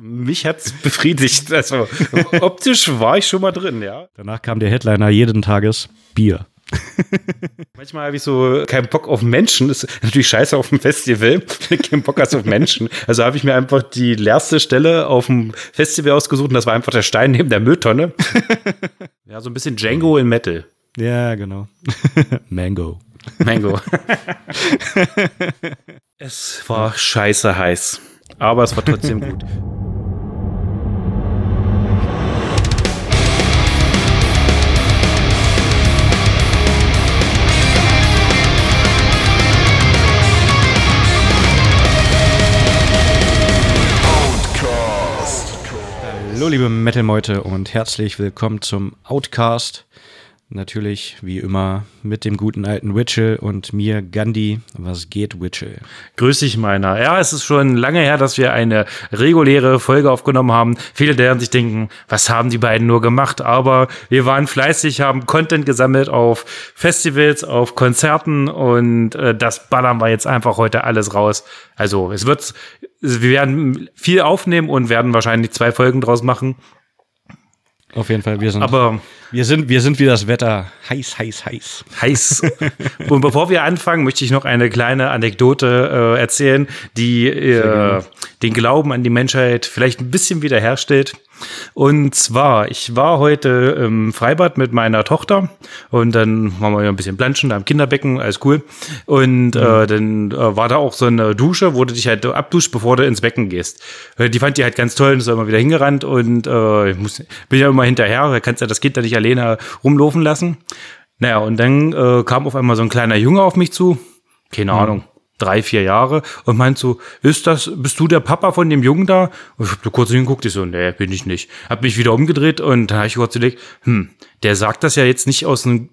Mich hat's befriedigt. Also optisch war ich schon mal drin, ja. Danach kam der Headliner jeden Tages Bier. Manchmal habe ich so keinen Bock auf Menschen. Das ist natürlich scheiße auf dem Festival. keinen Bock hast auf Menschen. Also habe ich mir einfach die leerste Stelle auf dem Festival ausgesucht und das war einfach der Stein neben der Mülltonne. ja, so ein bisschen Django in Metal. Ja, genau. Mango. Mango. es war scheiße heiß. Aber es war trotzdem gut. Hallo liebe Metal-Meute und herzlich willkommen zum Outcast. Natürlich, wie immer, mit dem guten alten Witchell und mir, Gandhi. Was geht, Witchell? Grüß dich, meiner. Ja, es ist schon lange her, dass wir eine reguläre Folge aufgenommen haben. Viele werden sich denken, was haben die beiden nur gemacht? Aber wir waren fleißig, haben Content gesammelt auf Festivals, auf Konzerten und äh, das ballern wir jetzt einfach heute alles raus. Also, es wird, wir werden viel aufnehmen und werden wahrscheinlich zwei Folgen draus machen. Auf jeden Fall, wir sind, Aber wir sind, wir sind wie das Wetter. Heiß, heiß, heiß. heiß. Und bevor wir anfangen, möchte ich noch eine kleine Anekdote äh, erzählen, die äh, den Glauben an die Menschheit vielleicht ein bisschen wiederherstellt. Und zwar, ich war heute im Freibad mit meiner Tochter und dann waren wir ja ein bisschen planschen da im Kinderbecken, alles cool. Und äh, dann äh, war da auch so eine Dusche, wo du dich halt abduscht, bevor du ins Becken gehst. Äh, Die fand die halt ganz toll und ist immer wieder hingerannt und äh, ich muss, bin ja immer hinterher, kannst ja das Kind da nicht alleine rumlaufen lassen. Naja, und dann äh, kam auf einmal so ein kleiner Junge auf mich zu, keine Ahnung, drei, vier Jahre, und meint so, ist das, bist du der Papa von dem Jungen da? Und ich hab da kurz hingeguckt, ich so, nee, bin ich nicht. Hab mich wieder umgedreht und dann habe ich kurz überlegt, hm, der sagt das ja jetzt nicht aus einem,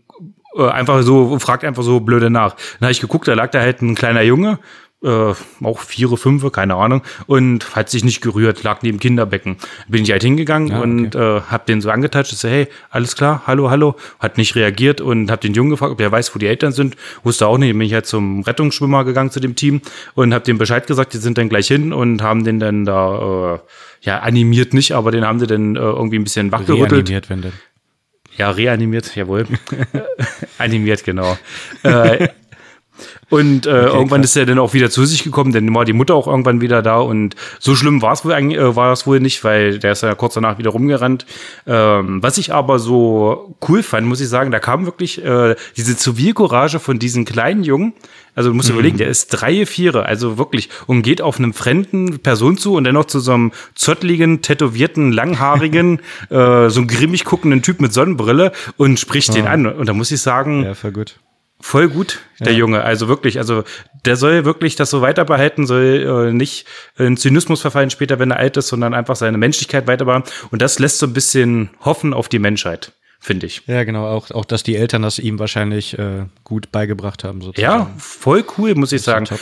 äh, einfach so, fragt einfach so blöde nach. Dann habe ich geguckt, da lag da halt ein kleiner Junge, äh, auch vier, fünf, keine Ahnung, und hat sich nicht gerührt, lag neben Kinderbecken. Bin ich halt hingegangen Ah, okay. und äh, hab den so angetatscht, ich so, hey, alles klar, hallo, hallo, hat nicht reagiert und hab den Jungen gefragt, ob er weiß, wo die Eltern sind, wusste auch nicht, bin ich halt zum Rettungsschwimmer gegangen zu dem Team und hab dem Bescheid gesagt, die sind dann gleich hin und haben den dann da, äh, ja, animiert nicht, aber den haben sie dann äh, irgendwie ein bisschen wachgerüttelt. Reanimiert, wenn denn. Ja, reanimiert, jawohl. Animiert, genau. Äh, und äh, irgendwann ist er dann auch wieder zu sich gekommen, dann war die Mutter auch irgendwann wieder da und so schlimm war es wohl eigentlich, äh, war es wohl nicht, weil der ist ja kurz danach wieder rumgerannt. Ähm, was ich aber so cool fand, muss ich sagen, da kam wirklich äh, diese Zivilcourage von diesen kleinen Jungen. Also du musst dir überlegen, der ist drei, viere, also wirklich, und geht auf einem fremden Person zu und dann noch zu so einem zottligen, tätowierten, langhaarigen, äh, so einem grimmig guckenden Typ mit Sonnenbrille und spricht den an. Und da muss ich sagen, Ja, voll gut. der Junge. Also wirklich, also der soll wirklich das so weiter behalten, soll äh, nicht in Zynismus verfallen später, wenn er alt ist, sondern einfach seine Menschlichkeit weiterbehalten. Und das lässt so ein bisschen hoffen auf die Menschheit, finde ich. Ja, genau. Auch, auch, dass die Eltern das ihm wahrscheinlich äh, gut beigebracht haben. Sozusagen. Ja, voll cool, muss ich sagen. top.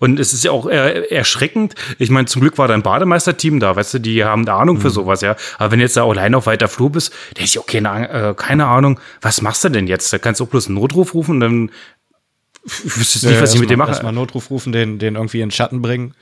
Und es ist ja auch äh, erschreckend. Ich meine, zum Glück war da ein Bademeisterteam da, weißt du, die haben da Ahnung für sowas, ja. Aber wenn du jetzt da allein auf weiter Flur bist, der ist ja auch keine, äh, keine Ahnung, was machst du denn jetzt? Da kannst du auch bloß einen Notruf rufen und dann wüsstest nicht, was ich mit dir mache. Erstmal Notruf rufen, den, den irgendwie in den Schatten bringen.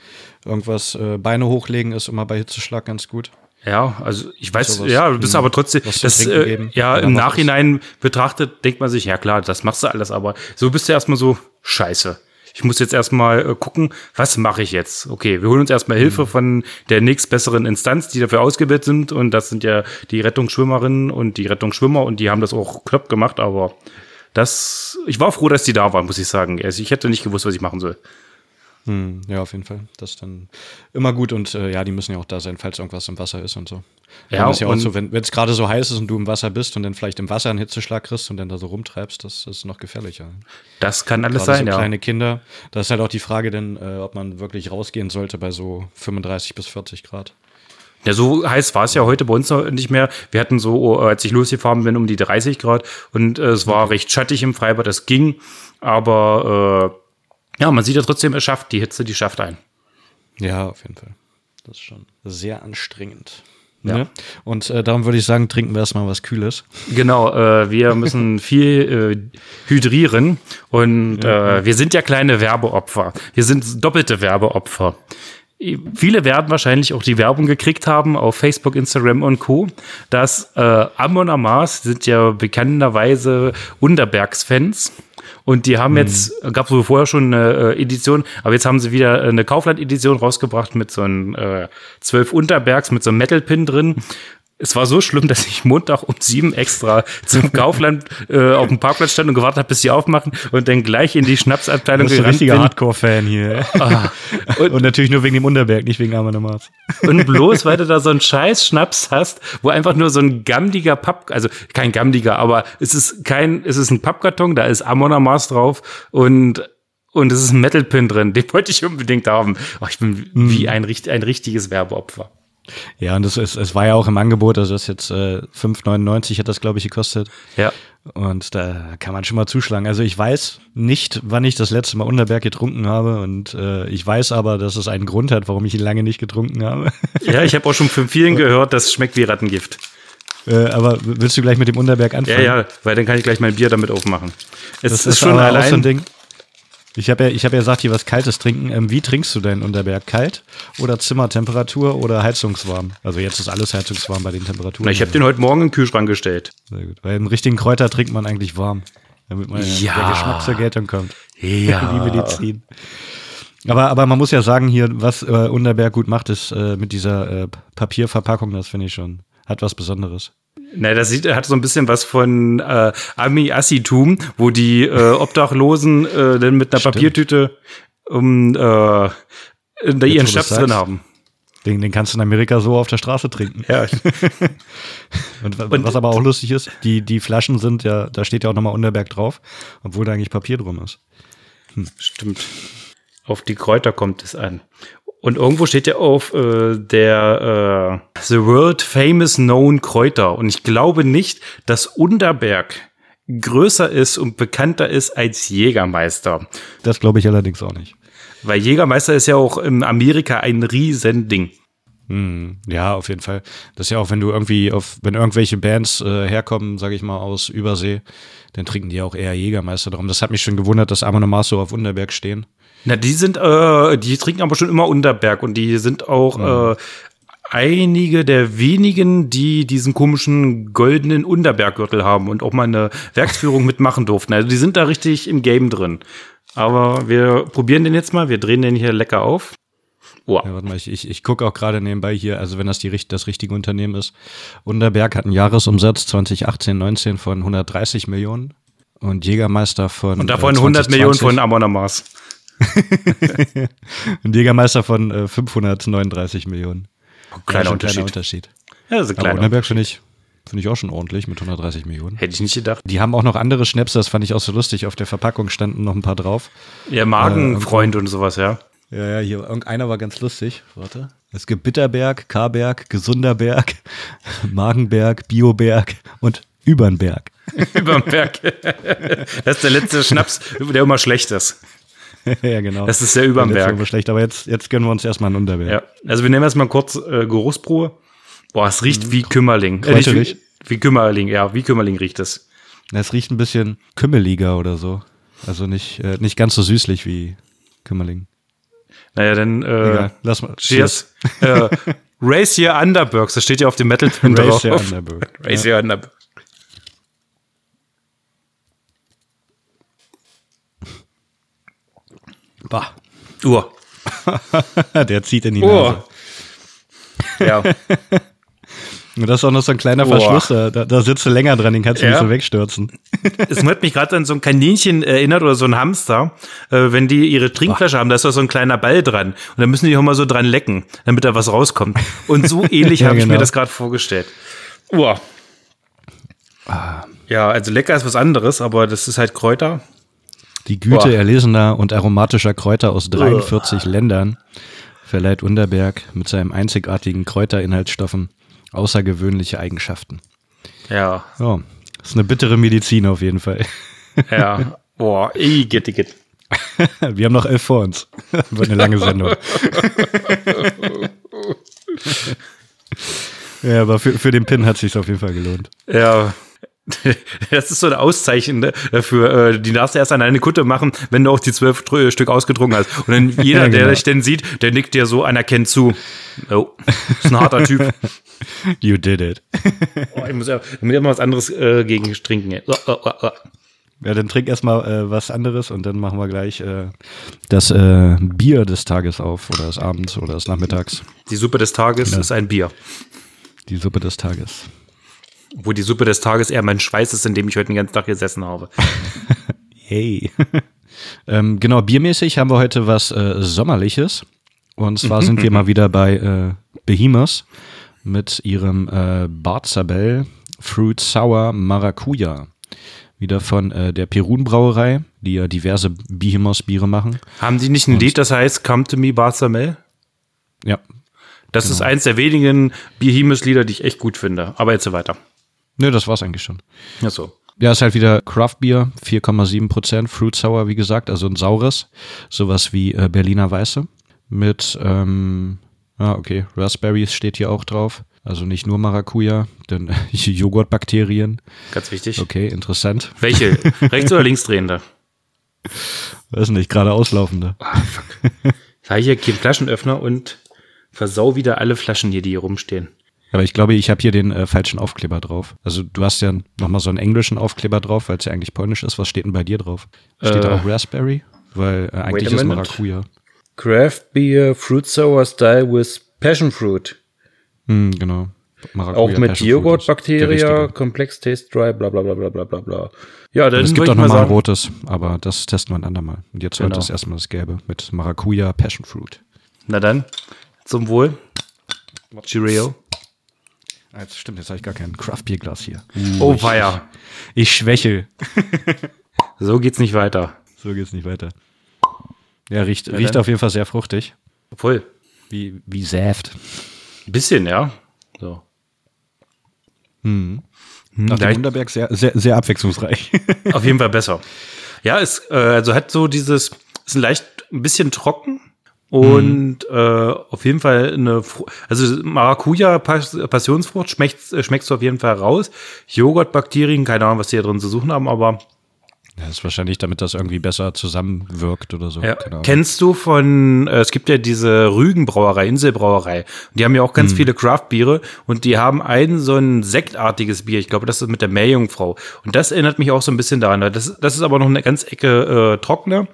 Irgendwas äh, Beine hochlegen ist immer bei Hitzeschlag ganz gut. Ja, also ich weiß, Sowas, ja, du bist hm, aber trotzdem, was das, äh, geben, ja, da im was Nachhinein betrachtet, denkt man sich, ja klar, das machst du alles, aber so bist du erstmal so, scheiße. Ich muss jetzt erstmal äh, gucken, was mache ich jetzt? Okay, wir holen uns erstmal Hilfe Hm. von der nächstbesseren Instanz, die dafür ausgebildet sind und das sind ja die Rettungsschwimmerinnen und die Rettungsschwimmer und die haben das auch klopp gemacht, aber das, ich war froh, dass die da waren, muss ich sagen. Also ich hätte nicht gewusst, was ich machen soll. Hm, ja, auf jeden Fall. Das ist dann immer gut und äh, ja, die müssen ja auch da sein, falls irgendwas im Wasser ist und so. Ja, Dann ist ja auch so, wenn es gerade so heiß ist und du im Wasser bist und dann vielleicht im Wasser einen Hitzeschlag kriegst und dann da so rumtreibst, das ist noch gefährlicher. Das kann alles sein, so ja. kleine Kinder, da ist halt auch die Frage denn, äh, ob man wirklich rausgehen sollte bei so 35 bis 40 Grad. Ja, so heiß war es ja heute bei uns noch nicht mehr. Wir hatten so, äh, als ich losgefahren bin, um die 30 Grad und äh, es war recht schattig im Freibad, das ging. Aber äh, ja, man sieht ja trotzdem, es schafft die Hitze, die schafft ein. Ja, auf jeden Fall. Das ist schon sehr anstrengend. Ja. Ne? Und äh, darum würde ich sagen, trinken wir erstmal was Kühles. Genau, äh, wir müssen viel äh, hydrieren und äh, wir sind ja kleine Werbeopfer. Wir sind doppelte Werbeopfer. viele werden wahrscheinlich auch die Werbung gekriegt haben auf Facebook, Instagram und Co., dass äh, Amon Amas sind ja bekannterweise Unterbergs-Fans. Und die haben jetzt, gab es wohl vorher schon eine äh, Edition, aber jetzt haben sie wieder eine Kaufland-Edition rausgebracht mit so einem äh, 12 Unterbergs, mit so einem Metal-Pin drin. Es war so schlimm, dass ich Montag um sieben extra zum Kaufland äh, auf dem Parkplatz stand und gewartet habe, bis sie aufmachen und dann gleich in die Schnapsabteilung ist ein gerannt richtiger bin. Hardcore-Fan hier. Ah, Und, und, natürlich nur wegen dem Unterberg, nicht wegen Amarth. und bloß, weil du da so einen scheiß Schnaps hast, wo einfach nur so ein gammdiger Papp, also kein gammdiger, aber es ist kein, es ist ein Pappkarton, da ist Amarth drauf und und es ist ein Metal-Pin drin, den wollte ich unbedingt haben. Oh, ich bin wie ein, ein richtiges Werbeopfer. Ja, und das ist, es war ja auch im Angebot, also das ist jetzt äh, 5,99 hat das, glaube ich, gekostet. Ja. Und da kann man schon mal zuschlagen. Also ich weiß nicht, wann ich das letzte Mal Unterberg getrunken habe. Und äh, ich weiß aber, dass es einen Grund hat, warum ich ihn lange nicht getrunken habe. Ja, ich habe auch schon von vielen gehört, das schmeckt wie Rattengift. äh, aber willst du gleich mit dem Unterberg Ja, anfangen? ja, weil dann kann ich gleich mein Bier damit aufmachen. Es Das ist, schon aber auch allein. so ein Ding. Ich habe ja, ich hab ja gesagt, hier was Kaltes trinken. Ähm, wie trinkst du deinen Unterberg? Kalt oder Zimmertemperatur oder heizungswarm? Also jetzt ist alles heizungswarm bei den Temperaturen. Na, ich habe den heute Morgen in den Kühlschrank gestellt. Sehr gut. Weil einen richtigen Kräuter trinkt man eigentlich warm, damit man Ja. der Geschmack zur Geltung kommt. Ja. Die Medizin. Aber, aber man muss ja sagen, hier, was äh, Unterberg gut macht, ist äh, mit dieser äh, Papierverpackung, das finde ich schon, hat was Besonderes. Na, das sieht, hat so ein bisschen was von äh, Ami-Assitum, wo die äh, Obdachlosen äh, dann mit einer Stimmt. Papiertüte um, äh, da ihren wo du's Schnaps drin haben. Den, den kannst du in Amerika so auf der Straße trinken. Ja, Und, Und- was aber auch lustig ist, die, die Flaschen sind ja, da steht ja auch nochmal Unterberg drauf, obwohl da eigentlich Papier drum ist. stimmt. Auf die Kräuter kommt es an. Und irgendwo steht ja auf äh, der äh, The World Famous Known Kräuter. Und ich glaube nicht, dass Unterberg größer ist und bekannter ist als Jägermeister. Das glaube ich allerdings auch nicht. Weil Jägermeister ist ja auch in Amerika ein Riesending. Hm, ja, auf jeden Fall. Das ist ja auch, wenn du irgendwie auf, wenn irgendwelche Bands äh, herkommen, sage ich mal, aus Übersee, dann trinken die auch eher Jägermeister darum. Das hat mich schon gewundert, dass Amon Amarth so auf Unterberg stehen. Na, die sind, äh, die trinken aber schon immer Unterberg und die sind auch äh, einige der wenigen, die diesen komischen goldenen Unterberggürtel haben und auch mal eine Werksführung mitmachen durften. Also die sind da richtig im Game drin. Aber wir probieren den jetzt mal. Wir drehen den hier lecker auf. Oh, Ja, warte mal, ich, ich, ich gucke auch gerade nebenbei hier, also wenn das die, das richtige Unternehmen ist. Unterberg hat einen Jahresumsatz 2018, 19 von 130 Millionen und Jägermeister von und davon äh, 100 Millionen von 2020 Amon Amas. und Jägermeister von äh, 539 Millionen. Kleiner schon ein Unterschied. Kleiner Unterschied. Ja, das ist ein Aber kleiner. Unterberg finde ich, finde ich auch schon ordentlich mit 130 Millionen. Hätte ich nicht gedacht. Die haben auch noch andere Schnäpse, das fand ich auch so lustig. Auf der Verpackung standen noch ein paar drauf. Ja, Magenfreund und sowas, ja. Ja, ja, hier, irgendeiner war ganz lustig. Warte. Es gibt Bitterberg, Karberg, Gesunderberg, Magenberg, Bioberg und Übernberg. Überm Berg. Das ist der letzte Schnaps, der immer schlecht ist. ja, genau. Das ist der Übernberg. Das war schlecht, aber jetzt, jetzt gönnen wir uns erstmal einen Unterberg. Ja, also wir nehmen erstmal kurz äh, Geruchsprobe. Boah, es riecht wie Kümmerling. Äh, nicht wie, wie Kümmerling, ja, wie Kümmerling riecht es. Es riecht ein bisschen kümmeliger oder so. Also nicht, äh, nicht ganz so süßlich wie Kümmerling. Naja, dann äh, Egal, lass mal. Cheers. äh, Race Your Underbergs, das steht ja auf dem Metal Pin drauf. Race Your Underberg. Race Your Underberg. Bah. Uhr. Der zieht in die Uhr. Nase. Ja. Und das ist auch noch so ein kleiner Boah. Verschluss. Da, da, sitzt du länger dran, den kannst du Ja. nicht so wegstürzen. Es hat mich gerade an so ein Kaninchen erinnert oder so ein Hamster, äh, wenn die ihre Trinkflasche haben, da ist doch so ein kleiner Ball dran. Und dann müssen die auch mal so dran lecken, damit da was rauskommt. Und so ähnlich Ja, habe ich mir genau. das gerade vorgestellt. Uah. Ja, also lecker ist was anderes, aber das ist halt Kräuter. Die Güte Boah. erlesener und aromatischer Kräuter aus 43 Ländern verleiht Unterberg mit seinen einzigartigen Kräuterinhaltsstoffen außergewöhnliche Eigenschaften. Ja, Ja, ist eine bittere Medizin auf jeden Fall. ja. Boah, igitt, igitt. Wir haben noch elf vor uns. Wird eine lange Sendung. ja, aber für, für den Pin hat sich auf jeden Fall gelohnt. Ja. Das ist so eine Auszeichnung dafür. Äh, die darfst du erst an eine Kutte machen, wenn du auch die zwölf Stück ausgetrunken hast. Und dann jeder, ja, genau. der dich denn sieht, der nickt dir so anerkennt zu. Oh, ist ein harter Typ. You did it. Oh, ich muss ja, ich muss ja mal was anderes äh, gegen trinken. Oh, oh, oh, oh. Ja, dann trink erstmal äh, was anderes und dann machen wir gleich äh, das äh, Bier des Tages auf oder des Abends oder des Nachmittags. Die Suppe des Tages ja. ist ein Bier. Die Suppe des Tages. Wo die Suppe des Tages eher mein Schweiß ist, in dem ich heute den ganzen Tag gesessen habe. hey. ähm, genau, biermäßig haben wir heute was äh, Sommerliches. Und zwar sind wir mal wieder bei äh, Behemoth mit ihrem äh, Barzabell Fruit Sour Maracuja. Wieder von äh, der Perun Brauerei, die ja diverse Behemoth-Biere machen. Haben die nicht ein Und Lied, das heißt Come to me Barzabell? Ja. Das genau. ist eins der wenigen Behemoth-Lieder, die ich echt gut finde. Aber jetzt so weiter. Nö, das war's eigentlich schon. Ja, so. Ja, ist halt wieder Craft Beer, 4,7 Prozent, Fruit Sour, wie gesagt, also ein saures, sowas wie äh, Berliner Weiße mit, ähm, ja, okay, Raspberries steht hier auch drauf. Also nicht nur Maracuja, denn Joghurtbakterien. Ganz wichtig. Okay, interessant. Welche? Rechts- oder linksdrehende? Weiß nicht, gerade auslaufende. Ah, fuck. Ich habe hier keinen Flaschenöffner und versau wieder alle Flaschen hier, die hier rumstehen. Aber ich glaube, ich habe hier den äh, falschen Aufkleber drauf. Also du hast ja nochmal so einen englischen Aufkleber drauf, weil es ja eigentlich polnisch ist. Was steht denn bei dir drauf? Steht äh, da auch Raspberry? Weil äh, eigentlich ist Maracuja. Craft Beer Fruit Sour Style with Passion Fruit. Hm, genau. Maracuja, auch mit Joghurtbakteria, Komplex Taste Dry, bla bla bla bla bla bla bla. Ja, dann Und es gibt auch nochmal ein rotes, aber das testen wir ein andermal. Und jetzt genau. heute ist erstmal das gelbe mit Maracuja Passion Fruit. Na dann, zum Wohl. Cheerio. Ah, jetzt stimmt, jetzt habe ich gar kein Craft-Bier-Glas hier. Oh, ich, weia. Ich schwäche. so geht's nicht weiter. So geht's nicht weiter. Ja, riecht, ja, riecht auf jeden Fall sehr fruchtig. Voll. Wie, wie Säft. Ein bisschen, ja. So. Hm. Nach dem Wunderberg sehr, sehr, sehr abwechslungsreich. auf jeden Fall besser. Ja, es äh, also hat so dieses, ist ein leicht ein bisschen trocken, und mhm. äh, auf jeden Fall eine, also Maracuja, Passionsfrucht schmeckt, schmeckst du auf jeden Fall raus. Joghurtbakterien, keine Ahnung, was die da drin zu suchen haben, aber. Ja, ist wahrscheinlich, damit das irgendwie besser zusammenwirkt oder so. Ja. Kennst du von, äh, es gibt ja diese Rügenbrauerei, Inselbrauerei. Die haben ja auch ganz mhm. viele Craft-Biere und die haben ein so ein sektartiges Bier. Ich glaube, das ist mit der Meerjungfrau. Und das erinnert mich auch so ein bisschen daran. Das, das ist aber noch eine ganz Ecke äh, trockener.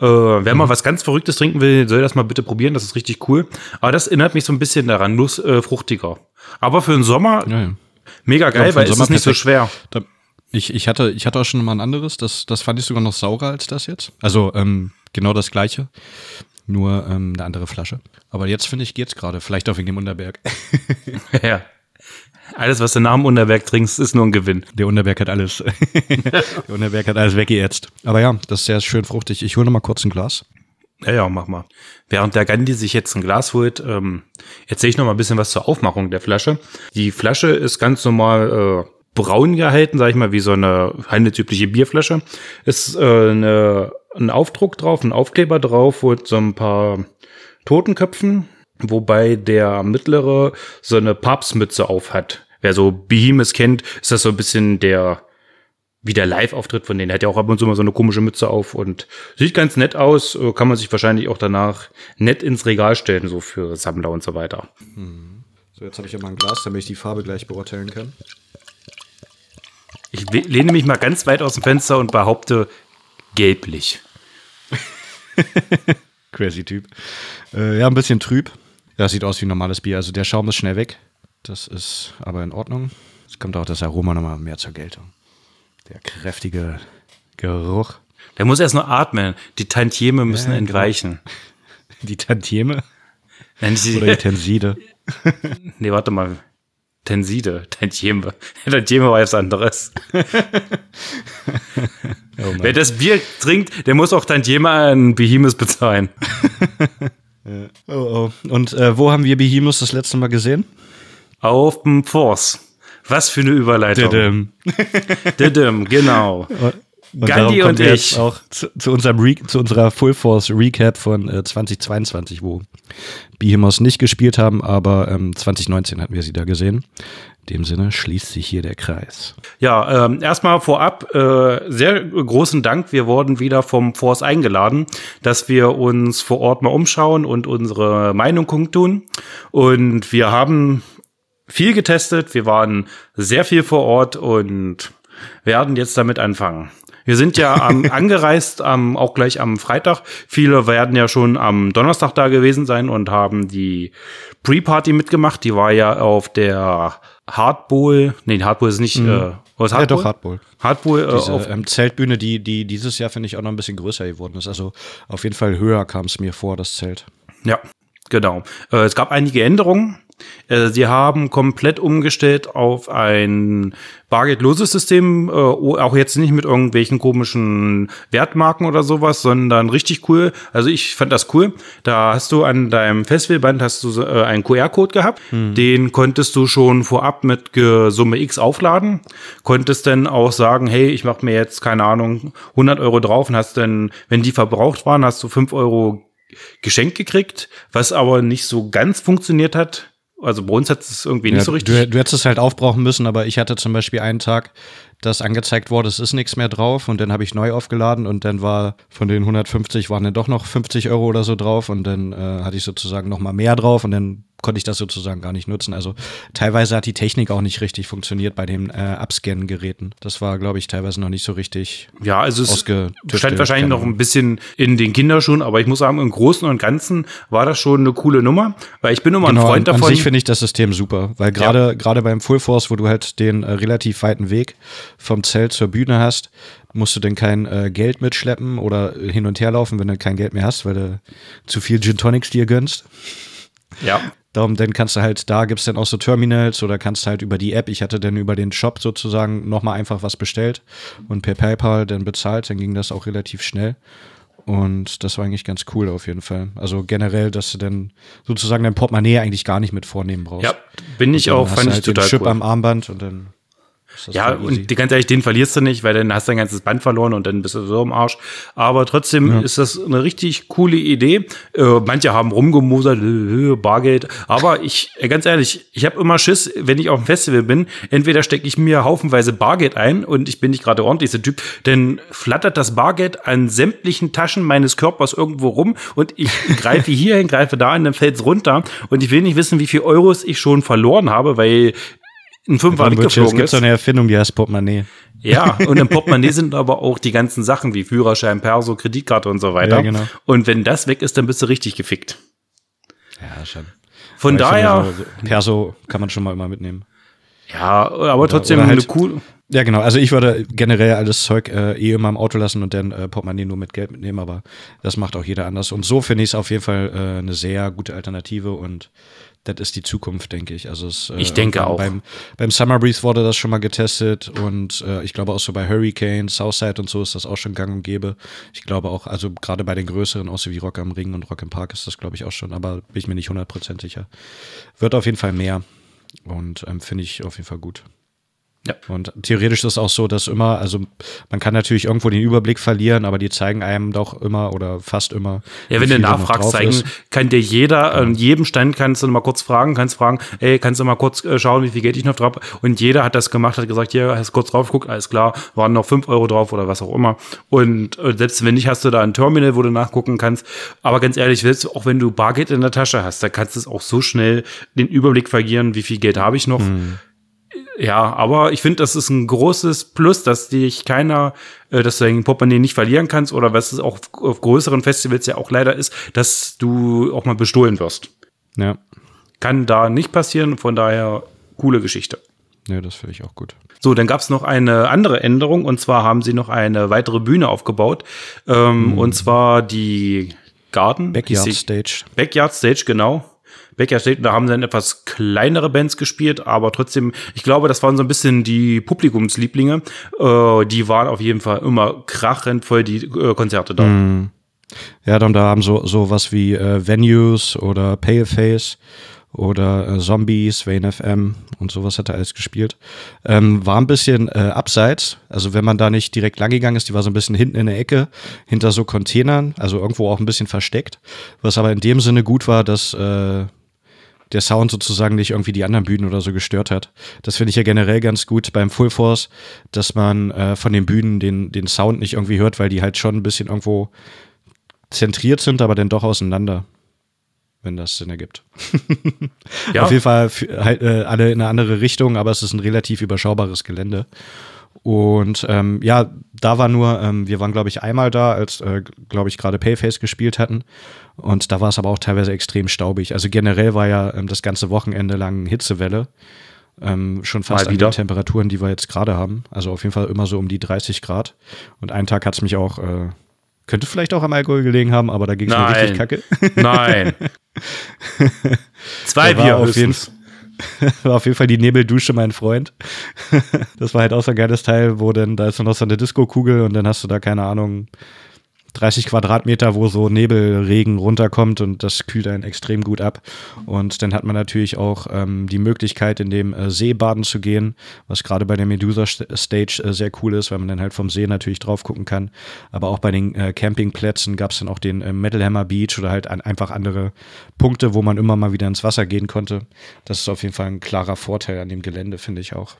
Äh, wer mhm. mal was ganz Verrücktes trinken will, soll das mal bitte probieren. Das ist richtig cool. Aber das erinnert mich so ein bisschen daran, nur äh, fruchtiger. Aber für den Sommer ja, ja. mega geil, weil es ist nicht so schwer. Da, ich, ich, hatte, ich hatte auch schon mal ein anderes. Das, das fand ich sogar noch saurer als das jetzt. Also ähm, genau das gleiche. Nur ähm, eine andere Flasche. Aber jetzt finde ich, geht's gerade. Vielleicht auch wegen dem Unterberg. ja. Alles, was du nach dem Unterberg trinkst, ist nur ein Gewinn. Der Unterberg hat alles. Der Unterberg hat alles weggeätzt. Aber ja, das ist sehr schön fruchtig. Ich hole noch mal kurz ein Glas. Ja, ja, mach mal. Während der Gandhi sich jetzt ein Glas holt, ähm, erzähle ich noch mal ein bisschen was zur Aufmachung der Flasche. Die Flasche ist ganz normal äh, braun gehalten, sag ich mal, wie so eine handelsübliche Bierflasche. Ist äh, eine, ein Aufdruck drauf, ein Aufkleber drauf und so ein paar Totenköpfen wobei der mittlere so eine Papstmütze auf hat. Wer so Behemoth kennt, ist das so ein bisschen der wie der Live-Auftritt von denen. Er hat ja auch ab und zu mal so eine komische Mütze auf und sieht ganz nett aus. Äh, kann man sich wahrscheinlich auch danach nett ins Regal stellen, so für Sammler und so weiter. Hm. So, jetzt habe ich ja mal ein Glas, damit ich die Farbe gleich beurteilen kann. Ich lehne mich mal ganz weit aus dem Fenster und behaupte gelblich. Crazy Typ. Äh, ja, ein bisschen trüb. Das sieht aus wie ein normales Bier. Also der Schaum ist schnell weg. Das ist aber in Ordnung. Es kommt auch das Aroma nochmal mehr zur Geltung. Der kräftige Geruch. Der muss erst nur atmen. Die Tantieme müssen ja, entweichen. Die Tantieme? Nein, die, Oder die Tenside? nee, warte mal. Tenside, Tantieme. Tantieme war was anderes. oh Wer das Bier trinkt, der muss auch Tantieme an Behemoth bezahlen. Oh, oh. Und äh, wo haben wir Behemoth das letzte Mal gesehen? Auf dem Force. Was für eine Überleitung. Didim. Didim, genau. Und Gandhi und ich. Auch zu, zu, unserem Re zu unserer Full Force Recap von äh, 2022, wo Behemoths nicht gespielt haben, aber ähm, 2019 hatten wir sie da gesehen. In dem Sinne schließt sich hier der Kreis. Ja, ähm, erstmal vorab äh, sehr großen Dank. Wir wurden wieder vom Force eingeladen, dass wir uns vor Ort mal umschauen und unsere Meinung kundtun. Und wir haben viel getestet. Wir waren sehr viel vor Ort und werden jetzt damit anfangen. Wir sind ja am, angereist, am, auch gleich am Freitag. Viele werden ja schon am Donnerstag da gewesen sein und haben die Pre-Party mitgemacht. Die war ja auf der Hardball. Nee, Hardball ist nicht. Mhm. Äh, was? Ja, doch, Hardball. Hardball äh, Diese, auf ähm, Zeltbühne, die, die dieses Jahr, finde ich, auch noch ein bisschen größer geworden ist. Also auf jeden Fall höher kam es mir vor, das Zelt. Ja, genau. Äh, es gab einige Änderungen. Äh, sie haben komplett umgestellt auf ein bargeldloses System, äh, auch jetzt nicht mit irgendwelchen komischen Wertmarken oder sowas, sondern richtig cool. Also ich fand das cool. Da hast du an deinem Festivalband hast du äh, einen QR-Code gehabt, mhm. den konntest du schon vorab mit Summe X aufladen, konntest dann auch sagen, hey, ich mache mir jetzt keine Ahnung 100 Euro drauf und hast dann, wenn die verbraucht waren, hast du 5 Euro geschenkt gekriegt, was aber nicht so ganz funktioniert hat also bei uns hat es irgendwie nicht ja, so richtig. Du, du hättest es halt aufbrauchen müssen, aber ich hatte zum Beispiel einen Tag, dass angezeigt wurde, es ist nichts mehr drauf und dann habe ich neu aufgeladen und dann war von den 150 waren dann doch noch 50 Euro oder so drauf und dann äh, hatte ich sozusagen noch mal mehr drauf und dann konnte ich das sozusagen gar nicht nutzen. Also teilweise hat die Technik auch nicht richtig funktioniert bei den äh, Abscannen-Geräten. Das war, glaube ich, teilweise noch nicht so richtig. Ja, also es stand wahrscheinlich noch ein bisschen in den Kinderschuhen, aber ich muss sagen, im Großen und Ganzen war das schon eine coole Nummer, weil ich bin immer genau, ein Freund davon. An sich finde ich das System super, weil gerade ja. gerade beim Full Force, wo du halt den äh, relativ weiten Weg vom Zelt zur Bühne hast, musst du denn kein äh, Geld mitschleppen oder hin und her laufen, wenn du kein Geld mehr hast, weil du zu viel Gin Tonics dir gönnst. Ja. Darum, dann kannst du halt, da gibt es dann auch so Terminals oder kannst halt über die App, ich hatte dann über den Shop sozusagen nochmal einfach was bestellt und per PayPal dann bezahlt, dann ging das auch relativ schnell. Und das war eigentlich ganz cool auf jeden Fall. Also generell, dass du dann sozusagen dein Portemonnaie eigentlich gar nicht mit vornehmen brauchst. Ja, bin ich auch, fand ich halt total den Chip cool. am Armband und dann ja, und die, ganz ehrlich, den verlierst du nicht, weil dann hast du dein ganzes Band verloren und dann bist du so im Arsch. Aber trotzdem ja. ist das eine richtig coole Idee. Äh, manche haben rumgemosert, äh, Bargeld. Aber ich, äh, ganz ehrlich, ich habe immer Schiss, wenn ich auf dem Festival bin. Entweder stecke ich mir haufenweise Bargeld ein und ich bin nicht gerade ordentlich der Typ, denn flattert das Bargeld an sämtlichen Taschen meines Körpers irgendwo rum und ich greife hierhin, greife da und dann fällt's runter. Und ich will nicht wissen, wie viel Euros ich schon verloren habe, weil ein Fünfer weggeflogen ist. Es gibt so eine Erfindung, die heißt Portemonnaie. Ja, und im Portemonnaie sind aber auch die ganzen Sachen wie Führerschein, Perso, Kreditkarte und so weiter. Ja, genau. Und wenn das weg ist, dann bist du richtig gefickt. Ja, schon. Von aber daher. So, Perso kann man schon mal immer mitnehmen. Ja, aber oder, trotzdem oder halt, eine cool. Ja, genau. Also ich würde generell alles Zeug äh, eh immer im Auto lassen und dann äh, Portemonnaie nur mit Geld mitnehmen, aber das macht auch jeder anders. Und so finde ich es auf jeden Fall äh, eine sehr gute Alternative und das ist die Zukunft, denke ich. Also es, äh, ich denke auch. Beim, beim Summer Breeze wurde das schon mal getestet und äh, ich glaube auch so bei Hurricane, Southside und so ist das auch schon gang und gäbe. Ich glaube auch, also gerade bei den größeren, so wie Rock am Ring und Rock im Park ist das glaube ich auch schon, aber bin ich mir nicht 100% sicher. Wird auf jeden Fall mehr und ähm, finde ich auf jeden Fall gut. Ja. Und theoretisch ist es auch so, dass immer, also man kann natürlich irgendwo den Überblick verlieren, aber die zeigen einem doch immer oder fast immer. Ja, wenn du nachfragst, zeigen, ist. kann dir jeder, ja. an jedem Stand kannst du mal kurz fragen, kannst fragen, ey, kannst du mal kurz äh, schauen, wie viel Geld ich noch drauf Und jeder hat das gemacht, hat gesagt, hier, hast kurz drauf geguckt, alles klar, waren noch fünf Euro drauf oder was auch immer. Und äh, selbst wenn nicht, hast du da ein Terminal, wo du nachgucken kannst. Aber ganz ehrlich, auch wenn du Bargeld in der Tasche hast, da kannst du es auch so schnell den Überblick verlieren, wie viel Geld habe ich noch. Mhm ja, aber ich finde, das ist ein großes Plus, dass dich keiner, äh, dass du dein Portemonnaie nicht verlieren kannst oder was es auch auf größeren Festivals ja auch leider ist, dass du auch mal bestohlen wirst. Ja. Kann da nicht passieren, von daher coole Geschichte. Ja, das finde ich auch gut. So, dann gab es noch eine andere Änderung und zwar haben sie noch eine weitere Bühne aufgebaut. Ähm, mhm. Und zwar die Garden. Backyard Stage. Backyard Stage, genau. Becker steht, da haben dann etwas kleinere Bands gespielt, aber trotzdem, ich glaube, das waren so ein bisschen die Publikumslieblinge. Äh, die waren auf jeden Fall immer krachend voll die äh, Konzerte da. Mm. Ja, dann da haben so so was wie äh, Venues oder Paleface oder äh, Zombies, Wayne FM und sowas hat er alles gespielt. Ähm, war ein bisschen äh, abseits, also wenn man da nicht direkt lang gegangen ist, die war so ein bisschen hinten in der Ecke, hinter so Containern, also irgendwo auch ein bisschen versteckt. Was aber in dem Sinne gut war, dass äh, der Sound sozusagen nicht irgendwie die anderen Bühnen oder so gestört hat. Das finde ich ja generell ganz gut beim Full Force, dass man äh, von den Bühnen den, den Sound nicht irgendwie hört, weil die halt schon ein bisschen irgendwo zentriert sind, aber dann doch auseinander wenn das Sinn ergibt. ja. Auf jeden Fall halt, äh, alle in eine andere Richtung, aber es ist ein relativ überschaubares Gelände. Und ähm, ja, da war nur, ähm, wir waren, glaube ich, einmal da, als, äh, glaube ich, gerade Payface gespielt hatten. Und da war es aber auch teilweise extrem staubig. Also generell war ja ähm, das ganze Wochenende lang Hitzewelle. Ähm, schon fast an den Temperaturen, die wir jetzt gerade haben. Also auf jeden Fall immer so um die 30 Grad. Und einen Tag hat es mich auch, äh, könnte vielleicht auch am Alkohol gelegen haben, aber da ging es mir richtig kacke. Nein. Zwei Bier auf jeden Fall. war auf jeden Fall die Nebeldusche, mein Freund. das war halt auch so ein geiles Teil, wo dann, da ist noch so eine Disco-Kugel und dann hast du da, keine Ahnung, 30 Quadratmeter, wo so Nebelregen runterkommt und das kühlt einen extrem gut ab. Und dann hat man natürlich auch ähm, die Möglichkeit, in dem äh, See baden zu gehen, was gerade bei der Medusa Stage äh, sehr cool ist, weil man dann halt vom See natürlich drauf gucken kann. Aber auch bei den äh, Campingplätzen gab es dann auch den äh, Metal Hammer Beach oder halt an, einfach andere Punkte, wo man immer mal wieder ins Wasser gehen konnte. Das ist auf jeden Fall ein klarer Vorteil an dem Gelände, finde ich auch.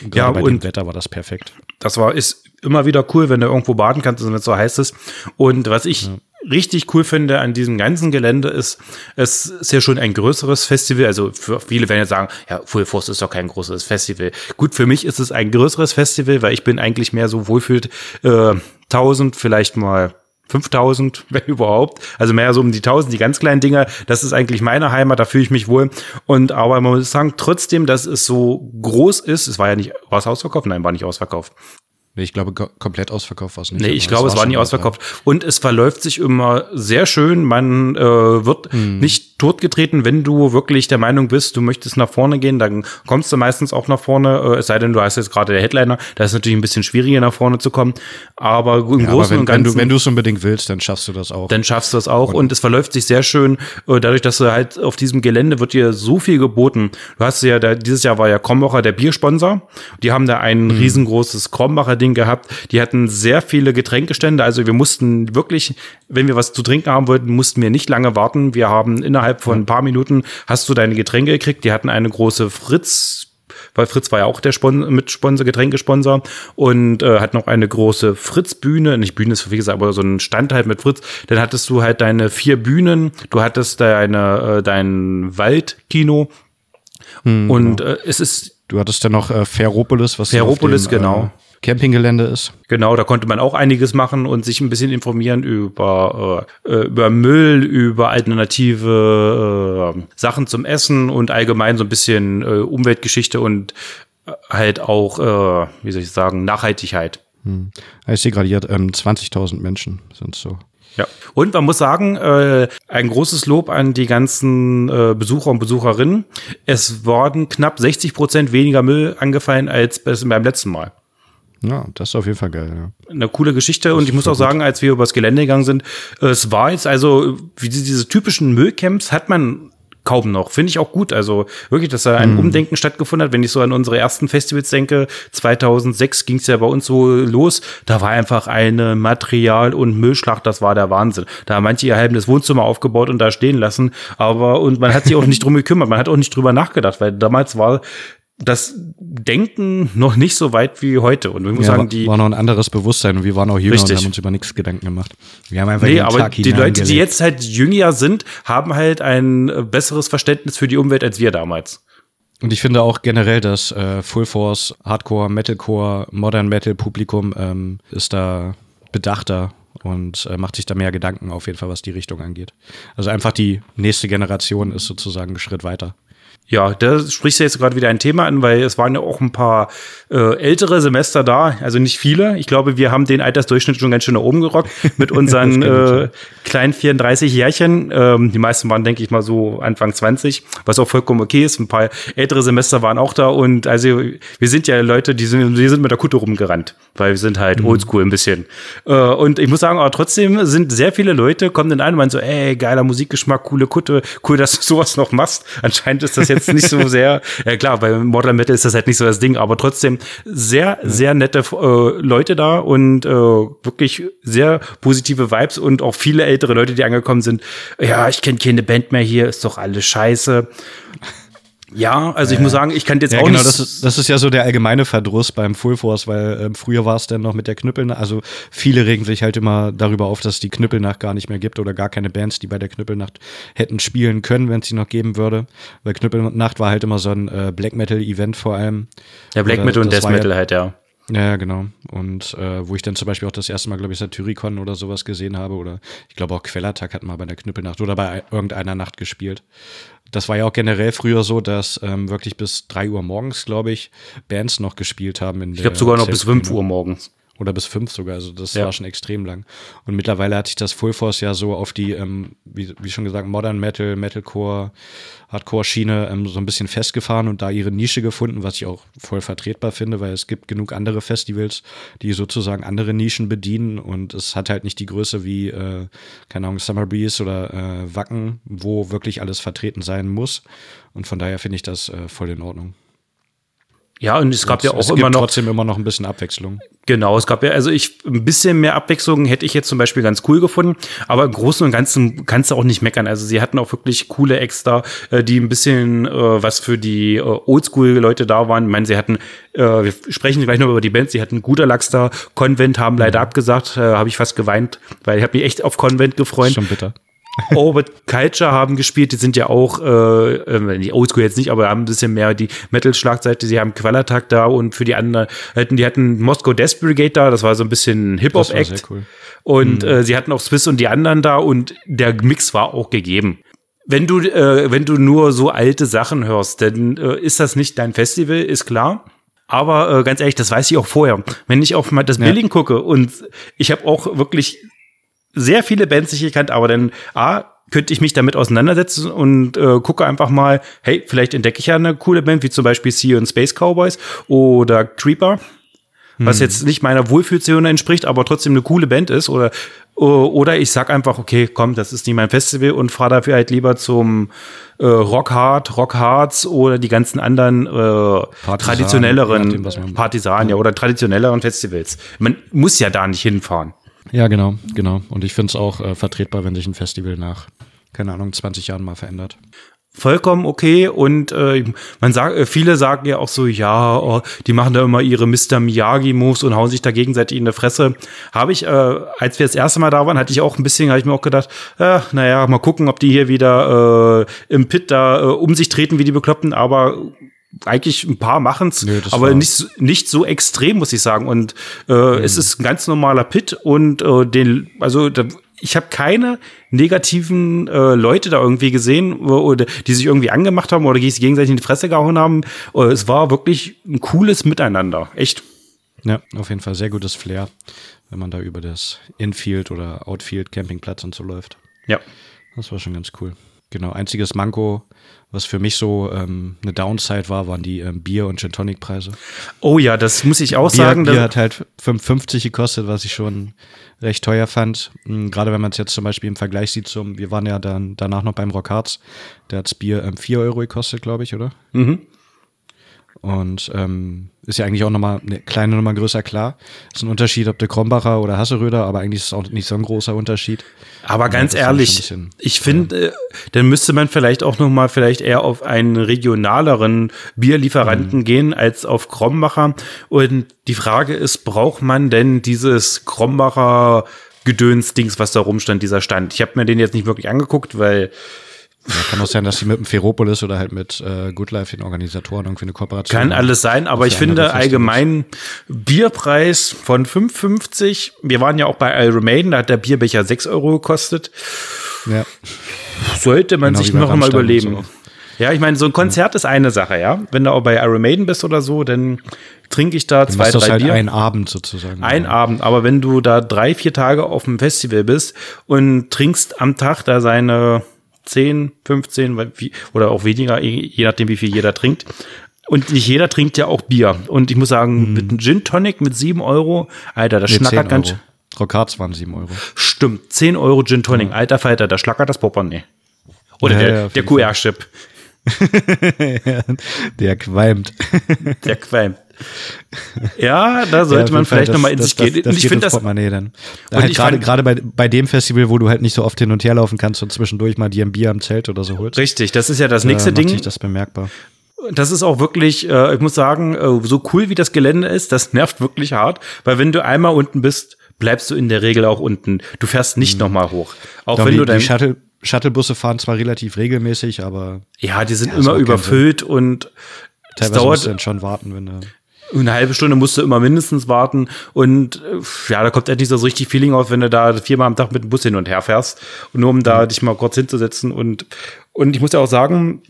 Gerade ja, bei und dem Wetter war das perfekt. Das war, ist immer wieder cool, wenn du irgendwo baden kannst, wenn es so heiß ist. Und was ich ja. richtig cool finde an diesem ganzen Gelände ist, es ist ja schon ein größeres Festival. Also für viele werden ja sagen, ja, Full Force ist doch kein großes Festival. Gut, für mich ist es ein größeres Festival, weil ich bin eigentlich mehr so wohlfühlt, äh, 1000, vielleicht mal 5000, wenn überhaupt. Also mehr so um die 1000, die ganz kleinen Dinger. Das ist eigentlich meine Heimat, da fühle ich mich wohl. Und aber man muss sagen, trotzdem, dass es so groß ist, es war ja nicht, war es ausverkauft? Nein, war nicht ausverkauft. Nee, ich glaube, komplett ausverkauft war es nicht. Nee, ich glaube, es war nie ausverkauft. Und es verläuft sich immer sehr schön. Man äh, wird hm. nicht totgetreten, wenn du wirklich der Meinung bist, du möchtest nach vorne gehen, dann kommst du meistens auch nach vorne. Äh, es sei denn, du hast jetzt gerade der Headliner. Da ist natürlich ein bisschen schwieriger, nach vorne zu kommen. Aber im ja, Großen aber wenn, und Ganzen. Wenn du es unbedingt willst, dann schaffst du das auch. Dann schaffst du das auch. Und, und es verläuft sich sehr schön. Äh, dadurch, dass du halt auf diesem Gelände wird dir so viel geboten. Du hast ja, da, dieses Jahr war ja Krombacher der Biersponsor. Die haben da ein hm. riesengroßes Krombacher Ding gehabt. Die hatten sehr viele Getränkestände. Also wir mussten wirklich, wenn wir was zu trinken haben wollten, mussten wir nicht lange warten. Wir haben innerhalb von ein paar Minuten hast du deine Getränke gekriegt. Die hatten eine große Fritz weil Fritz war ja auch der Sponsor, Mitsponsor, Getränkesponsor und äh, hat noch eine große Fritz-Bühne, nicht Bühne ist wie gesagt, aber so ein Stand halt mit Fritz. Dann hattest du halt deine vier Bühnen, du hattest deine, äh, dein Waldkino hm, und genau. äh, es ist Du hattest ja noch äh, Ferropolis, was Ferropolis, dem, genau. Campinggelände ist. Genau, da konnte man auch einiges machen und sich ein bisschen informieren über, äh, äh, über Müll, über alternative äh, Sachen zum Essen und allgemein so ein bisschen äh, Umweltgeschichte und äh, halt auch, äh, wie soll ich sagen, Nachhaltigkeit. Hm. Ich sehe gerade hier, ähm, 20.000 Menschen sind so. Ja. Und man muss sagen, äh, ein großes Lob an die ganzen äh, Besucher und Besucherinnen. Es wurden knapp 60 Prozent weniger Müll angefallen als beim letzten Mal. Ja, das ist auf jeden Fall geil. Ja. Eine coole Geschichte das und ich muss auch gut. sagen, als wir übers Gelände gegangen sind, es war jetzt also, wie diese typischen Müllcamps hat man kaum noch. Finde ich auch gut. Also wirklich, dass da ein mm. Umdenken stattgefunden hat. Wenn ich so an unsere ersten Festivals denke, 2006 ging es ja bei uns so los. Da war einfach eine Material- und Müllschlacht. Das war der Wahnsinn. Da haben manche ihr halbes Wohnzimmer aufgebaut und da stehen lassen. Aber, und man hat sich auch nicht drum gekümmert. Man hat auch nicht drüber nachgedacht, weil damals war das Denken noch nicht so weit wie heute. Und wir muss ja, sagen, die. War noch ein anderes Bewusstsein und wir waren auch jünger richtig. und haben uns über nichts Gedanken gemacht. Wir haben einfach nee, aber Tag die Leute, die jetzt halt jünger sind, haben halt ein äh, besseres Verständnis für die Umwelt als wir damals. Und ich finde auch generell, dass äh, Full Force, Hardcore, Metalcore, Modern Metal Publikum ähm, ist da bedachter und äh, macht sich da mehr Gedanken auf jeden Fall, was die Richtung angeht. Also einfach die nächste Generation ist sozusagen einen Schritt weiter. Ja, da sprichst du jetzt gerade wieder ein Thema an, weil es waren ja auch ein paar äh, ältere Semester da, also nicht viele. Ich glaube, wir haben den Altersdurchschnitt schon ganz schön nach oben gerockt mit unseren äh, kleinen 34 Jährchen. Ähm, die meisten waren, denke ich mal, so Anfang 20, was auch vollkommen okay ist. Ein paar ältere Semester waren auch da und also wir sind ja Leute, die sind, die sind mit der Kutte rumgerannt, weil wir sind halt mhm. oldschool ein bisschen. Äh, und ich muss sagen, aber trotzdem sind sehr viele Leute, kommen dann an und meinen so, ey, geiler Musikgeschmack, coole Kutte, cool, dass du sowas noch machst. Anscheinend ist das jetzt nicht so sehr, ja klar, bei Modern Metal ist das halt nicht so das Ding, aber trotzdem sehr, sehr nette äh, Leute da und äh, wirklich sehr positive Vibes und auch viele ältere Leute, die angekommen sind. Ja, ich kenne keine Band mehr hier, ist doch alles scheiße. Ja, also ich muss sagen, ich kann jetzt ja, auch genau, nicht. Das ist, das ist ja so der allgemeine Verdruss beim Full Force, weil ähm, früher war es dann noch mit der Knüppelnacht. Also viele regen sich halt immer darüber auf, dass es die Knüppelnacht gar nicht mehr gibt oder gar keine Bands, die bei der Knüppelnacht hätten spielen können, wenn es sie noch geben würde. Weil Knüppelnacht war halt immer so ein äh, Black Metal Event vor allem. Ja, Black oder, Metal und Death Metal ja, halt, ja. Ja, genau. Und äh, wo ich dann zum Beispiel auch das erste Mal, glaube ich, Satyricon oder sowas gesehen habe, oder ich glaube auch Quellattack hat mal bei der Knüppelnacht oder bei irgendeiner Nacht gespielt. Das war ja auch generell früher so, dass ähm, wirklich bis drei Uhr morgens, glaube ich, Bands noch gespielt haben. In ich glaube sogar noch bis fünf Uhr morgens. Oder bis fünf sogar, also das ja. war schon extrem lang. Und mittlerweile hat sich das Full Force ja so auf die, ähm, wie, wie schon gesagt, Modern Metal, Metalcore, Hardcore-Schiene ähm, so ein bisschen festgefahren und da ihre Nische gefunden, was ich auch voll vertretbar finde, weil es gibt genug andere Festivals, die sozusagen andere Nischen bedienen und es hat halt nicht die Größe wie, äh, keine Ahnung, Summer Breeze oder äh, Wacken, wo wirklich alles vertreten sein muss. Und von daher finde ich das äh, voll in Ordnung. Ja, und es gab und ja auch es immer gibt noch. trotzdem immer noch ein bisschen Abwechslung. Genau, es gab ja, also ich, ein bisschen mehr Abwechslung hätte ich jetzt zum Beispiel ganz cool gefunden, aber im Großen und Ganzen kannst du auch nicht meckern. Also sie hatten auch wirklich coole Extra, äh, die ein bisschen äh, was für die äh, Oldschool-Leute da waren. Ich meine, sie hatten, äh, wir sprechen gleich noch über die Band, sie hatten guter Lachs da, Convent haben leider mhm. abgesagt, äh, habe ich fast geweint, weil ich habe mich echt auf Convent gefreut. Schon bitter. Orbit Culture haben gespielt, die sind ja auch, äh, die Oldschool jetzt nicht, aber haben ein bisschen mehr die Metal-Schlagseite, sie haben Quellattack da und für die anderen, hatten, die hatten Moscow Death Brigade da, das war so ein bisschen Hip-Hop-Act. Cool. Und mhm. äh, sie hatten auch Swiss und die anderen da und der Mix war auch gegeben. Wenn du, äh, wenn du nur so alte Sachen hörst, dann äh, ist das nicht dein Festival, ist klar. Aber äh, ganz ehrlich, das weiß ich auch vorher. Wenn ich auf mal das ja. Billing gucke und ich habe auch wirklich sehr viele Bands nicht gekannt, aber dann A, könnte ich mich damit auseinandersetzen und äh, gucke einfach mal, hey, vielleicht entdecke ich ja eine coole Band, wie zum Beispiel Sea und Space Cowboys oder Creeper, was hm. jetzt nicht meiner Wohlfühlzone entspricht, aber trotzdem eine coole Band ist oder oder ich sag einfach, okay, komm, das ist nicht mein Festival und fahre dafür halt lieber zum äh, Rock Hard, Rock Hearts oder die ganzen anderen äh, traditionelleren Partisanen, ja, oder traditionelleren Festivals. Man muss ja da nicht hinfahren. Ja, genau, genau. Und ich finde es auch äh, vertretbar, wenn sich ein Festival nach, keine Ahnung, 20 Jahren mal verändert. Vollkommen okay und äh, man sagt äh, viele sagen ja auch so ja oh, die machen da immer ihre Mr Miyagi Moves und hauen sich da gegenseitig in die Fresse. Habe ich äh, als wir das erste Mal da waren hatte ich auch ein bisschen habe ich mir auch gedacht äh, naja mal gucken ob die hier wieder äh, im Pit da äh, um sich treten wie die bekloppten. Aber eigentlich ein paar machen's, nee, aber nicht, nicht so extrem, muss ich sagen. Und äh, mhm. es ist ein ganz normaler Pit und äh, den, also da, ich habe keine negativen äh, Leute da irgendwie gesehen, oder die sich irgendwie angemacht haben oder die sich gegenseitig in die Fresse gehauen haben. Äh, es war wirklich ein cooles Miteinander, echt. Ja, auf jeden Fall sehr gutes Flair, wenn man da über das Infield oder Outfield Campingplatz und so läuft. Ja. Das war schon ganz cool. Genau, einziges Manko was für mich so ähm, eine Downside war, waren die ähm, Bier- und Gin-Tonic-Preise. Oh ja, das muss ich auch Bier, sagen. Bier hat halt 5,50 gekostet, was ich schon recht teuer fand. Mhm, gerade wenn man es jetzt zum Beispiel im Vergleich sieht zum, wir waren ja dann danach noch beim Rockharz, da hat das Bier ähm, 4 Euro gekostet, glaube ich, oder? Mhm. Und ähm, ist ja eigentlich auch nochmal eine kleine Nummer größer, klar. Ist ein Unterschied, ob der Krombacher oder Hasseröder, aber eigentlich ist es auch nicht so ein großer Unterschied. Aber ganz ehrlich, ich finde, äh, dann müsste man vielleicht auch nochmal vielleicht eher auf einen regionaleren Bierlieferanten mhm. gehen als auf Krombacher. Und die Frage ist, braucht man denn dieses Krombacher Gedöns-Dings, was da rumstand, dieser Stand? Ich habe mir den jetzt nicht wirklich angeguckt, weil ja, kann auch sein, dass sie mit dem Ferropolis oder halt mit äh, Good Life, den Organisatoren, irgendwie eine Kooperation Kann alles sein, aber ich finde allgemein Bierpreis von 5,50. Wir waren ja auch bei Iron Maiden, da hat der Bierbecher 6 Euro gekostet. Ja. Sollte man genau, sich noch mal überlegen. So. Ja, ich meine, so ein Konzert ist eine Sache, ja. Wenn du auch bei Iron Maiden bist oder so, dann trinke ich da Du zwei, das drei halt Bier. einen Abend sozusagen. Ein Abend, aber wenn du da drei, vier Tage auf dem Festival bist und trinkst am Tag da seine 10, 15 weil wie- oder auch weniger, je nachdem, wie viel jeder trinkt. Und nicht jeder trinkt ja auch Bier. Und ich muss sagen, mit einem Gin Tonic mit 7 Euro, Alter, das. Nee, 10 schnackert ganz. Euro. Rockards waren 7 Euro. Stimmt, 10 Euro Gin Tonic, alter Falter, da schlackert das Portemonnaie. Oder Ja, der, ja, der. QR-Chip, Der qualmt. der qualmt. Ja, da sollte Ja, man vielleicht nochmal in das- sich das- gehen. Das, ich finde das, Portemonnaie dann. Und Halt ich gerade gerade bei, bei dem Festival, wo du halt nicht so oft hin und her laufen kannst und zwischendurch mal dir ein Bier am Zelt oder so holst. richtig, das ist ja das äh, nächste macht Ding. sich das bemerkbar. das ist auch wirklich, äh, ich muss sagen, äh, so cool wie das Gelände ist, das nervt wirklich hart, weil wenn du einmal unten bist, bleibst du in der Regel auch unten. Du fährst nicht noch mal hoch. Auch Doch, wenn die, du dein, die Shuttle, Shuttlebusse fahren zwar relativ regelmäßig, aber ja, die sind Ja, immer überfüllt und teilweise musst dauert du dann schon warten, wenn du. Eine halbe Stunde musst du immer mindestens warten und äh, ja, da kommt endlich so das richtig Feeling auf, wenn du da viermal am Tag mit dem Bus hin und her fährst und nur um da dich mal kurz hinzusetzen und und ich muss ja auch sagen,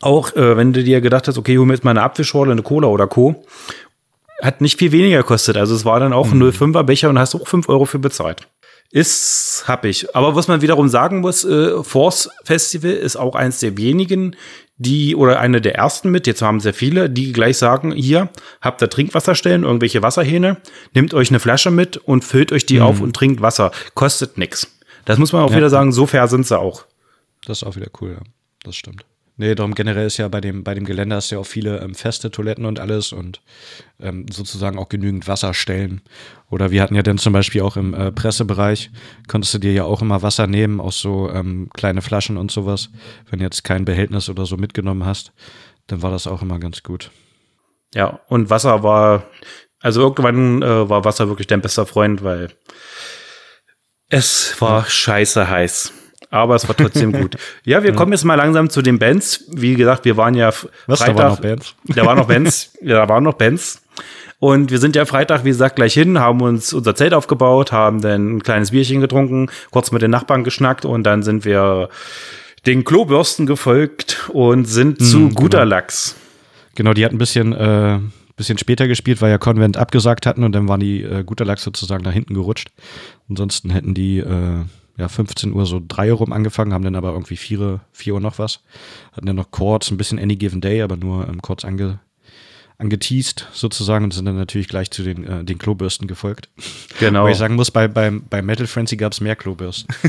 auch äh, wenn du dir gedacht hast, okay, hol mir jetzt mal eine Apfelschorle, eine Cola oder Co., hat nicht viel weniger gekostet. Also es war dann auch ein 05er Becher und hast auch 5 Euro für bezahlt. Ist hab ich. Aber was man wiederum sagen muss, äh, Force Festival ist auch eins der wenigen, die, oder eine der ersten mit, jetzt haben sehr viele, die gleich sagen, hier, habt ihr Trinkwasserstellen, irgendwelche Wasserhähne, nehmt euch eine Flasche mit und füllt euch die auf und trinkt Wasser. Kostet nix. Das muss man auch Ja. wieder sagen, so fair sind sie auch. Das ist auch wieder cool, ja. Das stimmt. Nee, darum generell ist ja bei dem, bei dem Gelände hast du ja auch viele ähm, feste Toiletten und alles und ähm, sozusagen auch genügend Wasserstellen. Oder wir hatten ja dann zum Beispiel auch im äh, Pressebereich, konntest du dir ja auch immer Wasser nehmen aus so ähm, kleine Flaschen und sowas. Wenn du jetzt kein Behältnis oder so mitgenommen hast, dann war das auch immer ganz gut. Ja, und Wasser war, also irgendwann äh, war Wasser wirklich dein bester Freund, weil es war scheiße heiß. Aber es war trotzdem gut. Ja, wir kommen jetzt mal langsam zu den Bands. Wie gesagt, wir waren ja Was, da Freitag. waren noch Bands? Da waren noch Bands. ja, da waren noch Bands. Und wir sind ja Freitag, wie gesagt, gleich hin, haben uns unser Zelt aufgebaut, haben dann ein kleines Bierchen getrunken, kurz mit den Nachbarn geschnackt und dann sind wir den Klobürsten gefolgt und sind zu guter Lachs. Genau, die hatten ein bisschen, äh, bisschen später gespielt, weil ja Konvent abgesagt hatten und dann waren die äh, guter Lachs sozusagen nach hinten gerutscht. Ansonsten hätten die äh, ja 15 Uhr so drei rum angefangen, haben dann aber irgendwie vier, vier Uhr noch was. Hatten dann noch kurz ein bisschen Any Given Day, aber nur ähm, kurz ange, angeteased sozusagen und sind dann natürlich gleich zu den, äh, den Klobürsten gefolgt. Genau. Wo ich sagen muss, bei, beim, bei Metal Frenzy gab es mehr Klobürsten.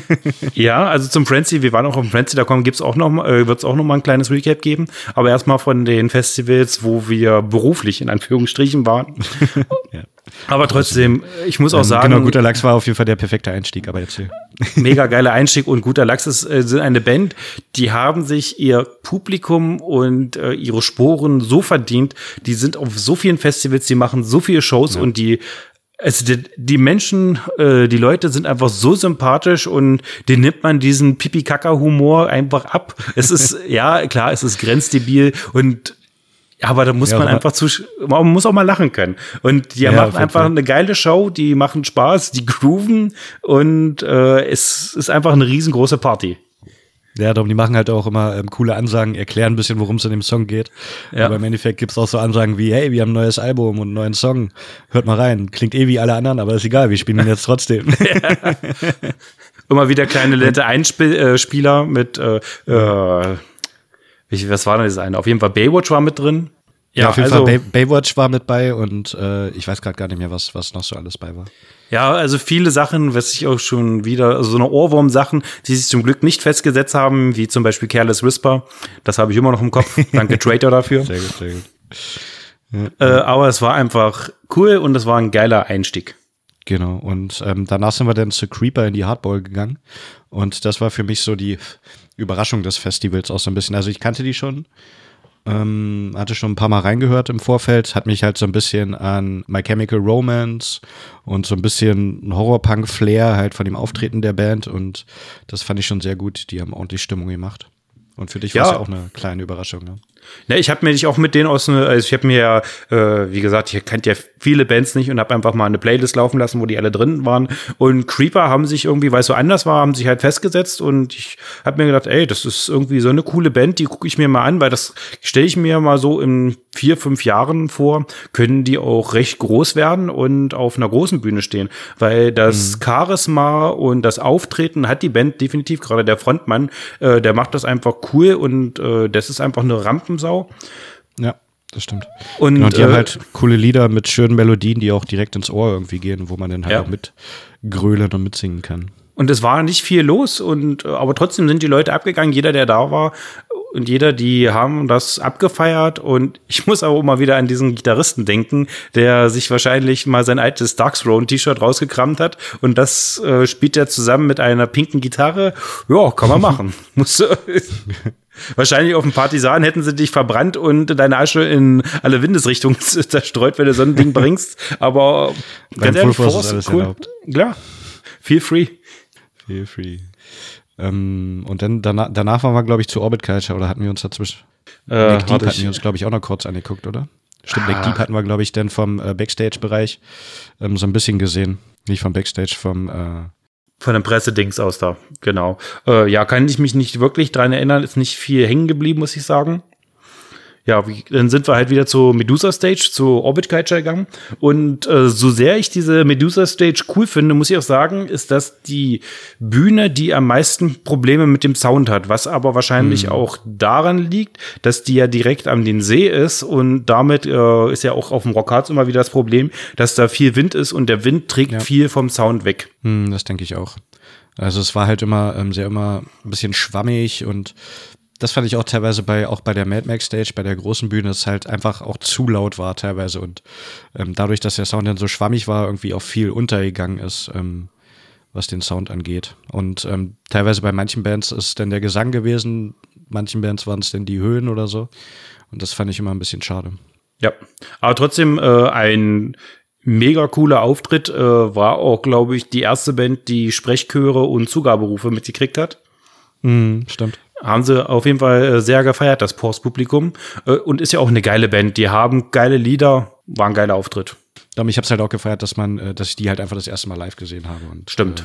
Ja, also zum Frenzy, wir waren auch auf dem Frenzy.com, gibt's auch noch, äh, wird es auch noch mal ein kleines Recap geben. Aber erstmal von den Festivals, wo wir beruflich in Anführungsstrichen waren. ja. Aber trotzdem, ich muss auch Ähm, sagen, genau, guter Lachs war auf jeden Fall der perfekte Einstieg, aber jetzt hier. mega geiler Einstieg und guter Lachs ist, äh, sind eine Band, die haben sich ihr Publikum und äh, ihre Sporen so verdient. Die sind auf so vielen Festivals, die machen so viele Shows und die also die, die Menschen, äh, die Leute sind einfach so sympathisch und den nimmt man diesen Pipi-Kaka-Humor einfach ab. Es ist, ja, klar, es ist grenzdebil und ja, aber da muss Ja, man einfach zu, man muss auch mal lachen können. Und die Ja, machen einfach eine geile Show, die machen Spaß, die grooven und äh, es ist einfach eine riesengroße Party. Ja, darum, die machen halt auch immer ähm, coole Ansagen, erklären ein bisschen, worum es in dem Song geht. Ja. Aber im Endeffekt gibt's auch so Ansagen wie, hey, wir haben ein neues Album und einen neuen Song. Hört mal rein. Klingt eh wie alle anderen, aber ist egal, wir spielen ihn jetzt trotzdem. Immer wieder kleine nette Einspieler äh, mit, äh, äh, wie, was war denn das eine? Auf jeden Fall Baywatch war mit drin. ja, auf jeden also, Fall Bay Baywatch war mit bei und äh, ich weiß gerade gar nicht mehr, was, was noch so alles bei war. Ja, also viele Sachen, was ich auch schon wieder, also so eine Ohrwurm-Sachen, die sich zum Glück nicht festgesetzt haben, wie zum Beispiel Careless Whisper. Das habe ich immer noch im Kopf. Danke Trader dafür. Sehr gut, sehr gut. Äh, aber es war einfach cool und es war ein geiler Einstieg. Genau. Und ähm, danach sind wir dann zu Creeper in die Hardball gegangen. Und das war für mich so die Überraschung des Festivals auch so ein bisschen. Also ich kannte die schon, ähm, hatte schon ein paar Mal reingehört im Vorfeld, hat mich halt so ein bisschen an My Chemical Romance und so ein bisschen Horrorpunk-Flair halt von dem Auftreten der Band. Und das fand ich schon sehr gut. Die haben ordentlich Stimmung gemacht. Und für dich war es Ja. ja auch eine kleine Überraschung. Ne? Ne, ich habe mir nicht auch mit denen aus, also ich habe mir ja, äh, wie gesagt, ich kannte ja viele Bands nicht und habe einfach mal eine Playlist laufen lassen, wo die alle drin waren. Und Creeper haben sich irgendwie, weil es so anders war, haben sich halt festgesetzt und ich habe mir gedacht, ey, das ist irgendwie so eine coole Band, die gucke ich mir mal an, weil das stelle ich mir mal so in vier, fünf Jahren vor, können die auch recht groß werden und auf einer großen Bühne stehen. Weil das mhm. Charisma und das Auftreten hat die Band definitiv, gerade der Frontmann, äh, der macht das einfach cool und äh, das ist einfach eine Rampensau. Ja. Das stimmt. Und, genau, die äh, haben halt coole Lieder mit schönen Melodien, die auch direkt ins Ohr irgendwie gehen, wo man dann halt ja. auch mit grölen und mitsingen kann. Und es war nicht viel los und äh, aber trotzdem sind die Leute abgegangen, jeder, der da war und jeder, die haben das abgefeiert und ich muss aber auch mal wieder an diesen Gitarristen denken, der sich wahrscheinlich mal sein altes Dark Throne T-Shirt rausgekramt hat und das äh, spielt er zusammen mit einer pinken Gitarre. Ja, kann man machen. muss Wahrscheinlich auf dem Partisan hätten sie dich verbrannt und deine Asche in alle Windesrichtungen zerstreut, wenn du so ein Ding bringst. Aber ganz ehrlich, Force cool. Erlaubt. Klar, feel free. Feel free. Ähm, und dann danach, danach waren wir, glaube ich, zu Orbit Culture oder hatten wir uns dazwischen. Äh, Nick Deep hatten wir uns, glaube ich, auch noch kurz angeguckt, oder? Stimmt, ah. Nick Deep hatten wir, glaube ich, dann vom äh, Backstage-Bereich ähm, so ein bisschen gesehen. Nicht vom Backstage, vom äh, von den Pressedings aus da, genau. Äh, ja, kann ich mich nicht wirklich dran erinnern, ist nicht viel hängen geblieben, muss ich sagen ja, wie, dann sind wir halt wieder zur Medusa Stage, zu Orbit Culture gegangen. Und äh, so sehr ich diese Medusa Stage cool finde, muss ich auch sagen, ist das die Bühne, die am meisten Probleme mit dem Sound hat. Was aber wahrscheinlich mhm. auch daran liegt, dass die ja direkt am den See ist und damit äh, ist ja auch auf dem Rockharz immer wieder das Problem, dass da viel Wind ist und der Wind trägt ja. viel vom Sound weg. Mhm, das denke ich auch. Also es war halt immer ähm, sehr immer ein bisschen schwammig und das fand ich auch teilweise bei, auch bei der Mad Max Stage, bei der großen Bühne, dass es halt einfach auch zu laut war teilweise und ähm, dadurch, dass der Sound dann so schwammig war, irgendwie auch viel untergegangen ist, ähm, was den Sound angeht. Und ähm, teilweise bei manchen Bands ist dann der Gesang gewesen, manchen Bands waren es dann die Höhen oder so. Und das fand ich immer ein bisschen schade. Ja, aber trotzdem äh, ein mega cooler Auftritt, äh, war auch, glaube ich, die erste Band, die Sprechchöre und Zugaberufe mitgekriegt hat. Mm, stimmt haben sie auf jeden Fall äh, sehr gefeiert, das Post-Publikum. Äh, und ist ja auch eine geile Band. Die haben geile Lieder, war ein geiler Auftritt. Ich habe es halt auch gefeiert, dass man, äh, dass ich die halt einfach das erste Mal live gesehen habe. Und, Stimmt. Äh,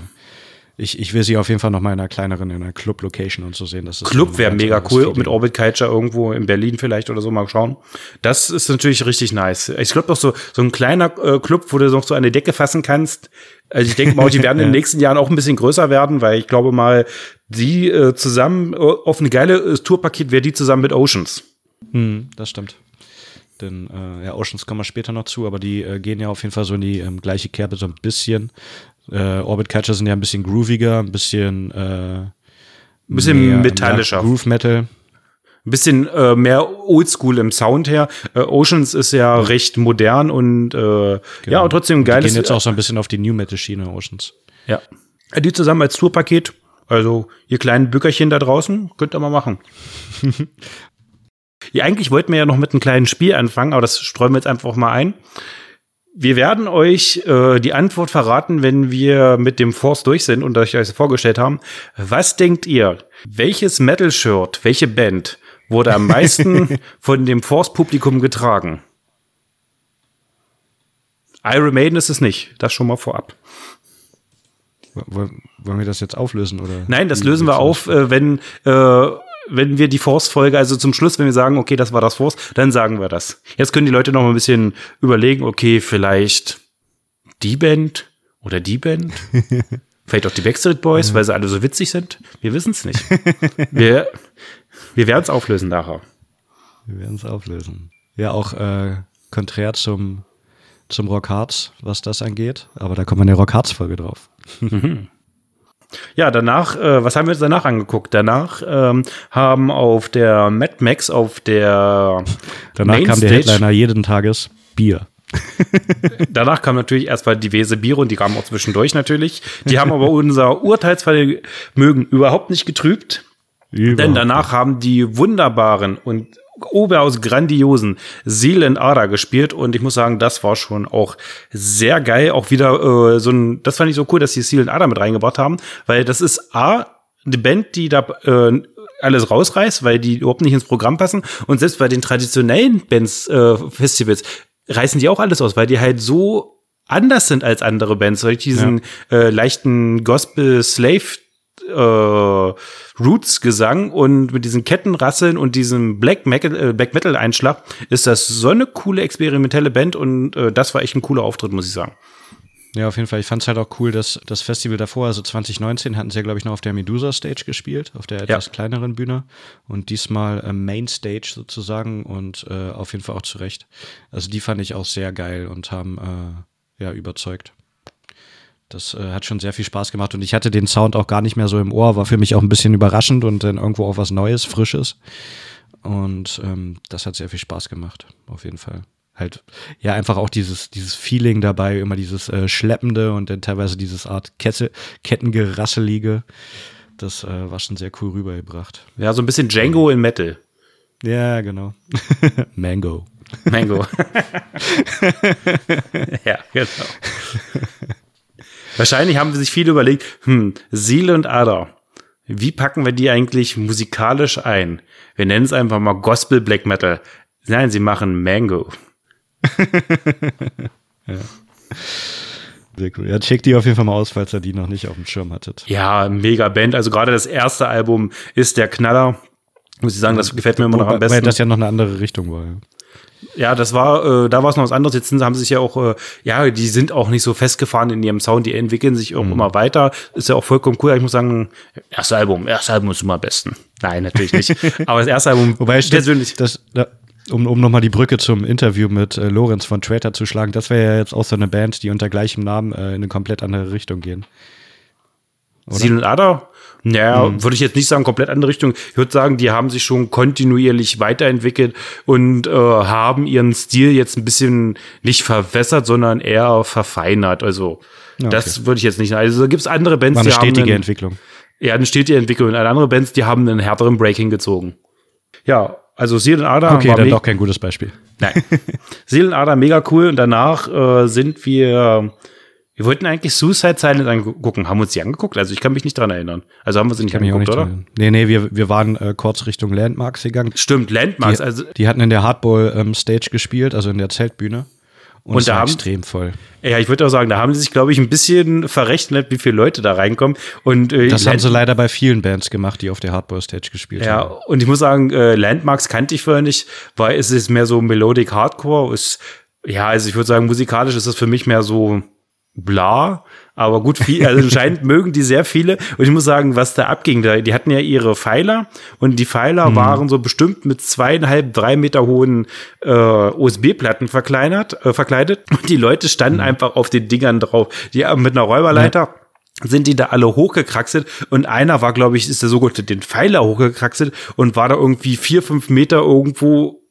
ich, ich will sie auf jeden Fall noch mal in einer kleineren, in einer Club-Location und so sehen. Das Club wäre mega cool, mit Orbit Culture irgendwo in Berlin vielleicht oder so mal schauen. Das ist natürlich richtig nice. Ich glaube doch so, so ein kleiner äh, Club, wo du noch so eine Decke fassen kannst. Also ich denke mal, die werden in den nächsten Jahren auch ein bisschen größer werden, weil ich glaube mal, die äh, zusammen äh, auf eine geile äh, Tourpaket wäre die zusammen mit Oceans. Hm, das stimmt. Denn äh, ja, Oceans kommen wir später noch zu, aber die äh, gehen ja auf jeden Fall so in die ähm, gleiche Kerbe so ein bisschen. Äh, Orbit Catcher sind ja ein bisschen grooviger, ein bisschen, äh, ein bisschen metallischer. Groove Metal. Ein bisschen äh, mehr oldschool im Sound her. Äh, Oceans ist ja, ja, recht modern und äh, genau. ja, und trotzdem geil. Die gehen jetzt auch so ein bisschen auf die New Metal Schiene, Oceans. Ja. Die zusammen als Tourpaket. Also, ihr kleinen Bückerchen da draußen, könnt ihr mal machen. ja, eigentlich wollten wir ja noch mit einem kleinen Spiel anfangen, aber das streuen wir jetzt einfach mal ein. Wir werden euch äh, die Antwort verraten, wenn wir mit dem Force durch sind und euch das vorgestellt haben. Was denkt ihr? Welches Metal-Shirt, welche Band wurde am meisten von dem Force-Publikum getragen? Iron Maiden ist es nicht. Das schon mal vorab. Wollen wir das jetzt auflösen? Oder Nein, das lösen wir auf, äh, wenn äh, wenn wir die Force-Folge, also zum Schluss, wenn wir sagen, okay, das war das Force, dann sagen wir das. Jetzt können die Leute noch mal ein bisschen überlegen, okay, vielleicht die Band oder die Band. vielleicht auch die Backstreet Boys, weil sie alle so witzig sind. Wir wissen es nicht. wir wir werden es auflösen nachher. Wir werden es auflösen. Ja, auch äh, konträr zum, zum Rock Hearts, was das angeht. Aber da kommt man in der Rock Hearts Folge drauf. Mhm. Ja, danach, äh, was haben wir uns danach angeguckt? Danach ähm, haben auf der Mad Max, auf der Danach Main kam der Headliner jeden Tages Bier. Danach kam natürlich erstmal diverse Biere und die kamen auch zwischendurch natürlich. Die haben aber unser Urteilsvermögen überhaupt nicht getrübt. Überhaupt. Denn danach haben die wunderbaren und Oberhaus grandiosen Seal and Ada gespielt und ich muss sagen, das war schon auch sehr geil. Auch wieder äh, so ein, das fand ich so cool, dass die Seal and Ada mit reingebracht haben, weil das ist A, eine Band, die da äh, alles rausreißt, weil die überhaupt nicht ins Programm passen. Und selbst bei den traditionellen Bands, äh, Festivals, reißen die auch alles aus, weil die halt so anders sind als andere Bands, weil ich diesen ja. äh, leichten Gospel-Slave äh, Roots-Gesang und mit diesen Kettenrasseln und diesem Black Metal, äh, Black Metal Einschlag ist das so eine coole experimentelle Band und äh, das war echt ein cooler Auftritt, muss ich sagen. Ja, auf jeden Fall. Ich fand es halt auch cool, dass das Festival davor, also 2019, hatten sie ja, glaube ich, noch auf der Medusa Stage gespielt, auf der etwas ja. kleineren Bühne. Und diesmal äh, Main Stage sozusagen und äh, auf jeden Fall auch zurecht. Also die fand ich auch sehr geil und haben äh, ja überzeugt. Das äh, hat schon sehr viel Spaß gemacht und ich hatte den Sound auch gar nicht mehr so im Ohr, war für mich auch ein bisschen überraschend und dann irgendwo auch was Neues, Frisches. Und ähm, das hat sehr viel Spaß gemacht, auf jeden Fall halt, ja, einfach auch dieses, dieses Feeling dabei, immer dieses äh, Schleppende und dann teilweise dieses Art Kette, Kettengerasselige. Das äh, war schon sehr cool rübergebracht. Ja, so ein bisschen Django in Metal. Ja, genau. Mango. Mango. ja, genau. Wahrscheinlich haben sich viele überlegt, hm, Seele und Ader. Wie packen wir die eigentlich musikalisch ein? Wir nennen es einfach mal Gospel Black Metal. Nein, sie machen Mango. ja. Sehr cool. Ja, checkt die auf jeden Fall mal aus, falls ihr die noch nicht auf dem Schirm hattet. Ja, mega Band. Also gerade das erste Album ist der Knaller. Muss ich sagen, das gefällt mir immer noch am besten. Weil das ja noch eine andere Richtung war. Ja. Ja, das war, äh, da war es noch was anderes. Jetzt haben sie sich ja auch, äh, ja, die sind auch nicht so festgefahren in ihrem Sound, die entwickeln sich auch mhm. immer weiter. Ist ja auch vollkommen cool. Ich muss sagen, erstes Album, erstes Album ist immer am besten. Nein, natürlich nicht. Aber das erste Album, Wobei persönlich. Das, das, um, um nochmal die Brücke zum Interview mit äh, Lorenz von Trader zu schlagen, das wäre ja jetzt auch so eine Band, die unter gleichem Namen äh, in eine komplett andere Richtung gehen. Oder? und Ada? Naja, mhm. würde ich jetzt nicht sagen, komplett andere Richtung. Ich würde sagen, die haben sich schon kontinuierlich weiterentwickelt und äh, haben ihren Stil jetzt ein bisschen nicht verwässert, sondern eher verfeinert. Also, okay. das würde ich jetzt nicht sagen. Also, da gibt es andere Bands, War eine die stetige haben. Einen, Entwicklung. Ja, eine stetige Entwicklung. Und andere Bands, die haben einen härteren Breaking gezogen. Ja, also Seelenader. Okay, dann doch kein gutes Beispiel. Nein. Seelenader mega cool und danach äh, sind wir. Wir wollten eigentlich Suicide Silent angucken. Haben wir uns die angeguckt? Also ich kann mich nicht dran erinnern. Also haben wir sie nicht angeguckt, nicht oder? Dran. Nee, nee, wir, wir waren äh, kurz Richtung Landmarks gegangen. Stimmt, Landmarks. Die, also die hatten in der Hardball ähm, Stage gespielt, also in der Zeltbühne. Und, und da haben, extrem voll. Ja, ich würde auch sagen, da haben sie sich, glaube ich, ein bisschen verrechnet, wie viele Leute da reinkommen. Und, äh, das haben sie leider bei vielen Bands gemacht, die auf der Hardball-Stage gespielt ja, haben. Ja, und ich muss sagen, äh, Landmarks kannte ich vorher nicht, weil es ist mehr so Melodic Hardcore. Ist, ja, also ich würde sagen, musikalisch ist das für mich mehr so bla. Aber gut, viel, also anscheinend mögen die sehr viele. Und ich muss sagen, was da abging, da, die hatten ja ihre Pfeiler und die Pfeiler mhm. waren so bestimmt mit zweieinhalb, drei Meter hohen äh, USB-Platten verkleinert, äh, verkleidet. Und die Leute standen mhm. einfach auf den Dingern drauf. Die haben mit einer Räuberleiter. Ja sind die da alle hochgekraxelt und einer war, glaube ich, ist der sogenannte den Pfeiler hochgekraxelt und war da irgendwie vier, fünf Meter irgendwo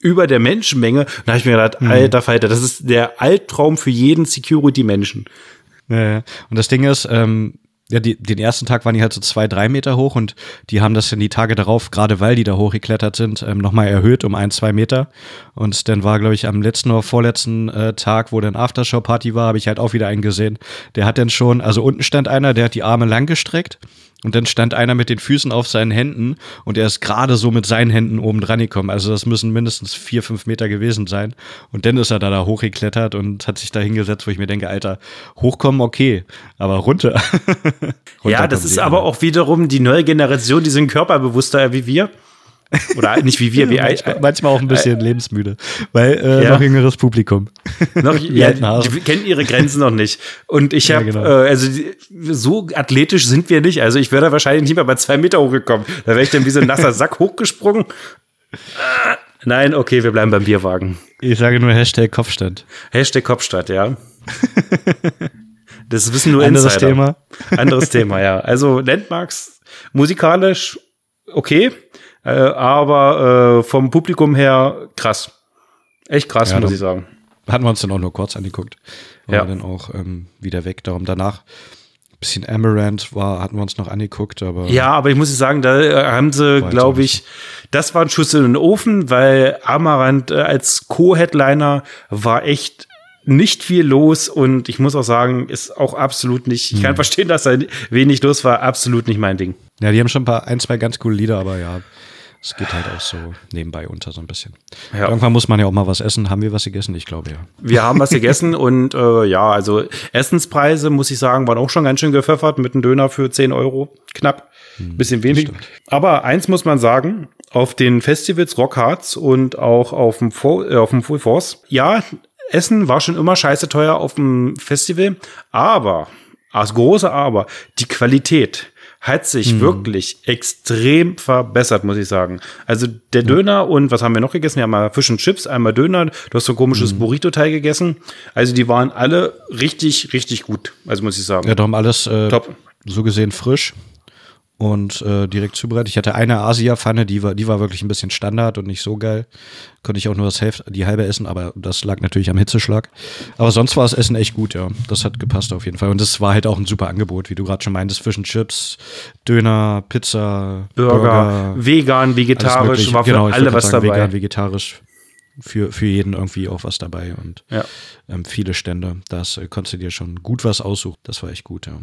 über der Menschenmenge. Und da habe ich mir gedacht, mhm. alter Falter, das ist der Albtraum für jeden Security-Menschen. Ja, ja. Und das Ding ist, ähm, ja, die, den ersten Tag waren die halt so zwei, drei Meter hoch und die haben das in die Tage darauf, gerade weil die da hochgeklettert sind, ähm, nochmal erhöht um ein, zwei Meter. Und dann war, glaube ich, am letzten oder vorletzten äh, Tag, wo dann Aftershow-Party war, habe ich halt auch wieder einen gesehen. Der hat dann schon, also unten stand einer, der hat die Arme lang gestreckt und dann stand einer mit den Füßen auf seinen Händen und er ist gerade so mit seinen Händen oben dran gekommen. Also das müssen mindestens vier, fünf Meter gewesen sein. Und dann ist er da, da hochgeklettert und hat sich da hingesetzt, wo ich mir denke, Alter, hochkommen, okay, aber runter. runter ja, das ist aber auch wiederum die neue Generation, die sind körperbewusster wie wir. Oder nicht wie wir, wie manchmal, manchmal auch ein bisschen äh, lebensmüde, weil äh, ja. noch jüngeres Publikum. Noch, ja, die kennen ihre Grenzen noch nicht. Und ich habe, ja, genau. äh, also so athletisch sind wir nicht. Also ich wäre da wahrscheinlich nicht mehr bei zwei Meter hochgekommen. Da wäre ich dann wie so ein nasser Sack hochgesprungen. Nein, okay, wir bleiben beim Bierwagen. Ich sage nur Hashtag Kopfstand. Hashtag Kopfstand, ja. Das wissen nur Anderes Insider. Thema. Anderes Thema, ja. Also Landmarks musikalisch okay. Äh, aber äh, vom Publikum her krass. Echt krass, ja, muss ich sagen. Hatten wir uns dann auch nur kurz angeguckt. War ja. dann auch ähm, wieder weg. Darum danach bisschen Amaranth war, hatten wir uns noch angeguckt, aber. Ja, aber ich muss sagen, da äh, haben sie, glaube ich, das war ein Schuss in den Ofen, weil Amaranth äh, als Co-Headliner war echt nicht viel los und ich muss auch sagen, ist auch absolut nicht, ich kann hm. verstehen, dass da wenig los war, absolut nicht mein Ding. Ja, die haben schon ein paar, ein, zwei ganz coole Lieder, aber ja, es geht halt auch so nebenbei unter so ein bisschen. Ja. Irgendwann muss man ja auch mal was essen. Haben wir was gegessen? Ich glaube ja. Wir haben was gegessen und äh, ja, also Essenspreise, muss ich sagen, waren auch schon ganz schön gepfeffert mit einem Döner für 10 Euro. Knapp. Bisschen wenig. Aber eins muss man sagen, auf den Festivals Rockhards und auch auf dem, Fo äh, auf dem Full Force, ja, Essen war schon immer scheiße teuer auf dem Festival, aber, als große Aber, die Qualität hat sich wirklich extrem verbessert, muss ich sagen. Also der Döner und was haben wir noch gegessen? Wir haben mal Fisch und Chips, einmal Döner, du hast so ein komisches Burrito-Teil gegessen. Also die waren alle richtig, richtig gut, also muss ich sagen. Ja, darum alles äh, Top. so gesehen frisch und äh, direkt zubereitet. Ich hatte eine Asia-Pfanne, die war, die war wirklich ein bisschen Standard und nicht so geil. Konnte ich auch nur das Hälfte, die halbe essen, aber das lag natürlich am Hitzeschlag. Aber sonst war das Essen echt gut, ja. Das hat gepasst auf jeden Fall. Und das war halt auch ein super Angebot, wie du gerade schon meintest. Fisch und Chips, Döner, Pizza, Burger, vegan, alles vegetarisch, war für Genau, alle was sagen, dabei. Vegan, vegetarisch. Für, für jeden irgendwie auch was dabei und Ja. ähm, viele Stände. Das äh, konntest du dir schon gut was aussuchen. Das war echt gut, ja.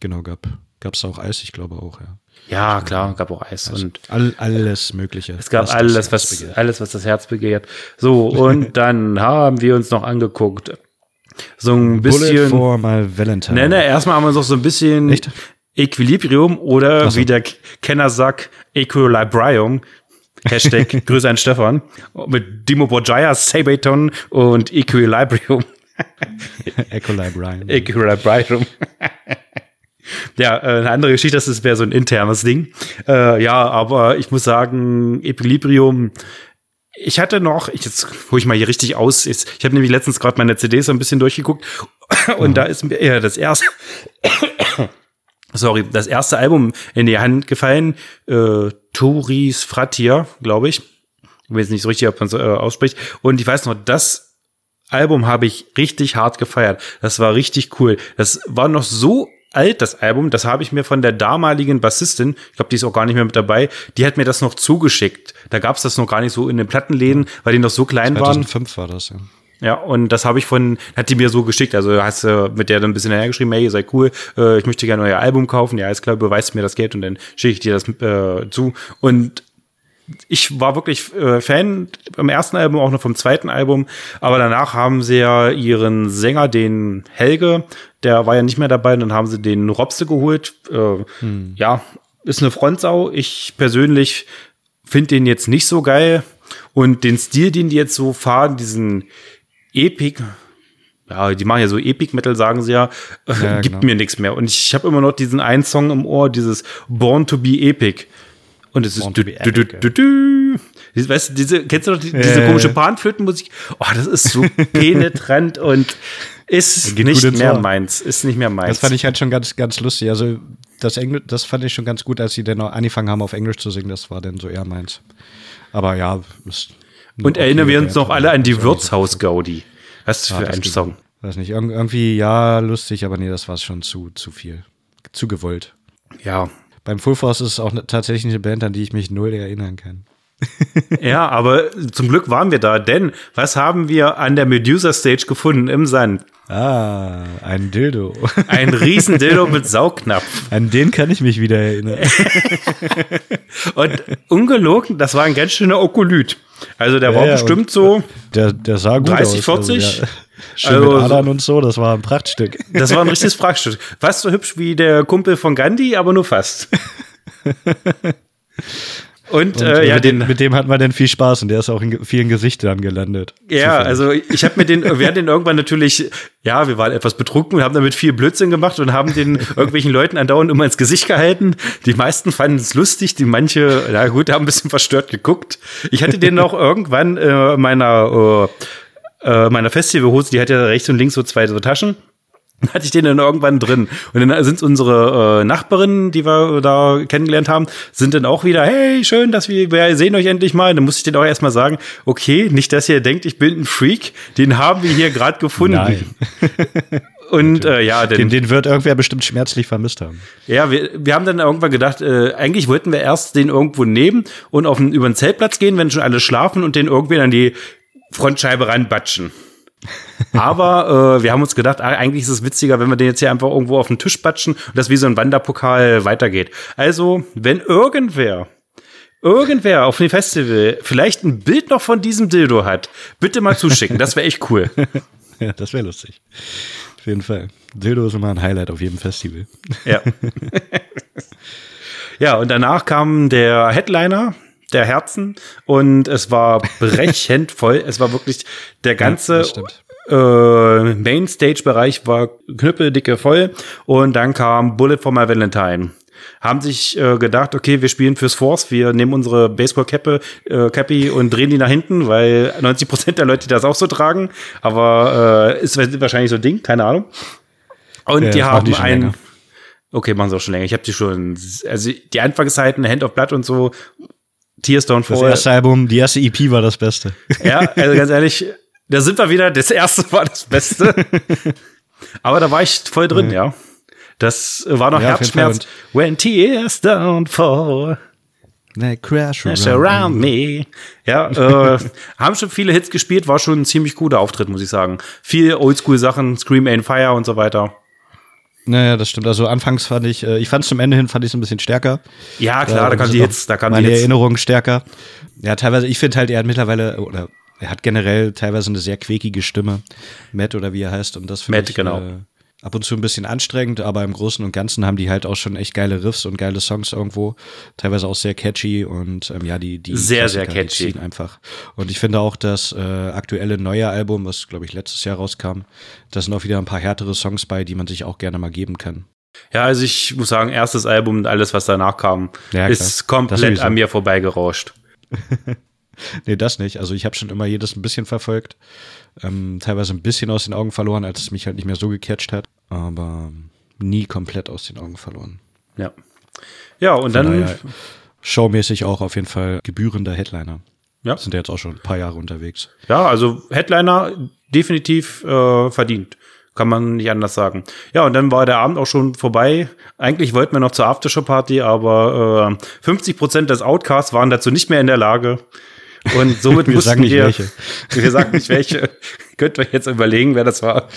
Genau, gab es auch Eis, ich glaube auch, ja. Ja, klar, gab auch Eis und All, alles Mögliche. es gab alles, was, begehrt. alles, was das Herz begehrt. So, und dann haben wir uns noch angeguckt. So ein Bullet bisschen. for my Valentine. Ne, ne, erstmal haben wir uns noch so ein bisschen Echt? Equilibrium oder so. wie der Kenner sagt, Equilibrium. Hashtag Grüße an Stefan. Mit Dimo Borgia, Sabaton und Equilibrium. Equilibrium. Equilibrium. Ja, äh, eine andere Geschichte, das wäre so ein internes Ding. Äh, ja, aber ich muss sagen, Equilibrium. Ich hatte noch, ich jetzt hole ich mal hier richtig aus. Jetzt, ich habe nämlich letztens gerade meine CDs so ein bisschen durchgeguckt und da ist mir ja das erste, sorry, das erste Album in die Hand gefallen. Äh, Turis Fratia, glaube ich. Ich weiß nicht so richtig, ob man so äh, ausspricht. Und ich weiß noch, das Album habe ich richtig hart gefeiert. Das war richtig cool. Das war noch so alt, das Album. Das habe ich mir von der damaligen Bassistin, ich glaube, die ist auch gar nicht mehr mit dabei, die hat mir das noch zugeschickt. Da gab es das noch gar nicht so in den Plattenläden, weil die noch so klein waren. 2005 war das, ja. Ja, und das habe ich von, hat die mir so geschickt. Also hast du mit der dann ein bisschen hergeschrieben, hey, ihr seid cool, äh, ich möchte gerne euer Album kaufen. Ja, ist klar, beweist mir das Geld und dann schicke ich dir das äh, zu. Und ich war wirklich äh, Fan beim ersten Album, auch noch vom zweiten Album. Aber danach haben sie ja ihren Sänger, den Helge, der war ja nicht mehr dabei, und dann haben sie den Robste geholt. Äh, Ja, ist eine Frontsau. Ich persönlich finde den jetzt nicht so geil. Und den Stil, den die jetzt so fahren, diesen Epic, ja, die machen ja so Epic Metal, sagen sie ja, äh, Ja, gibt genau. mir nichts mehr. Und ich habe immer noch diesen einen Song im Ohr, dieses Born to be Epic. Und es ist du, du, du, du, du. Weißt du, diese, kennst du noch die, diese komische. Panflötenmusik? Oh, das ist so penetrant und ist nicht mehr Ohr. meins. Ist nicht mehr meins. Das fand ich halt schon ganz, ganz lustig. Also das Englisch, das fand ich schon ganz gut, als sie dann auch angefangen haben, auf Englisch zu singen. Das war dann so eher meins. Aber ja, ist und erinnern wir uns noch alle an die Wirtshaus-Gaudi. Was Ah, für das ein. Song. Weiß nicht, irg irgendwie ja lustig, aber nee, das war schon zu, zu viel. Zu gewollt. Ja. Beim Full Force ist es auch ne, tatsächlich eine Band, an die ich mich null erinnern kann. Ja, aber zum Glück waren wir da, denn was haben wir an der Medusa Stage gefunden im Sand? Ah, ein Dildo. Ein riesen Dildo mit Saugnapf. An den kann ich mich wieder erinnern. Und ungelogen, das war ein ganz schöner Okolyt. Also der war Ja, bestimmt und- so, Der, der sah gut 30, aus. 40? Also, ja. Schön Also mit Adern und so, das war ein Prachtstück. das war ein richtiges Prachtstück. Fast so hübsch wie der Kumpel von Gandhi, aber nur fast. Und, Und, äh, äh, ja, mit, den, dem, mit dem hatten wir dann viel Spaß und der ist auch in vielen Gesichtern gelandet. Ja, Zufällig. also ich habe mir den, wir hatten den irgendwann natürlich, ja, wir waren etwas betrunken und haben damit viel Blödsinn gemacht und haben den irgendwelchen Leuten andauernd immer ins Gesicht gehalten. Die meisten fanden es lustig, die manche, na gut, haben ein bisschen verstört geguckt. Ich hatte den noch irgendwann äh, meiner äh, äh, meiner Festivalhose, die hat ja rechts und links so zwei so Taschen. Hatte ich den dann irgendwann drin. Und dann sind unsere äh, Nachbarinnen, die wir da kennengelernt haben, sind dann auch wieder, hey, schön, dass wir, wir sehen euch endlich mal. Dann musste ich denen auch erstmal sagen, okay, nicht, dass ihr denkt, ich bin ein Freak, den haben wir hier gerade gefunden. Nein. Und äh, ja, Den, denn, den wird irgendwer bestimmt schmerzlich vermisst haben. ja, wir, wir haben dann irgendwann gedacht, äh, eigentlich wollten wir erst den irgendwo nehmen und auf den, über den Zeltplatz gehen, wenn schon alle schlafen und den irgendwie an die Frontscheibe ranbatschen. Aber äh, wir haben uns gedacht, eigentlich ist es witziger, wenn wir den jetzt hier einfach irgendwo auf den Tisch batschen und das wie so ein Wanderpokal weitergeht. Also, wenn irgendwer irgendwer auf dem Festival vielleicht ein Bild noch von diesem Dildo hat, bitte mal zuschicken. Das wäre echt cool. ja, das wäre lustig. Auf jeden Fall. Dildo ist immer ein Highlight auf jedem Festival. Ja. ja, und danach kam der Headliner, der Herzen, und es war brechend voll. Es war wirklich der ganze ja, äh, Mainstage-Bereich war knüppeldicke voll. Und dann kam Bullet for My Valentine haben sich äh, gedacht, okay, wir spielen fürs Force, wir nehmen unsere Baseball-Cappe, äh, Cappy und drehen die nach hinten, weil 90 Prozent der Leute das auch so tragen. Aber äh, ist wahrscheinlich so ein Ding, keine Ahnung. Und ja, die haben die ein. Länger. Okay, machen sie auch schon länger. Ich habe die schon, also die Anfangszeiten, Hand of Blood und so, Tears Don't Fall. Das erste Album, die erste EP war das Beste. Ja, also ganz ehrlich, da sind wir wieder. Das erste war das Beste. Aber da war ich voll drin, ja. ja. Das war noch ja, Herzschmerz. When tears don't fall. They crash around, around me. Ja, äh, haben schon viele Hits gespielt, war schon ein ziemlich guter Auftritt, muss ich sagen. Viel Oldschool-Sachen, Scream Ain't Fire und so weiter. Naja, das stimmt. Also anfangs fand ich, äh, ich fand es zum Ende hin, fand ich es ein bisschen stärker. Ja, klar, da, da kam die Hits, da kam meine die Hits. Erinnerung stärker. Ja, teilweise, ich finde halt, er hat mittlerweile, oder er hat generell teilweise eine sehr quäkige Stimme. Matt oder wie er heißt. Und das finde ich, genau. Äh, ab und zu ein bisschen anstrengend, aber im Großen und Ganzen haben die halt auch schon echt geile Riffs und geile Songs irgendwo. Teilweise auch sehr catchy und ähm, ja, die, die sehr, sehr catchy. einfach. Und ich finde auch das äh, aktuelle neue Album, was glaube ich letztes Jahr rauskam, da sind auch wieder ein paar härtere Songs bei, die man sich auch gerne mal geben kann. Ja, also ich muss sagen, erstes Album und alles, was danach kam, ja, ist komplett an mir vorbeigerauscht. nee, das nicht. Also ich habe schon immer jedes ein bisschen verfolgt ähm, teilweise ein bisschen aus den Augen verloren, als es mich halt nicht mehr so gecatcht hat, aber nie komplett aus den Augen verloren. Ja. Ja, und Von dann. Daher, showmäßig auch auf jeden Fall gebührender Headliner. Ja. Sind ja jetzt auch schon ein paar Jahre unterwegs. Ja, also Headliner definitiv äh, verdient. Kann man nicht anders sagen. Ja, und dann war der Abend auch schon vorbei. Eigentlich wollten wir noch zur Aftershow-Party, aber äh, 50 Prozent des Outcasts waren dazu nicht mehr in der Lage. Und somit wir mussten sagen nicht wir, welche. wir sagen nicht welche, könnt ihr jetzt überlegen, wer das war.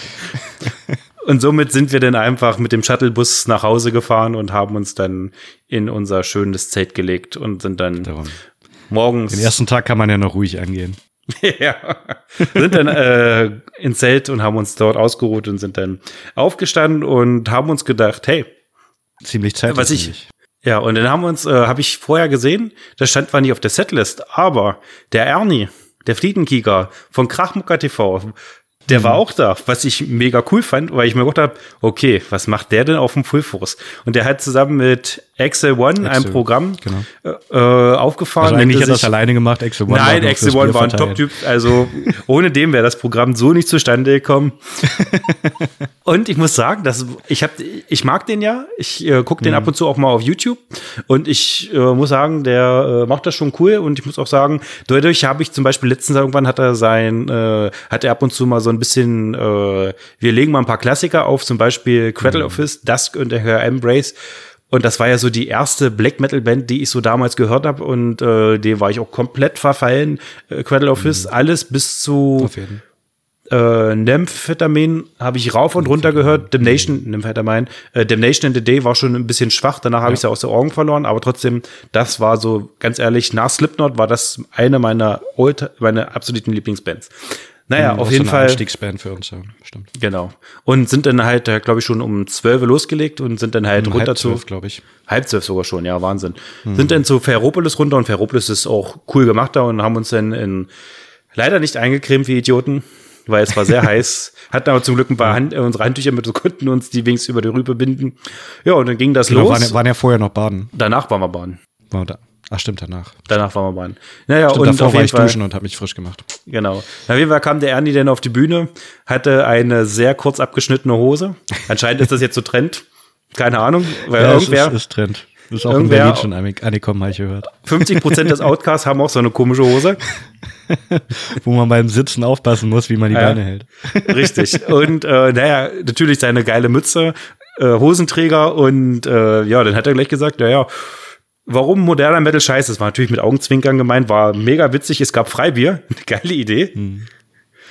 Und somit sind wir dann einfach mit dem Shuttlebus nach Hause gefahren und haben uns dann in unser schönes Zelt gelegt und sind dann Darum. morgens. Den ersten Tag kann man ja noch ruhig angehen. ja, sind dann äh, ins Zelt und haben uns dort ausgeruht und sind dann aufgestanden und haben uns gedacht, hey, ziemlich zeitlich. Was ich, ja, und dann haben wir uns, äh, habe ich vorher gesehen, das stand zwar nicht auf der Setlist, aber der Ernie, der Fliegenkieger von Krachmucker TV, der war mhm. auch da, was ich mega cool fand, weil ich mir gedacht habe, okay, was macht der denn auf dem Full Force? Und der hat zusammen mit Excel One ein Programm genau. äh, aufgefahren. Also eigentlich hat das alleine gemacht, Excel One. Nein, Excel One war ein Top-Typ. Also ohne dem wäre das Programm so nicht zustande gekommen. und ich muss sagen, dass ich hab, ich mag den ja. Ich äh, gucke den mhm. ab und zu auch mal auf YouTube. Und ich äh, muss sagen, der äh, macht das schon cool. Und ich muss auch sagen, dadurch habe ich zum Beispiel letztens irgendwann hat er sein, äh, hat er ab und zu mal so ein bisschen, äh, wir legen mal ein paar Klassiker auf, zum Beispiel Cradle mhm. of Fist, Dusk und der Embrace. Und das war ja so die erste Black Metal Band, die ich so damals gehört habe und äh, dem war ich auch komplett verfallen. Äh, Cradle of Fist, mhm. alles bis zu äh, Nymphetamin habe ich rauf und runter gehört. Damnation, mhm. Nymphetamin, äh, Damnation in the Day war schon ein bisschen schwach, danach ja. habe ich es ja aus den Augen verloren, aber trotzdem, das war so, ganz ehrlich, nach Slipknot war das eine meiner, old, meine absoluten Lieblingsbands. Naja, mhm, auf jeden so Fall. Einstiegsband für uns, ja, stimmt. Genau. Und sind dann halt, glaube ich, schon um zwölf losgelegt und sind dann halt um runter halb zwölf, glaube ich. Halb zwölf sogar schon, ja, Wahnsinn. Mhm. Sind dann zu Ferropolis runter und Ferropolis ist auch cool gemacht da und haben uns dann in, leider nicht eingecremt wie Idioten, weil es war sehr heiß. Hatten aber zum Glück ein paar Hand, äh, unsere Handtücher mit, so konnten uns die wenigstens über die Rübe binden. Ja, und dann ging das genau, los. Waren, waren ja vorher noch baden. Danach waren wir baden. War da. Ach stimmt, danach. Danach waren wir baden. Naja, stimmt, und davor war ich Fall, duschen und habe mich frisch gemacht. Genau. Auf jeden Fall kam der Ernie dann auf die Bühne, hatte eine sehr kurz abgeschnittene Hose. Anscheinend ist das jetzt so Trend. Keine Ahnung. Weil ja, irgendwer, ist, ist Trend. Das ist auch in Berlin schon angekommen, habe ich gehört. 50 Prozent des Outcasts haben auch so eine komische Hose. Wo man beim Sitzen aufpassen muss, wie man die ja, Beine hält. Richtig. Und äh, naja, natürlich seine geile Mütze, äh, Hosenträger und äh, ja, dann hat er gleich gesagt, naja, Warum moderner Metal scheiße? Das war natürlich mit Augenzwinkern gemeint, war mega witzig. Es gab Freibier, eine geile Idee. Hm.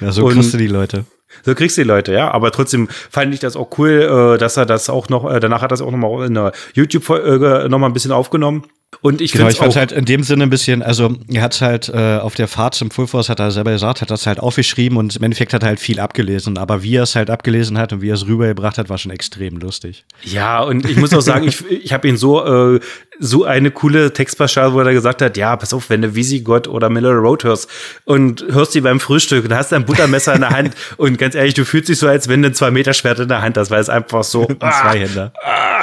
Ja, so kriegst du die Leute. So kriegst du die Leute, ja. Aber trotzdem fand ich das auch cool, äh, dass er das auch noch, äh, danach hat er das auch noch mal in der YouTube-Folge noch mal ein bisschen aufgenommen. Und ich genau, ich fand halt in dem Sinne ein bisschen, also er hat halt äh, auf der Fahrt zum Full Force, hat er selber gesagt, hat das halt aufgeschrieben und im Endeffekt hat er halt viel abgelesen. Aber wie er es halt abgelesen hat und wie er es rübergebracht hat, war schon extrem lustig. Ja, und ich muss auch sagen, ich, ich habe ihn so, äh, so eine coole Textpassage, wo er gesagt hat, ja, pass auf, wenn du Visigoth oder Miller Road hörst und hörst die beim Frühstück, dann hast ein Buttermesser in der Hand und ganz ehrlich, du fühlst dich so, als wenn du ein Zwei-Meter-Schwert in der Hand hast, weil es einfach so ein Zweihänder. Ah,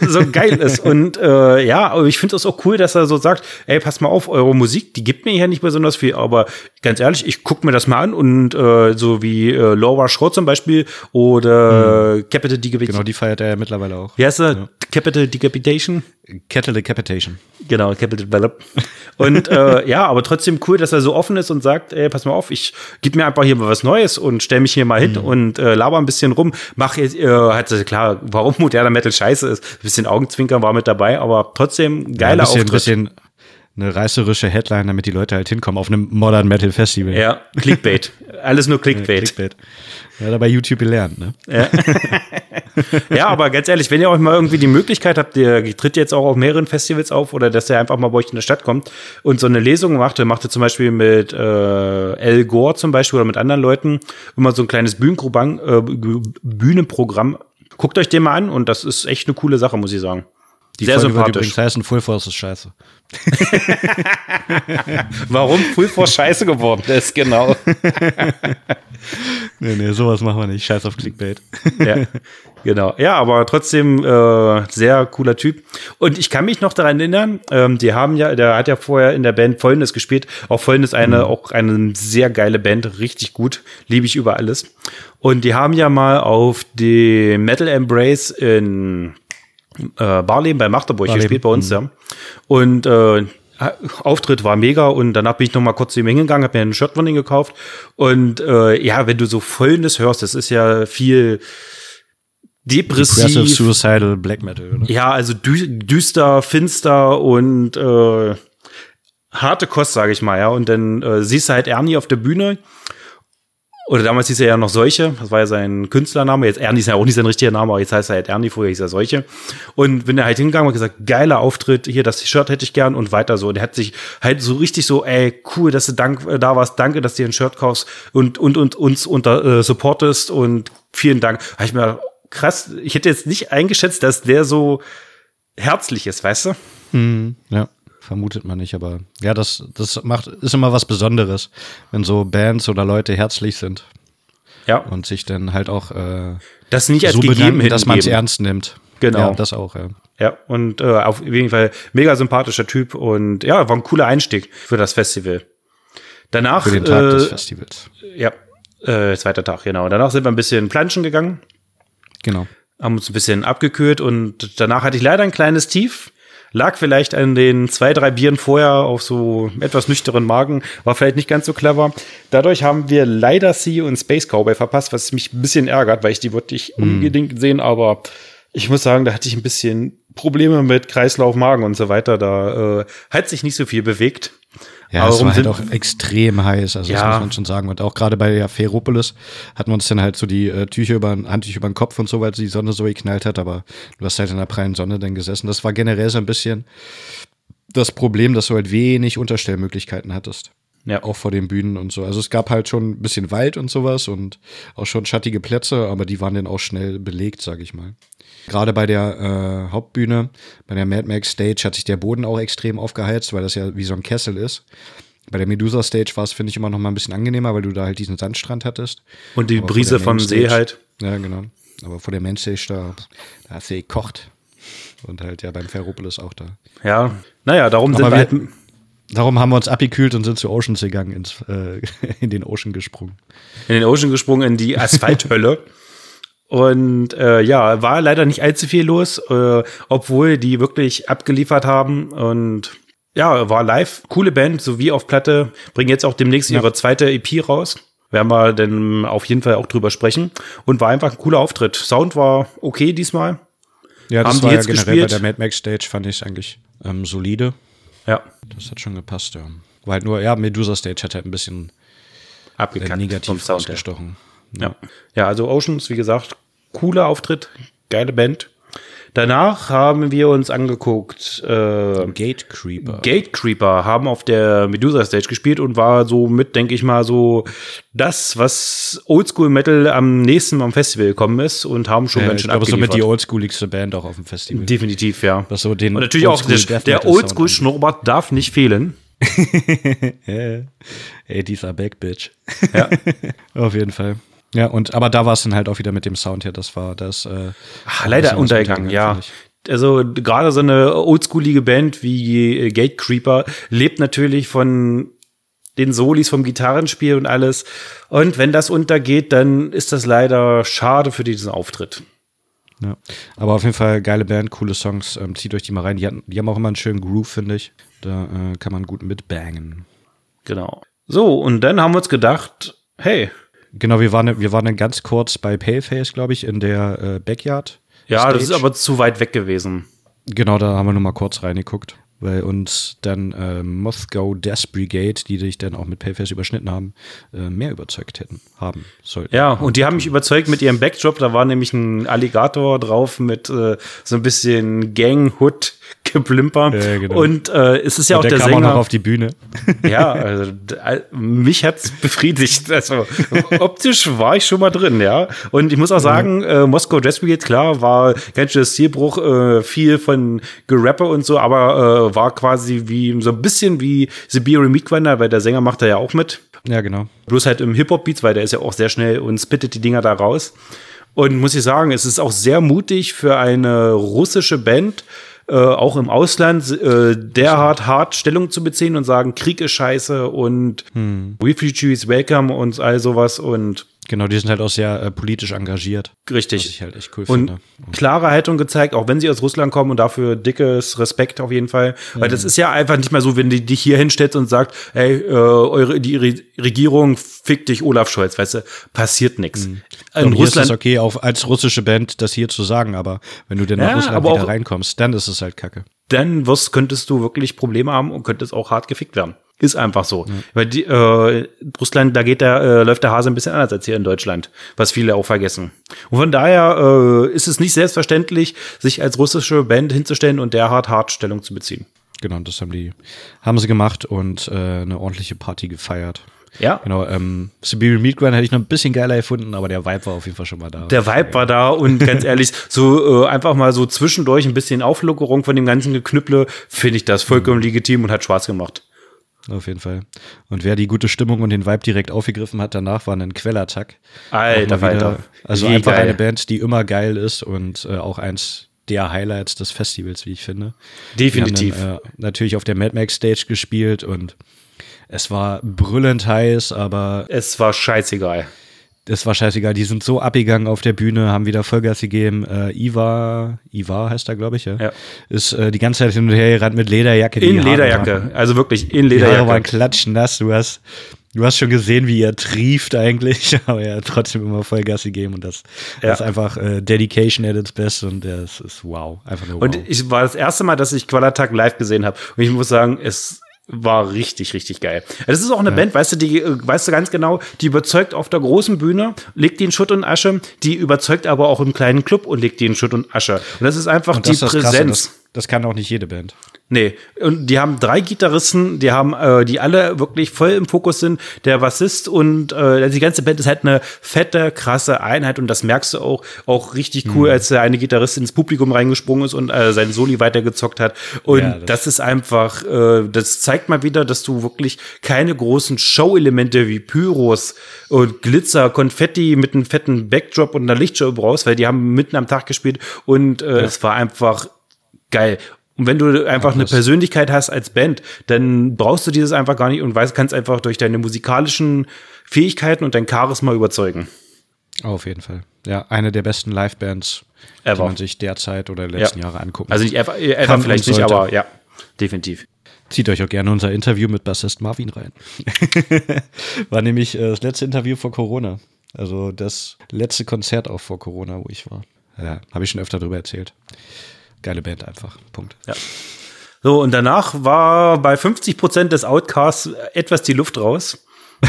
so geil ist. Und äh, ja, aber ich finde es auch cool, dass er so sagt, ey, pass mal auf, eure Musik, die gibt mir ja nicht besonders viel, aber ganz ehrlich, ich gucke mir das mal an und äh, so wie äh, Laura Schrott zum Beispiel oder mhm. Capital Decapitation. Genau, die feiert er ja mittlerweile auch. Wie heißt er? Ja. Capital Decapitation? Capital Decapitation. Genau, Capital Develop. Und äh, ja, aber trotzdem cool, dass er so offen ist und sagt, ey, pass mal auf, ich gib mir einfach hier mal was Neues und stell mich hier mal hin mhm. und äh, laber ein bisschen rum. Mach jetzt, äh, hat klar, warum moderner Metal scheiße ist. Ein bisschen Augenzwinkern war mit dabei, aber trotzdem geiler ja, ein bisschen, Auftritt. Bisschen eine reißerische Headline, damit die Leute halt hinkommen auf einem Modern Metal Festival. Ja, Clickbait. Alles nur Clickbait. Ja, Clickbait. Ja, dabei YouTube gelernt, ne? Ja. ja, aber ganz ehrlich, wenn ihr euch mal irgendwie die Möglichkeit habt, ihr tritt jetzt auch auf mehreren Festivals auf oder dass er einfach mal bei euch in der Stadt kommt und so eine Lesung macht, dann macht er zum Beispiel mit äh, El Gore zum Beispiel oder mit anderen Leuten immer so ein kleines Bühnenprogramm, äh, Bühnenprogramm. Guckt euch den mal an und das ist echt eine coole Sache, muss ich sagen. Die Sehr Folge sympathisch. Wird heißen, Full Force ist scheiße. Warum Full Force scheiße geworden ist, genau. nee, nee, sowas machen wir nicht. Scheiß auf Clickbait. ja, genau. Ja, aber trotzdem äh, sehr cooler Typ. Und ich kann mich noch daran erinnern, ähm, die haben ja, der hat ja vorher in der Band Folgendes gespielt. Auch Folgendes eine, mhm. auch eine sehr geile Band, richtig gut. Liebe ich über alles. Und die haben ja mal auf die Metal Embrace in äh, Barleben bei Magdeburg Barleben. gespielt bei uns, mhm. ja. Und äh, Auftritt war mega und danach bin ich noch mal kurz zu ihm hingegangen, habe mir ein Shirt von ihm gekauft und äh, ja, wenn du so Folgendes hörst, das ist ja viel depressiv. Depressive, suicidal Black Metal, oder? Ja, also dü düster, finster und äh, harte Kost, sage ich mal, ja. Und dann äh, siehst du halt Ernie auf der Bühne oder damals hieß er ja noch Seuche, das war ja sein Künstlername. Jetzt Ernie ist ja auch nicht sein richtiger Name, aber jetzt heißt er halt Ernie, vorher hieß er Seuche. Und bin er halt hingegangen und gesagt, geiler Auftritt, hier, das Shirt hätte ich gern und weiter so. Und er hat sich halt so richtig so, ey, cool, dass du dank, äh, da warst, danke, dass du dir ein Shirt kaufst und, und, und uns unter, äh, supportest und vielen Dank. Habe ich mir krass, ich hätte jetzt nicht eingeschätzt, dass der so herzlich ist, weißt du? Mhm, ja vermutet man nicht, aber ja, das, das macht, ist immer was Besonderes, wenn so Bands oder Leute herzlich sind. Ja. Und sich dann halt auch äh, das nicht als so gegeben bedanken, dass man es ernst nimmt. Genau. Ja, das auch, ja. Ja, und äh, auf jeden Fall mega sympathischer Typ und ja, war ein cooler Einstieg für das Festival. Danach. Für den Tag äh, des Festivals. Ja, äh, zweiter Tag, genau. Danach sind wir ein bisschen planschen gegangen. Genau. Haben uns ein bisschen abgekühlt und danach hatte ich leider ein kleines Tief. Lag vielleicht an den zwei, drei Bieren vorher auf so etwas nüchteren Magen, war vielleicht nicht ganz so clever. Dadurch haben wir leider Sea und Space Cowboy verpasst, was mich ein bisschen ärgert, weil ich die wollte ich mm. unbedingt sehen, aber ich muss sagen, da hatte ich ein bisschen Probleme mit Kreislauf, Magen und so weiter. Da äh, hat sich nicht so viel bewegt. Ja, es war halt auch extrem heiß, also ja. das muss man schon sagen. Und auch gerade bei der Ferropolis hatten wir uns dann halt so die äh, Tücher über, Handtücher über den Kopf und so, weil die Sonne so geknallt hat, aber du hast halt in der prallen Sonne dann gesessen. Das war generell so ein bisschen das Problem, dass du halt wenig Unterstellmöglichkeiten hattest. Ja. Auch vor den Bühnen und so. Also es gab halt schon ein bisschen Wald und sowas und auch schon schattige Plätze, aber die waren dann auch schnell belegt, sag ich mal. Gerade bei der äh, Hauptbühne, bei der Mad Max Stage hat sich der Boden auch extrem aufgeheizt, weil das ja wie so ein Kessel ist. Bei der Medusa Stage war es, finde ich, immer noch mal ein bisschen angenehmer, weil du da halt diesen Sandstrand hattest. Und die Aber Brise vom See halt. Ja, genau. Aber vor der Mainstage, da, da hat sie gekocht. Und halt ja beim Ferropolis auch da. Ja, naja, darum Aber sind wir halt. Darum haben wir uns abgekühlt und sind zu Oceans gegangen, ins, äh, in den Ocean gesprungen. In den Ocean gesprungen, in die Asphalthölle. Und äh, ja, war leider nicht allzu viel los, äh, obwohl die wirklich abgeliefert haben und ja, war live. Coole Band, sowie auf Platte. Bringen jetzt auch demnächst ja. ihre zweite EP raus. Werden wir denn auf jeden Fall auch drüber sprechen. Und war einfach ein cooler Auftritt. Sound war okay diesmal. Ja, das haben war ja generell gespielt. bei der Mad Max Stage fand ich eigentlich ähm, solide. Ja. Das hat schon gepasst, ja. War halt nur, ja, Medusa Stage hat halt ein bisschen abgekannt negativ vom Sound ausgestochen. Ja. Ja, also Oceans, wie gesagt, cooler Auftritt, geile Band. Danach haben wir uns angeguckt, äh, Gate Creeper. Gate Creeper haben auf der Medusa Stage gespielt und war so mit, denke ich mal, so das, was Oldschool Metal am nächsten am Festival gekommen ist und haben schon Ja, ganz schön glaube, somit die abgeliefert. oldschooligste Band auch auf dem Festival. Definitiv, ja. Was so den und natürlich auch der, der Oldschool. Schnurrbart darf nicht fehlen. Ja. Ey, dieser Back, Bitch. Ja. Auf jeden Fall. Ja, und aber da war es dann halt auch wieder mit dem Sound hier. Das war das. Äh, Ach, leider untergegangen, ja. ich. Also gerade so eine oldschoolige Band wie äh, Gate Creeper lebt natürlich von den Solis vom Gitarrenspiel und alles. Und wenn das untergeht, dann ist das leider schade für diesen Auftritt. Ja. Aber auf jeden Fall geile Band, coole Songs. Ähm, zieht euch die mal rein. Die, hatten, die haben auch immer einen schönen Groove, finde ich. Da äh, kann man gut mitbangen. Genau. So, und dann haben wir uns gedacht, hey, Genau, wir waren, wir waren dann ganz kurz bei Paleface, glaube ich, in der äh, Backyard. ja, das ist Stage. aber zu weit weg gewesen. Genau, da haben wir nur mal kurz reingeguckt. Weil uns dann äh, Mothgo Death Brigade, die sich dann auch mit Paleface überschnitten haben, äh, mehr überzeugt hätten, haben sollten. Ja, und die haben mich überzeugt mit ihrem Backdrop. Da war nämlich ein Alligator drauf mit äh, so ein bisschen Gang-Hood. Geblimper. Ja, genau. Und äh, es ist ja Und auch der, der Sänger. noch auf die Bühne. Ja, also äh, mich hat's befriedigt. Also optisch war ich schon mal drin, ja. Und ich muss auch sagen, äh, Moskau Jazz Brigade, klar, war ganz schön Stilbruch, äh, viel von Gerapper und so, aber äh, war quasi wie so ein bisschen wie Siberian Meatgrinder, weil der Sänger macht da ja auch mit. ja, genau. Bloß halt im Hip-Hop-Beats, weil der ist ja auch sehr schnell und spittet die Dinger da raus. Und muss ich sagen, es ist auch sehr mutig für eine russische Band, äh, auch im Ausland, äh, derart hart Stellung zu beziehen und sagen, Krieg ist scheiße und Refugees welcome und all sowas und Genau, die sind halt auch sehr äh, politisch engagiert. richtig. Was ich halt echt cool und finde. klare Haltung gezeigt, auch wenn sie aus Russland kommen und dafür dickes Respekt auf jeden Fall. Weil das ist ja einfach nicht mehr so, wenn die dich hier hinstellt und sagt, hey, äh, eure die Re Regierung fickt dich Olaf Scholz, weißt du, passiert nichts. Und In hier ist es Russland okay, auch als russische Band das hier zu sagen, aber wenn du dann Ja, nach Russland aber wieder auch- reinkommst, dann ist es halt kacke. dann wirst, könntest du wirklich Probleme haben und könntest auch hart gefickt werden. Ist einfach so. Weil die, äh, Russland, da geht der, äh, läuft der Hase ein bisschen anders als hier in Deutschland, was viele auch vergessen. Und von daher äh, ist es nicht selbstverständlich, sich als russische Band hinzustellen und derart hart Stellung zu beziehen. Genau, das haben die, haben sie gemacht und äh, eine ordentliche Party gefeiert. Ja. Genau, ähm, Siberian Meat Grind hätte ich noch ein bisschen geiler erfunden, aber der Vibe war auf jeden Fall schon mal da. Der Vibe war da und ganz ehrlich, so äh, einfach mal so zwischendurch ein bisschen Auflockerung von dem ganzen Geknüpple, finde ich das vollkommen legitim und hat Spaß gemacht. Auf jeden Fall. Und wer die gute Stimmung und den Vibe direkt aufgegriffen hat, danach war ein Quellattack. Alter, Alter. Also Wie einfach geil. eine Band, die immer geil ist und äh, auch eins der Highlights des Festivals, wie ich finde. Definitiv. Dann, äh, natürlich auf der Mad Max Stage gespielt und es war brüllend heiß, aber Es war scheißegal. Es war scheißegal. Die sind so abgegangen auf der Bühne, haben wieder Vollgas gegeben. Äh, Iva, Iva heißt er, glaube ich, ja. Ja. Ist äh, die ganze Zeit hin und her gerannt mit Lederjacke. In Lederjacke, waren- also wirklich in Die Haare waren Lederjacke. klatschnass. Du hast, du hast schon gesehen, wie er trieft eigentlich, aber er hat trotzdem immer Vollgas gegeben und das, Ja. das ist einfach äh, Dedication at its best und das ist wow. Einfach nur wow. Und ich war das erste Mal, dass ich Qualatag live gesehen habe. Und ich muss sagen, es war richtig, richtig geil. Das ist auch eine Band, weißt du, die, äh, weißt du ganz genau, die überzeugt auf der großen Bühne, legt die in Schutt und Asche, die überzeugt aber auch im kleinen Club und legt die in Schutt und Asche. Und das ist einfach Und die das Krasse, Präsenz. Das, kann auch nicht jede Band. Nee, und die haben drei Gitarristen, die haben, äh, die alle wirklich voll im Fokus sind. Der Bassist und äh, die ganze Band ist halt eine fette, krasse Einheit und das merkst du auch, auch richtig cool, Mhm. als der eine Gitarrist ins Publikum reingesprungen ist und äh, sein Soli weitergezockt hat. Und Ja, das, das- ist einfach, äh, das zeigt mal wieder, dass du wirklich keine großen Show-Elemente wie Pyros und Glitzer, Konfetti mit einem fetten Backdrop und einer Lichtshow brauchst, weil die haben mitten am Tag gespielt und äh, es war einfach geil. Und wenn du einfach eine Persönlichkeit hast als Band, dann brauchst du dieses einfach gar nicht und weißt, kannst einfach durch deine musikalischen Fähigkeiten und dein Charisma überzeugen. Auf jeden Fall. Ja, eine der besten Live-Bands, die Ever. man sich derzeit oder die letzten Jahre angucken Also nicht Kann und vielleicht nicht, aber ja, definitiv. Zieht euch auch gerne unser Interview mit Bassist Marvin rein. war nämlich äh, das letzte Interview vor Corona. Also das letzte Konzert auch vor Corona, wo ich war. Ja, habe ich schon öfter drüber erzählt. Geile Band einfach. Punkt. Ja. So, und danach war bei 50 Prozent des Outcasts etwas die Luft raus.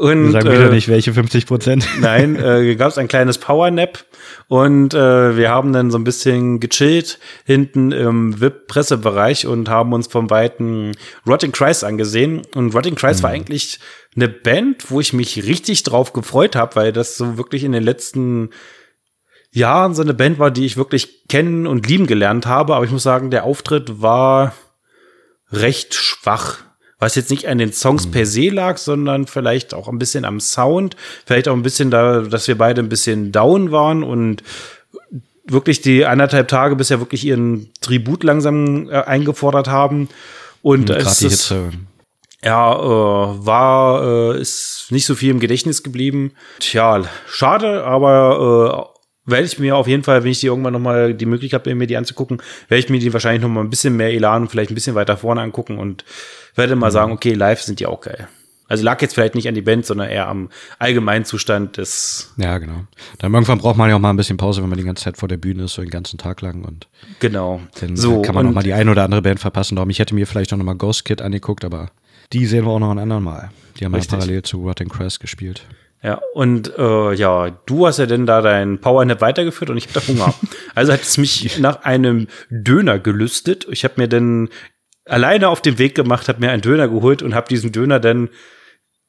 Und, sagen wieder äh, nicht, welche 50 Prozent. Nein, äh, gab es ein kleines Powernap und äh, wir haben dann so ein bisschen gechillt hinten im VIP-Pressebereich und haben uns vom Weiten Rotting Christ angesehen. Und Rotting Christ mhm. war eigentlich eine Band, wo ich mich richtig drauf gefreut habe, weil das so wirklich in den letzten Jahren so eine Band war, die ich wirklich kennen und lieben gelernt habe. Aber ich muss sagen, der Auftritt war recht schwach was jetzt nicht an den Songs mhm. per se lag, sondern vielleicht auch ein bisschen am Sound, vielleicht auch ein bisschen da, dass wir beide ein bisschen down waren und wirklich die anderthalb Tage bisher wirklich ihren Tribut langsam äh, eingefordert haben. Und mhm, es ist, ja, äh, war, äh, ist nicht so viel im Gedächtnis geblieben. Tja, schade, aber äh, werde ich mir auf jeden Fall, wenn ich die irgendwann noch mal die Möglichkeit habe, mir die anzugucken, werde ich mir die wahrscheinlich noch mal ein bisschen mehr Elan und vielleicht ein bisschen weiter vorne angucken und werde mal mhm. sagen, okay, live sind die auch geil. Also lag jetzt vielleicht nicht an die Band, sondern eher am allgemeinen Zustand des. Ja, genau. Dann irgendwann braucht man ja auch mal ein bisschen Pause, wenn man die ganze Zeit vor der Bühne ist, so den ganzen Tag lang und. Genau. Dann so, kann man auch mal die eine oder andere Band verpassen. Darum, ich hätte mir vielleicht auch noch mal Ghost Kid angeguckt, aber die sehen wir auch noch ein anderen Mal. Die haben ja parallel zu Rotten Crest gespielt. Ja, und äh, ja, du hast ja denn da dein Powernap weitergeführt und ich hatte Hunger. also hat es mich nach einem Döner gelüstet. Ich habe mir dann alleine auf den Weg gemacht, habe mir einen Döner geholt und habe diesen Döner dann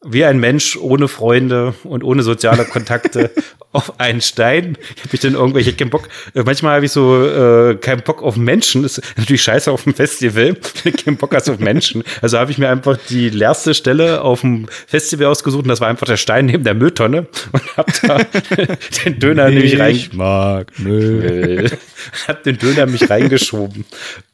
wie ein Mensch ohne Freunde und ohne soziale Kontakte auf einen Stein. Ich habe mich dann irgendwelche, ich keinen Bock. Äh, manchmal habe ich so äh, keinen Bock auf Menschen. Das ist natürlich scheiße auf dem Festival, wenn du keinen Bock hast auf Menschen. Also habe ich mir einfach die leerste Stelle auf dem Festival ausgesucht und das war einfach der Stein neben der Mülltonne und habe da den Döner ich nämlich rein. Ich mag Müll. hab den Döner mich reingeschoben.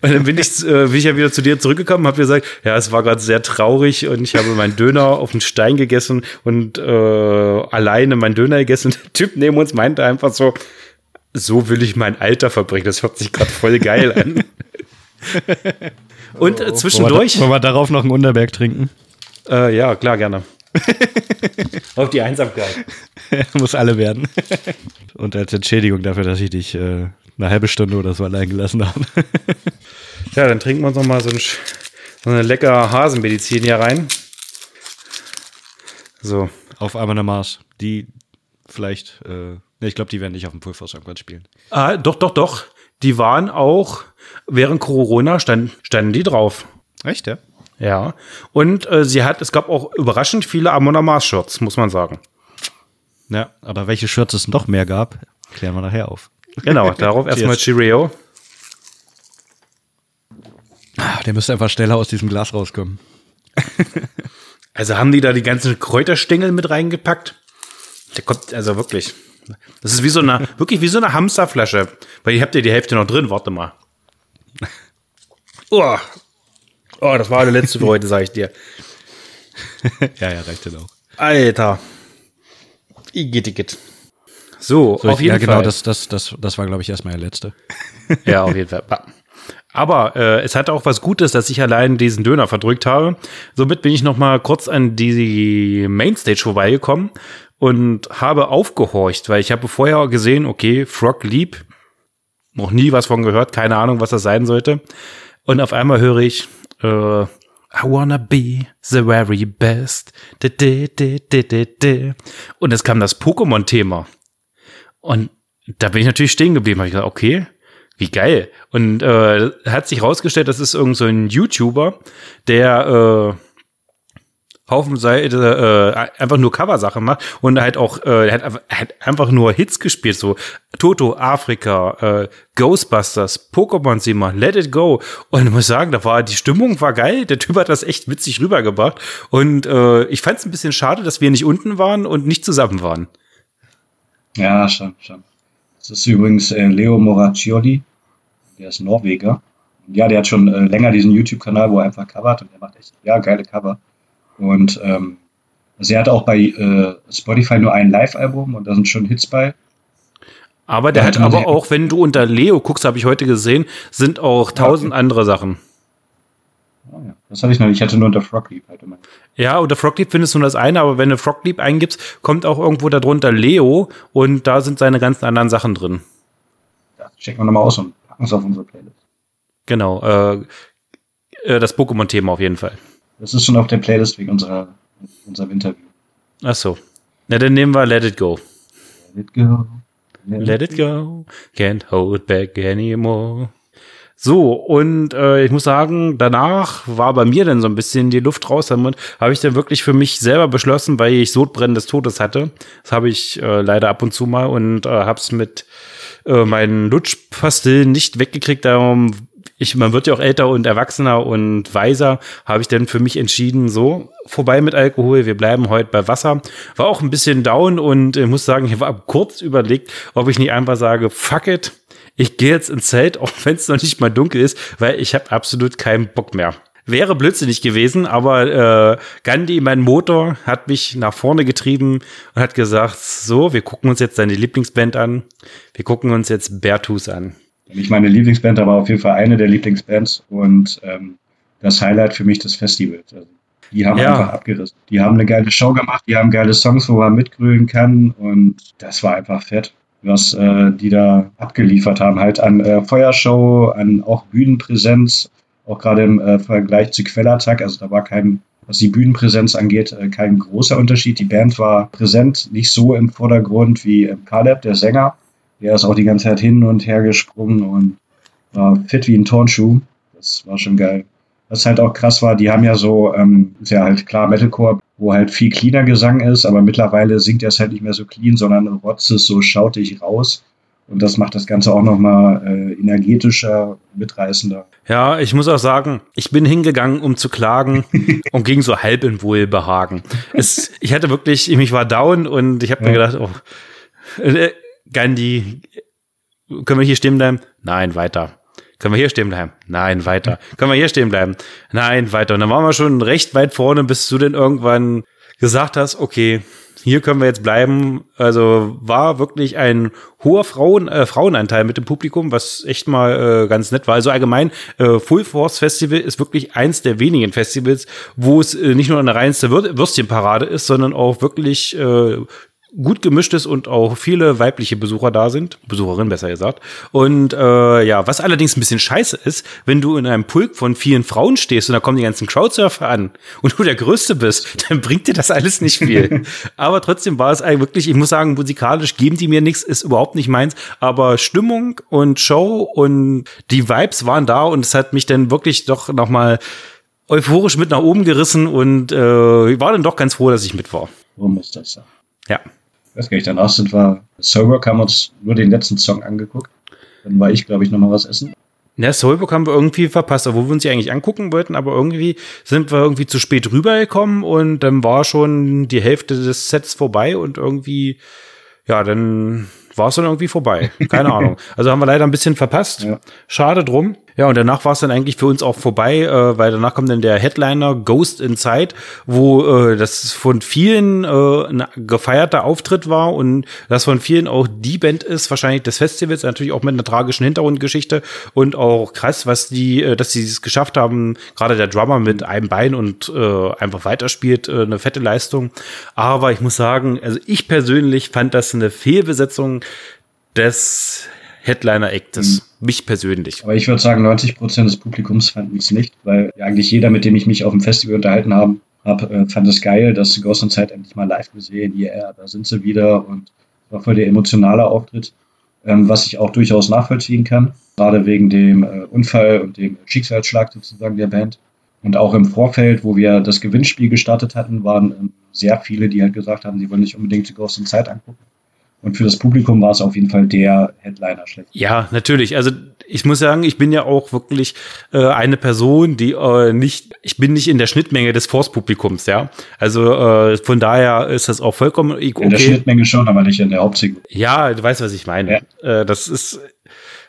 Und dann bin ich, äh, bin ich ja wieder zu dir zurückgekommen, habe gesagt, ja, es war gerade sehr traurig und ich habe meinen Döner auf den Stein gegessen und äh, alleine meinen Döner gegessen. Der Typ neben uns meinte einfach so, so will ich mein Alter verbringen. Das hört sich gerade voll geil an. und äh, zwischendurch. Wollen wir darauf noch einen Unterberg trinken? Äh, ja, klar, gerne. Auf die Einsamkeit. Muss alle werden. Und als Entschädigung dafür, dass ich dich äh, eine halbe Stunde oder so allein gelassen habe. ja, dann trinken wir uns noch mal so, ein, so eine leckere Hasenmedizin hier rein. So. Auf einmal eine Maß. Die vielleicht, äh, ne, ich glaube, die werden nicht auf dem irgendwann spielen. Ah, doch, doch, doch. Die waren auch, während Corona stand, standen die drauf. Echt, ja? Ja. Und äh, sie hat, es gab auch überraschend viele Amona Mars Shirts, muss man sagen. Ja, aber welche Shirts es noch mehr gab, klären wir nachher auf. Genau, darauf erstmal Cheerio. Ah, der müsste einfach schneller aus diesem Glas rauskommen. also haben die da die ganzen Kräuterstängel mit reingepackt? Der kommt, also wirklich. Das ist wie so eine, wirklich wie so eine Hamsterflasche. Weil ihr habt ja die Hälfte noch drin, warte mal. Oh, oh das war der letzte für heute, sag ich dir. ja, ja, reicht dann auch. Alter. Igitt, igitt. So, so auf jeden ja, genau, Fall. Ja, genau, das, das, das, das war, glaube ich, erstmal der letzte. ja, auf jeden Fall. Aber äh, es hat auch was Gutes, dass ich allein diesen Döner verdrückt habe. Somit bin ich noch mal kurz an die Mainstage vorbeigekommen und habe aufgehorcht, weil ich habe vorher gesehen, okay, Frog Leap, noch nie was von gehört, keine Ahnung, was das sein sollte. Und auf einmal höre ich äh, I wanna be the very best. Und es kam das Pokémon-Thema. Und da bin ich natürlich stehen geblieben. Habe ich gesagt, okay, wie geil. Und äh, hat sich rausgestellt, das ist irgend so ein YouTuber, der äh, Haufenseite äh, einfach nur Coversachen macht und halt auch äh, hat, hat einfach nur Hits gespielt, so Toto, Afrika, äh, Ghostbusters, Pokémon Zimmer, Let It Go. Und ich muss sagen, da war die Stimmung war geil. Der Typ hat das echt witzig rübergebracht. Und äh, ich fand es ein bisschen schade, dass wir nicht unten waren und nicht zusammen waren. Ja, schon, schon. Das ist übrigens äh, Leo Moraccioli, der ist Norweger. Ja, der hat schon äh, länger diesen YouTube-Kanal, wo er einfach covert und der macht echt, ja, geile Cover. Und ähm, also er hat auch bei äh, Spotify nur ein Live-Album und da sind schon Hits bei. Aber der, der hat, aber auch, wenn du unter Leo guckst, habe ich heute gesehen, sind auch tausend ja. andere Sachen. Oh ja, das hatte ich noch nicht. Ich hatte nur unter Frogleap halt immer. Ja, unter Frogleap findest du das eine, aber wenn du Frogleap eingibst, kommt auch irgendwo darunter Leo und da sind seine ganzen anderen Sachen drin. Ja, checken wir nochmal aus und packen es auf unsere Playlist. Genau, äh, äh, das Pokémon-Thema auf jeden Fall. Das ist schon auf der Playlist wegen unserer, unserem Interview. Ach so. Na, dann nehmen wir Let It Go. Let it go. Let it go. Can't hold back anymore. So, und äh, ich muss sagen, danach war bei mir dann so ein bisschen die Luft raus. Dann habe ich dann wirklich für mich selber beschlossen, weil ich Sodbrennen des Todes hatte. Das habe ich äh, leider ab und zu mal und äh, habe es mit äh, meinen Lutschpastillen nicht weggekriegt. Darum, ich, man wird ja auch älter und erwachsener und weiser, habe ich dann für mich entschieden, so, vorbei mit Alkohol, wir bleiben heute bei Wasser. War auch ein bisschen down und ich muss sagen, ich war kurz überlegt, ob ich nicht einfach sage, fuck it, ich gehe jetzt ins Zelt, auch wenn es noch nicht mal dunkel ist, weil ich habe absolut keinen Bock mehr. Wäre blödsinnig gewesen, aber äh, Gandhi, mein Motor, hat mich nach vorne getrieben und hat gesagt, so, wir gucken uns jetzt deine Lieblingsband an. Wir gucken uns jetzt Bertus an. Nicht meine Lieblingsband, aber auf jeden Fall eine der Lieblingsbands und ähm, das Highlight für mich des Festivals. Also, die haben ja. einfach abgerissen. Die haben eine geile Show gemacht, die haben geile Songs, wo man mitgrülen kann und das war einfach fett was äh, die da abgeliefert haben, halt an äh, Feuershow, an auch Bühnenpräsenz, auch gerade im äh, Vergleich zu Quellattack, also da war kein, was die Bühnenpräsenz angeht, äh, kein großer Unterschied. Die Band war präsent, nicht so im Vordergrund wie äh, Caleb, der Sänger. Der ist auch die ganze Zeit hin und her gesprungen und war fit wie ein Turnschuh. Das war schon geil. Was halt auch krass war, die haben ja so, ähm, ist ja halt klar Metalcore, wo halt viel cleaner Gesang ist, aber mittlerweile singt er es halt nicht mehr so clean, sondern rotzt es so schautig raus. Und das macht das Ganze auch nochmal äh, energetischer, mitreißender. Ja, ich muss auch sagen, ich bin hingegangen, um zu klagen und ging so halb in Wohlbehagen. Es, ich hatte wirklich, ich mich war down und ich habe ja. mir gedacht, oh, äh, Gandhi, können wir hier stehen bleiben? Nein, weiter. Können wir hier stehen bleiben? Nein, weiter. Können wir hier stehen bleiben? Nein, weiter. Und dann waren wir schon recht weit vorne, bis du denn irgendwann gesagt hast, okay, hier können wir jetzt bleiben. Also war wirklich ein hoher Frauen, äh, Frauenanteil mit dem Publikum, was echt mal äh, ganz nett war. Also allgemein, äh, Full Force Festival ist wirklich eins der wenigen Festivals, wo es äh, nicht nur eine reinste Würstchenparade ist, sondern auch wirklich äh, gut gemischt ist und auch viele weibliche Besucher da sind, Besucherinnen besser gesagt. Und äh, ja, was allerdings ein bisschen scheiße ist, wenn du in einem Pulk von vielen Frauen stehst und da kommen die ganzen Crowdsurfer an und du der Größte bist, dann bringt dir das alles nicht viel. aber trotzdem war es eigentlich wirklich, ich muss sagen, musikalisch geben die mir nichts, ist überhaupt nicht meins, aber Stimmung und Show und die Vibes waren da und es hat mich dann wirklich doch nochmal euphorisch mit nach oben gerissen und äh, ich war dann doch ganz froh, dass ich mit war. Warum muss das sein? Ja, weiß gar nicht, danach sind wir Soulwork, haben uns nur den letzten Song angeguckt. Dann war ich, glaube ich, noch mal was essen. Ja, Soulbook haben wir irgendwie verpasst, obwohl wir uns die eigentlich angucken wollten, aber irgendwie sind wir irgendwie zu spät rübergekommen und dann war schon die Hälfte des Sets vorbei und irgendwie, ja, dann war es dann irgendwie vorbei. Keine Ahnung. Also haben wir leider ein bisschen verpasst. Ja. Schade drum. Ja, und danach war es dann eigentlich für uns auch vorbei, äh, weil danach kommt dann der Headliner Ghost Inside, wo äh, das von vielen äh, ein gefeierter Auftritt war und das von vielen auch die Band ist, wahrscheinlich des Festivals, natürlich auch mit einer tragischen Hintergrundgeschichte und auch krass, was die, äh, dass sie es geschafft haben, gerade der Drummer mit einem Bein und äh, einfach weiterspielt, äh, eine fette Leistung. Aber ich muss sagen, also ich persönlich fand das eine Fehlbesetzung des Headliner-Actes. Mhm. Mich persönlich. Aber ich würde sagen, 90 Prozent des Publikums fanden es nicht, weil eigentlich jeder, mit dem ich mich auf dem Festival unterhalten habe, hab, äh, fand es geil, dass Ghost in Zeit endlich mal live gesehen. Yeah, da sind sie wieder und war voll der emotionale Auftritt, ähm, was ich auch durchaus nachvollziehen kann, gerade wegen dem äh, Unfall und dem Schicksalsschlag sozusagen der Band. Und auch im Vorfeld, wo wir das Gewinnspiel gestartet hatten, waren ähm, sehr viele, die halt gesagt haben, sie wollen nicht unbedingt Ghost in Zeit angucken. Und für das Publikum war es auf jeden Fall der Headliner schlecht. Ja, natürlich. Also ich muss sagen, ich bin ja auch wirklich äh, eine Person, die äh, nicht, ich bin nicht in der Schnittmenge des Force-Publikums, ja. Also äh, von daher ist das auch vollkommen okay. In der Schnittmenge schon, aber nicht in der Hauptzielgruppe. Ja, du weißt, was ich meine. Ja. Äh, das ist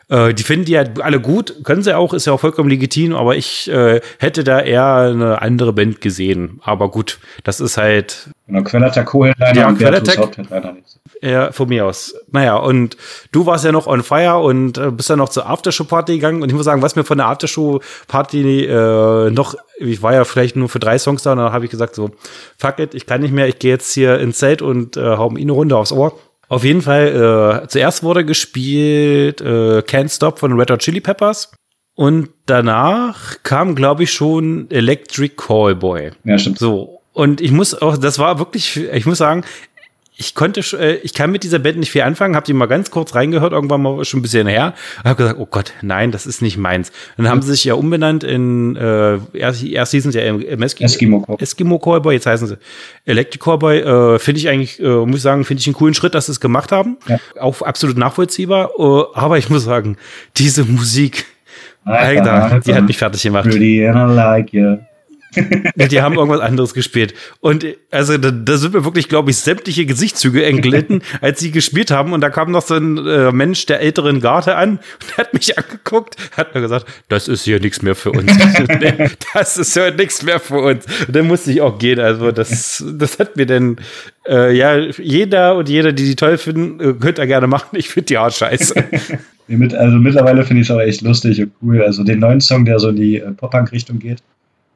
äh, die finden die ja alle gut, können sie auch, ist ja auch vollkommen legitim, aber ich äh, hätte da eher eine andere Band gesehen. Aber gut, das ist halt. Genau, Quellattack Co-Headliner ja, und Quellattack, Hauptheadliner nicht. Ja, von mir aus. Naja, und du warst ja noch on fire und äh, bist dann noch zur Aftershow-Party gegangen. Und ich muss sagen, was mir von der Aftershow-Party äh, noch, ich war ja vielleicht nur für drei Songs da und dann habe ich gesagt so, fuck it, ich kann nicht mehr, ich gehe jetzt hier ins Zelt und äh, hau mir eine Runde aufs Ohr. Auf jeden Fall, äh, zuerst wurde gespielt äh, Can't Stop von Red Hot Chili Peppers. Und danach kam, glaube ich, schon Electric Callboy. Ja, stimmt. So. Und ich muss auch, das war wirklich, ich muss sagen, ich konnte, äh, ich kann mit dieser Band nicht viel anfangen, habe die mal ganz kurz reingehört, irgendwann mal schon ein bisschen her, habe gesagt, oh Gott, nein, das ist nicht meins. Dann haben sie sich ja umbenannt in, äh, erst, erst hießen sie ja im, im Eskimo, Cowboy. Eskimo Cowboy, jetzt heißen sie Electric Cowboy. Äh, finde ich eigentlich, äh, muss ich sagen, finde ich einen coolen Schritt, dass sie es gemacht haben. Ja. Auch absolut nachvollziehbar. Uh, aber ich muss sagen, diese Musik, Alter, die hat mich fertig gemacht. Pretty and I like you die haben irgendwas anderes gespielt. Und also da, da sind mir wirklich, glaube ich, sämtliche Gesichtszüge entglitten, als sie gespielt haben. Und da kam noch so ein äh, Mensch der älteren Garde an und hat mich angeguckt, hat mir gesagt, das ist hier nichts mehr für uns. das ist ja nichts mehr für uns. Und dann musste ich auch gehen. Also das, das hat mir denn, äh, ja, jeder und jeder, die die toll finden, äh, könnt ihr gerne machen. Ich finde die auch scheiße. also mittlerweile finde ich es auch echt lustig und cool. Also den neuen Song, der so in die äh, Pop-Punk-Richtung geht,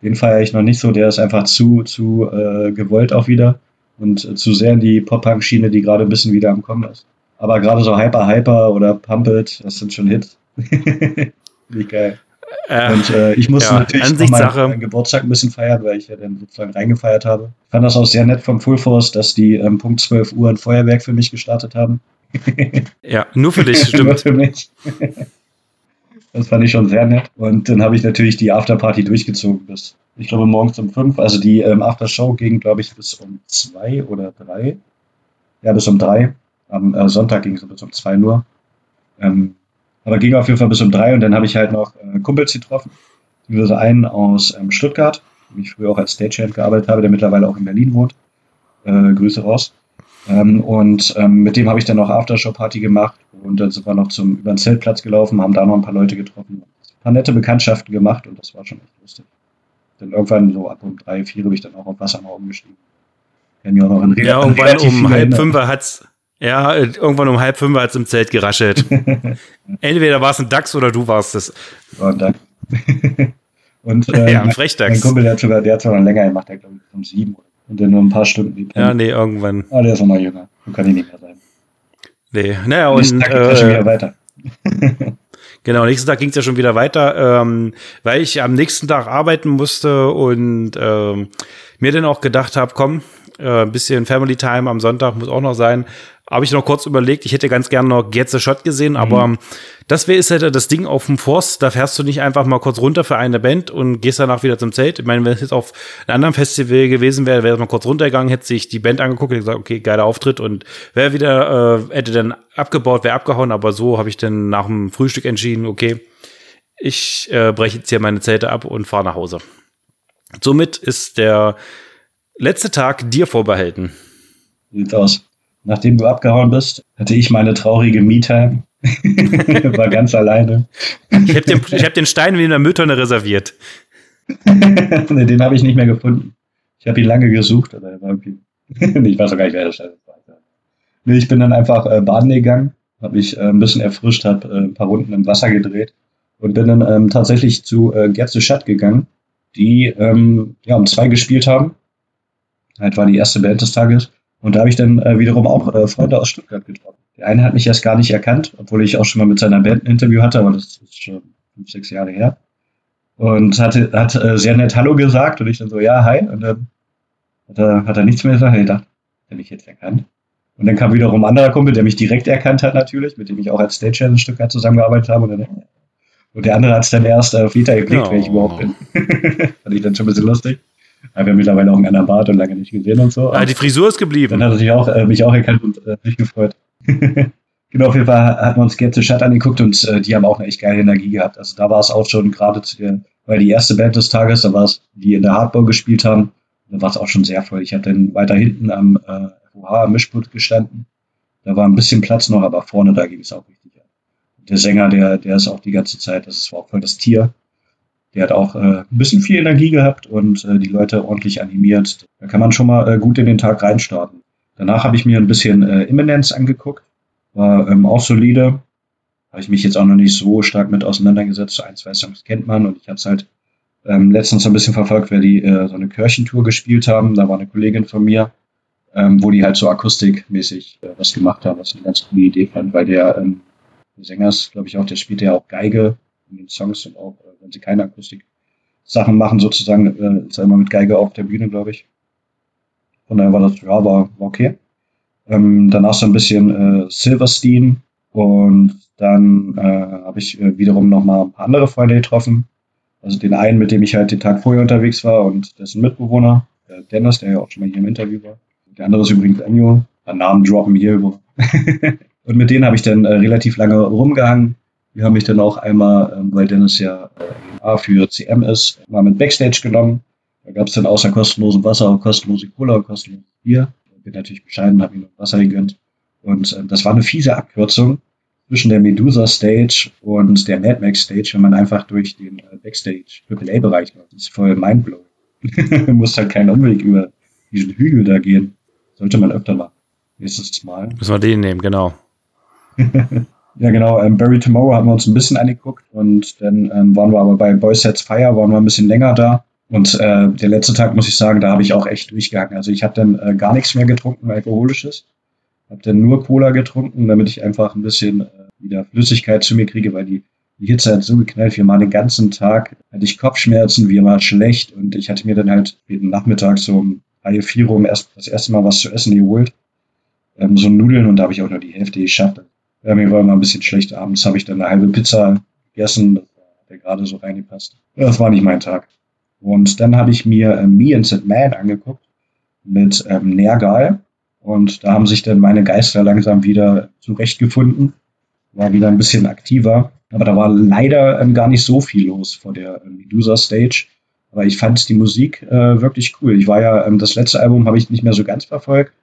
den feiere ich noch nicht so. Der ist einfach zu, zu äh, gewollt auch wieder und äh, zu sehr in die Pop-Punk-Schiene, die gerade ein bisschen wieder am Kommen ist. Aber gerade so Hyper Hyper oder Pump It, das sind schon Hits. Wie geil. Äh, und äh, ich musste ja, natürlich meinen, meinen Geburtstag ein bisschen feiern, weil ich ja dann sozusagen reingefeiert habe. Ich fand das auch sehr nett vom Full Force, dass die ähm, Punkt 12 Uhr ein Feuerwerk für mich gestartet haben. ja, nur für dich, stimmt. nur für mich. Das fand ich schon sehr nett. Und dann habe ich natürlich die Afterparty durchgezogen bis, ich glaube, morgens um fünf. Also die ähm, Aftershow ging, glaube ich, bis um zwei oder drei. Ja, bis um drei. Am äh, Sonntag ging es bis um zwei nur. Ähm, aber ging auf jeden Fall bis um drei und dann habe ich halt noch äh, Kumpels getroffen. Also einen aus ähm, Stuttgart, wo ich früher auch als Stagehand gearbeitet habe, der mittlerweile auch in Berlin wohnt. Äh, Grüße raus. Ähm, und ähm, mit dem habe ich dann noch Aftershow-Party gemacht und dann sind wir noch zum, über den Zeltplatz gelaufen, haben da noch ein paar Leute getroffen, ein paar nette Bekanntschaften gemacht und das war schon echt lustig. Dann irgendwann so ab um drei, vier bin ich dann auch auf Wasser mal umgestiegen. Ja, auch in ja irgendwann um halb fünf hat's, ja, irgendwann um halb fünf hat's im Zelt geraschelt. Entweder war es ein Dachs oder du warst es. War ein Dachs. und ähm, ja, ein Frechdachs. Mein Kumpel, der hat sogar, der hat sogar länger gemacht, der glaube ich um sieben und dann nur ein paar Stunden. Ja, nee, irgendwann. Ah, der ist noch mal jünger. So kann ich nicht mehr. Nee, naja, und. Nächsten Tag äh, schon wieder weiter. genau, nächsten Tag ging es ja schon wieder weiter, ähm, weil ich am nächsten Tag arbeiten musste und ähm, mir dann auch gedacht habe, komm, äh, ein bisschen Family Time am Sonntag muss auch noch sein habe ich noch kurz überlegt, ich hätte ganz gerne noch Get the Shot gesehen, mhm. aber das wäre ist halt das Ding auf dem Forst, da fährst du nicht einfach mal kurz runter für eine Band und gehst danach wieder zum Zelt. Ich meine, wenn es jetzt auf einem anderen Festival gewesen wäre, wäre es mal kurz runtergegangen, hätte sich die Band angeguckt und gesagt, okay, geiler Auftritt und wäre wieder, äh, hätte dann abgebaut, wäre abgehauen, aber so habe ich dann nach dem Frühstück entschieden, okay, ich äh, breche jetzt hier meine Zelte ab und fahre nach Hause. Somit ist der letzte Tag dir vorbehalten. Sieht aus nachdem du abgehauen bist, hatte ich meine traurige Me-Time. war ganz alleine. Ich habe den, hab den Stein wie in der Mülltonne reserviert. den habe ich nicht mehr gefunden. Ich habe ihn lange gesucht, aber er war irgendwie. ich weiß auch gar nicht, wer der Stein war. Nee, ich bin dann einfach äh, baden gegangen, habe mich äh, ein bisschen erfrischt, habe äh, ein paar Runden im Wasser gedreht und bin dann ähm, tatsächlich zu äh, the Shut gegangen, die ähm, ja, um zwei gespielt haben. Halt war die erste Band des Tages. Und da habe ich dann äh, wiederum auch äh, Freunde aus Stuttgart getroffen. Der eine hat mich erst gar nicht erkannt, obwohl ich auch schon mal mit seiner Band ein Interview hatte, aber das ist schon fünf, sechs Jahre her. Und hatte, hat äh, sehr nett Hallo gesagt und ich dann so, ja, hi. Und dann hat er, hat er nichts mehr gesagt. Ich dachte, der mich jetzt erkannt. Und dann kam wiederum ein anderer Kumpel, der mich direkt erkannt hat natürlich, mit dem ich auch als Stagehand ein Stück weit zusammengearbeitet habe. Und, dann, und der andere hat es dann erst auf Vita geblickt, oh. wer ich überhaupt bin. Fand ich dann schon ein bisschen lustig. Habe ja mittlerweile auch einen anderen Bart und lange nicht gesehen und so. Ah, die Frisur ist geblieben. Dann hat er sich auch, äh, mich auch erkannt und äh, mich gefreut. genau, auf jeden Fall hatten wir uns Get the Shut angeguckt und äh, die haben auch eine echt geile Energie gehabt. Also da war es auch schon gerade zu der, weil die erste Band des Tages, da war es, die in der Hardball gespielt haben, da war es auch schon sehr voll. Ich hatte dann weiter hinten am äh, FOH am Mischpult gestanden. Da war ein bisschen Platz noch, aber vorne da ging es auch richtig ab. Der Sänger, der, der ist auch die ganze Zeit, das war auch voll das Tier. Der hat auch äh, ein bisschen viel Energie gehabt und äh, die Leute ordentlich animiert. Da kann man schon mal äh, gut in den Tag reinstarten. Danach habe ich mir ein bisschen äh, Imminence angeguckt. War ähm, auch solide. Habe ich mich jetzt auch noch nicht so stark mit auseinandergesetzt. So ein, zwei Songs kennt man und ich habe es halt ähm, letztens so ein bisschen verfolgt, weil die äh, so eine Kirchentour gespielt haben. Da war eine Kollegin von mir, ähm, wo die halt so akustikmäßig äh, was gemacht haben, was ich eine ganz coole Idee fand, weil der, ähm, Sänger ist, glaube ich, auch, der spielt ja auch Geige in den Songs und auch, äh, wenn sie keine Akustik-Sachen machen, sozusagen, äh, ist er immer mit Geige auf der Bühne, glaube ich. Von daher war das, ja, war, war okay. Ähm, danach so ein bisschen äh, Silverstein und dann äh, habe ich äh, wiederum noch mal ein paar andere Freunde getroffen. Also den einen, mit dem ich halt den Tag vorher unterwegs war und dessen Mitbewohner, der Dennis, der ja auch schon mal hier im Interview war. Der andere ist übrigens Enyo. Namen droppen hier. und mit denen habe ich dann äh, relativ lange rumgehangen. Die haben mich dann auch einmal, ähm, weil Dennis ja äh, für CM ist, mal mit Backstage genommen. Da gab es dann außer kostenlosem Wasser auch kostenlose Cola und kostenloses Bier. Ich bin natürlich bescheiden, habe mir noch Wasser gegönnt. Und äh, das war eine fiese Abkürzung zwischen der Medusa Stage und der Mad Max Stage, wenn man einfach durch den äh, Backstage AAA-Bereich läuft. Das ist voll mindblowing. man muss halt keinen Umweg über diesen Hügel da gehen. Sollte man öfter machen. Nächstes Mal. Müssen wir den nehmen, genau. ja, genau. Ähm, Barry Tomorrow haben wir uns ein bisschen angeguckt und dann ähm, waren wir aber bei Boy Sets Fire, waren wir ein bisschen länger da. Und äh, der letzte Tag, muss ich sagen, da habe ich auch echt durchgehangen. Also ich habe dann äh, gar nichts mehr getrunken, alkoholisches. Habe dann nur Cola getrunken, damit ich einfach ein bisschen äh, wieder Flüssigkeit zu mir kriege, weil die, die Hitze hat so geknallt. Wir waren den ganzen Tag, hatte ich Kopfschmerzen, wir waren schlecht und ich hatte mir dann halt jeden Nachmittag so um drei, vier Uhr erst, das erste Mal was zu essen geholt. Ähm, so Nudeln und da habe ich auch nur die Hälfte geschafft. Ja, mir war immer ein bisschen schlecht. Abends habe ich dann eine halbe Pizza gegessen, das hat gerade so reingepasst. Das war nicht mein Tag. Und dann habe ich mir äh, Me and Sid Man angeguckt mit ähm, Nergal. Und da haben sich dann meine Geister langsam wieder zurechtgefunden. War wieder ein bisschen aktiver. Aber da war leider ähm, gar nicht so viel los vor der äh, Medusa Stage. Aber ich fand die Musik äh, wirklich cool. Ich war ja, ähm, das letzte Album habe ich nicht mehr so ganz verfolgt.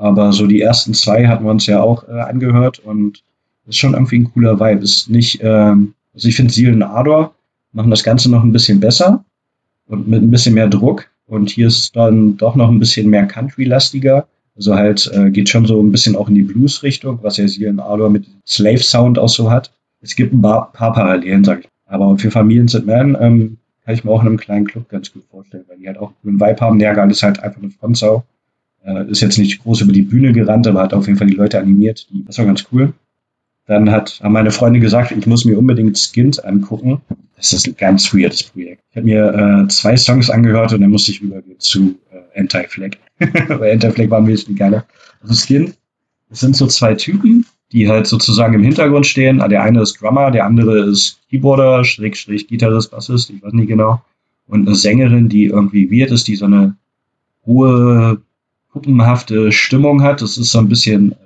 Aber so die ersten zwei hatten wir uns ja auch äh, angehört. Und ist schon irgendwie ein cooler Vibe. Ist nicht, ähm, also ich finde Seelen Ador machen das Ganze noch ein bisschen besser und mit ein bisschen mehr Druck. Und hier ist dann doch noch ein bisschen mehr Country-lastiger. Also halt äh, geht schon so ein bisschen auch in die Blues-Richtung, was ja hier in Aloha mit Slave-Sound auch so hat. Es gibt ein paar, paar Parallelen, sag ich. Aber für Familien sind Man ähm, kann ich mir auch in einem kleinen Club ganz gut vorstellen, weil die halt auch einen Vibe haben. Nergal ist halt einfach eine Frontsau. Äh, ist jetzt nicht groß über die Bühne gerannt, aber hat auf jeden Fall die Leute animiert. Das war ganz cool. Dann hat, haben meine Freunde gesagt, ich muss mir unbedingt Skins angucken. Das ist ein ganz weirdes Projekt. Ich habe mir äh, zwei Songs angehört und dann musste ich rübergehen zu äh, Anti-Flag. Weil Anti-Flag war ein bisschen geiler. Also Skin, das sind so zwei Typen, die halt sozusagen im Hintergrund stehen. Der eine ist Drummer, der andere ist Keyboarder, Schrägstrich, Gitarrist, Bassist, ich weiß nicht genau. Und eine Sängerin, die irgendwie weird ist, die so eine hohe, puppenhafte Stimmung hat. Das ist so ein bisschen äh,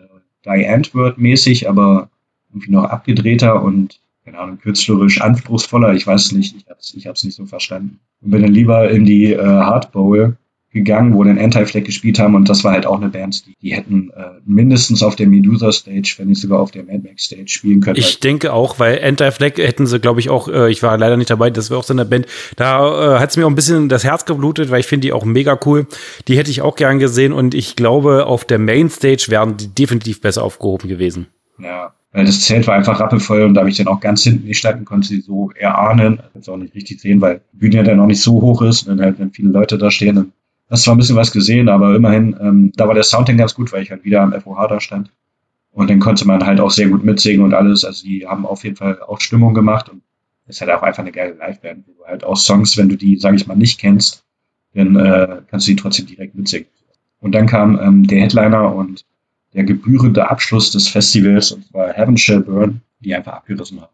Die Antwoord-mäßig, aber irgendwie noch abgedrehter und keine Ahnung, künstlerisch anspruchsvoller. Ich weiß nicht, ich hab's, ich hab's nicht so verstanden. Und bin dann lieber in die äh, Hard Bowl gegangen, wo dann Anti-Flag gespielt haben und das war halt auch eine Band, die, die hätten äh, mindestens auf der Medusa Stage, wenn nicht sogar auf der Mad Max Stage spielen können. Ich denke auch, weil Anti-Flag hätten sie, glaube ich, auch, äh, ich war leider nicht dabei, das wäre auch so eine Band, da äh, hat es mir auch ein bisschen das Herz geblutet, weil ich finde die auch mega cool. Die hätte ich auch gern gesehen und ich glaube, auf der Main Stage wären die definitiv besser aufgehoben gewesen. Ja, weil das Zelt war einfach rappelvoll und da habe ich dann auch ganz hinten gestanden, konnte sie so erahnen. Jetzt auch nicht richtig sehen, weil die Bühne ja dann auch nicht so hoch ist und dann halt, wenn viele Leute da stehen, dann hast zwar ein bisschen was gesehen, aber immerhin, ähm, da war der Sound dann ganz gut, weil ich halt wieder am FOH da stand. Und dann konnte man halt auch sehr gut mitsingen und alles. Also die haben auf jeden Fall auch Stimmung gemacht und es halt auch einfach eine geile Liveband, wo halt auch Songs, wenn du die, sage ich mal, nicht kennst, dann äh, kannst du die trotzdem direkt mitsingen. Und dann kam ähm, der Headliner und der gebührende Abschluss des Festivals, und zwar Heaven Shall Burn, die einfach abgerissen haben.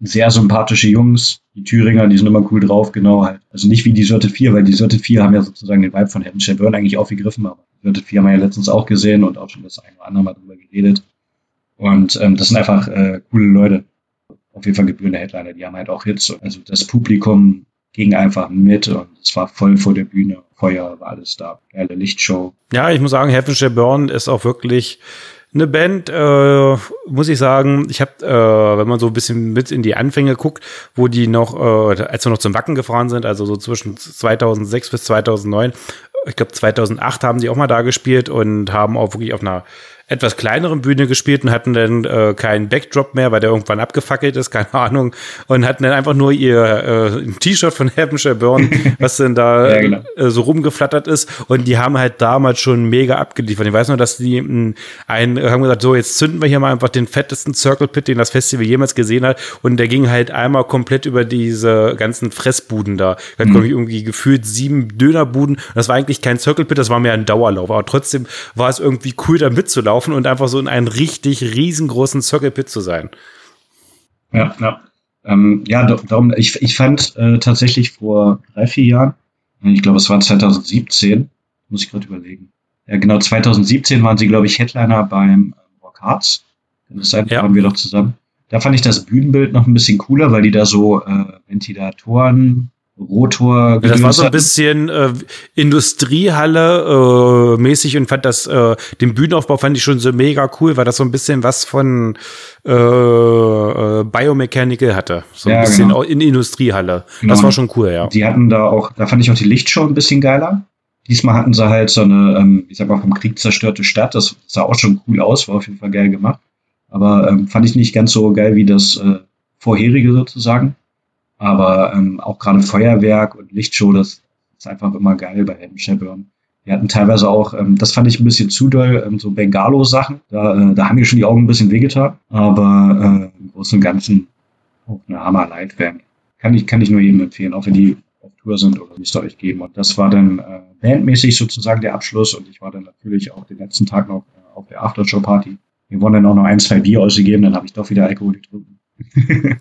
Sehr sympathische Jungs, die Thüringer, die sind immer cool drauf, genau halt. Also nicht wie die Sorte 4, weil die Sorte 4 haben ja sozusagen den Vibe von Heaven Shall eigentlich aufgegriffen, aber die Sorte 4 haben wir ja letztens auch gesehen und auch schon das eine oder andere Mal drüber geredet. Und ähm, das sind einfach äh, coole Leute. Auf jeden Fall gebührende Headliner, die haben halt auch Hits. Also das Publikum ging einfach mit und es war voll vor der Bühne. Feuer war alles da. Geile Lichtshow. Ja, ich muss sagen, Heaven Shall Burn ist auch wirklich eine Band, äh, muss ich sagen, ich habe, äh, wenn man so ein bisschen mit in die Anfänge guckt, wo die noch, äh, als wir noch zum Wacken gefahren sind, also so zwischen 2006 bis 2009, ich glaube 2008 haben die auch mal da gespielt und haben auch wirklich auf einer etwas kleineren Bühne gespielt und hatten dann äh, keinen Backdrop mehr, weil der irgendwann abgefackelt ist, keine Ahnung, und hatten dann einfach nur ihr äh, T-Shirt von Hampshire Burn, was dann da ja, genau. äh, so rumgeflattert ist. Und die haben halt damals schon mega abgeliefert. Ich weiß nur, dass die mh, ein, haben gesagt, so jetzt zünden wir hier mal einfach den fettesten Circle Pit, den das Festival jemals gesehen hat. Und der ging halt einmal komplett über diese ganzen Fressbuden da. Da mhm. ich irgendwie gefühlt sieben Dönerbuden. Das war eigentlich eigentlich kein Circle Pit, das war mehr ein Dauerlauf. Aber trotzdem war es irgendwie cool, da mitzulaufen und einfach so in einem richtig riesengroßen Circle Pit zu sein. Ja, ja. Ähm, ja, darum, ich, ich fand äh, tatsächlich vor drei, vier Jahren, ich glaube, es war 2017, muss ich gerade überlegen. Ja, genau, 2017 waren sie, glaube ich, Headliner beim Rock Hearts. Das ja. waren wir doch zusammen. Da fand ich das Bühnenbild noch ein bisschen cooler, weil die da so äh, Ventilatoren, Rotor. Ja, das war so ein bisschen äh, Industriehalle äh, mäßig und fand das äh, den Bühnenaufbau fand ich schon so mega cool, weil das so ein bisschen was von äh, äh, Biomechanical hatte, so ein ja, bisschen genau. in Industriehalle. Genau. Das war schon cool, ja. Die hatten da auch, da fand ich auch die Lichtshow ein bisschen geiler. Diesmal hatten sie halt so eine, ähm, ich sag mal vom Krieg zerstörte Stadt. Das sah auch schon cool aus, war auf jeden Fall geil gemacht. Aber ähm, fand ich nicht ganz so geil wie das äh, vorherige sozusagen. Aber ähm, auch gerade Feuerwerk und Lichtshow, das ist einfach immer geil bei Adam Shepard. Wir hatten teilweise auch, ähm, das fand ich ein bisschen zu doll, ähm, so Bengalo-Sachen. Da, äh, da haben mir schon die Augen ein bisschen wehgetan. Aber äh, im Großen und Ganzen auch eine Hammer-Live-Band. Kann ich, kann ich nur jedem empfehlen, auch wenn die auf Tour sind oder müsst ihr euch geben. Und das war dann äh, bandmäßig sozusagen der Abschluss. Und ich war dann natürlich auch den letzten Tag noch äh, auf der Aftershow-Party. Wir wurden dann auch noch ein, zwei Bier ausgegeben, dann habe ich doch wieder Alkohol getrunken.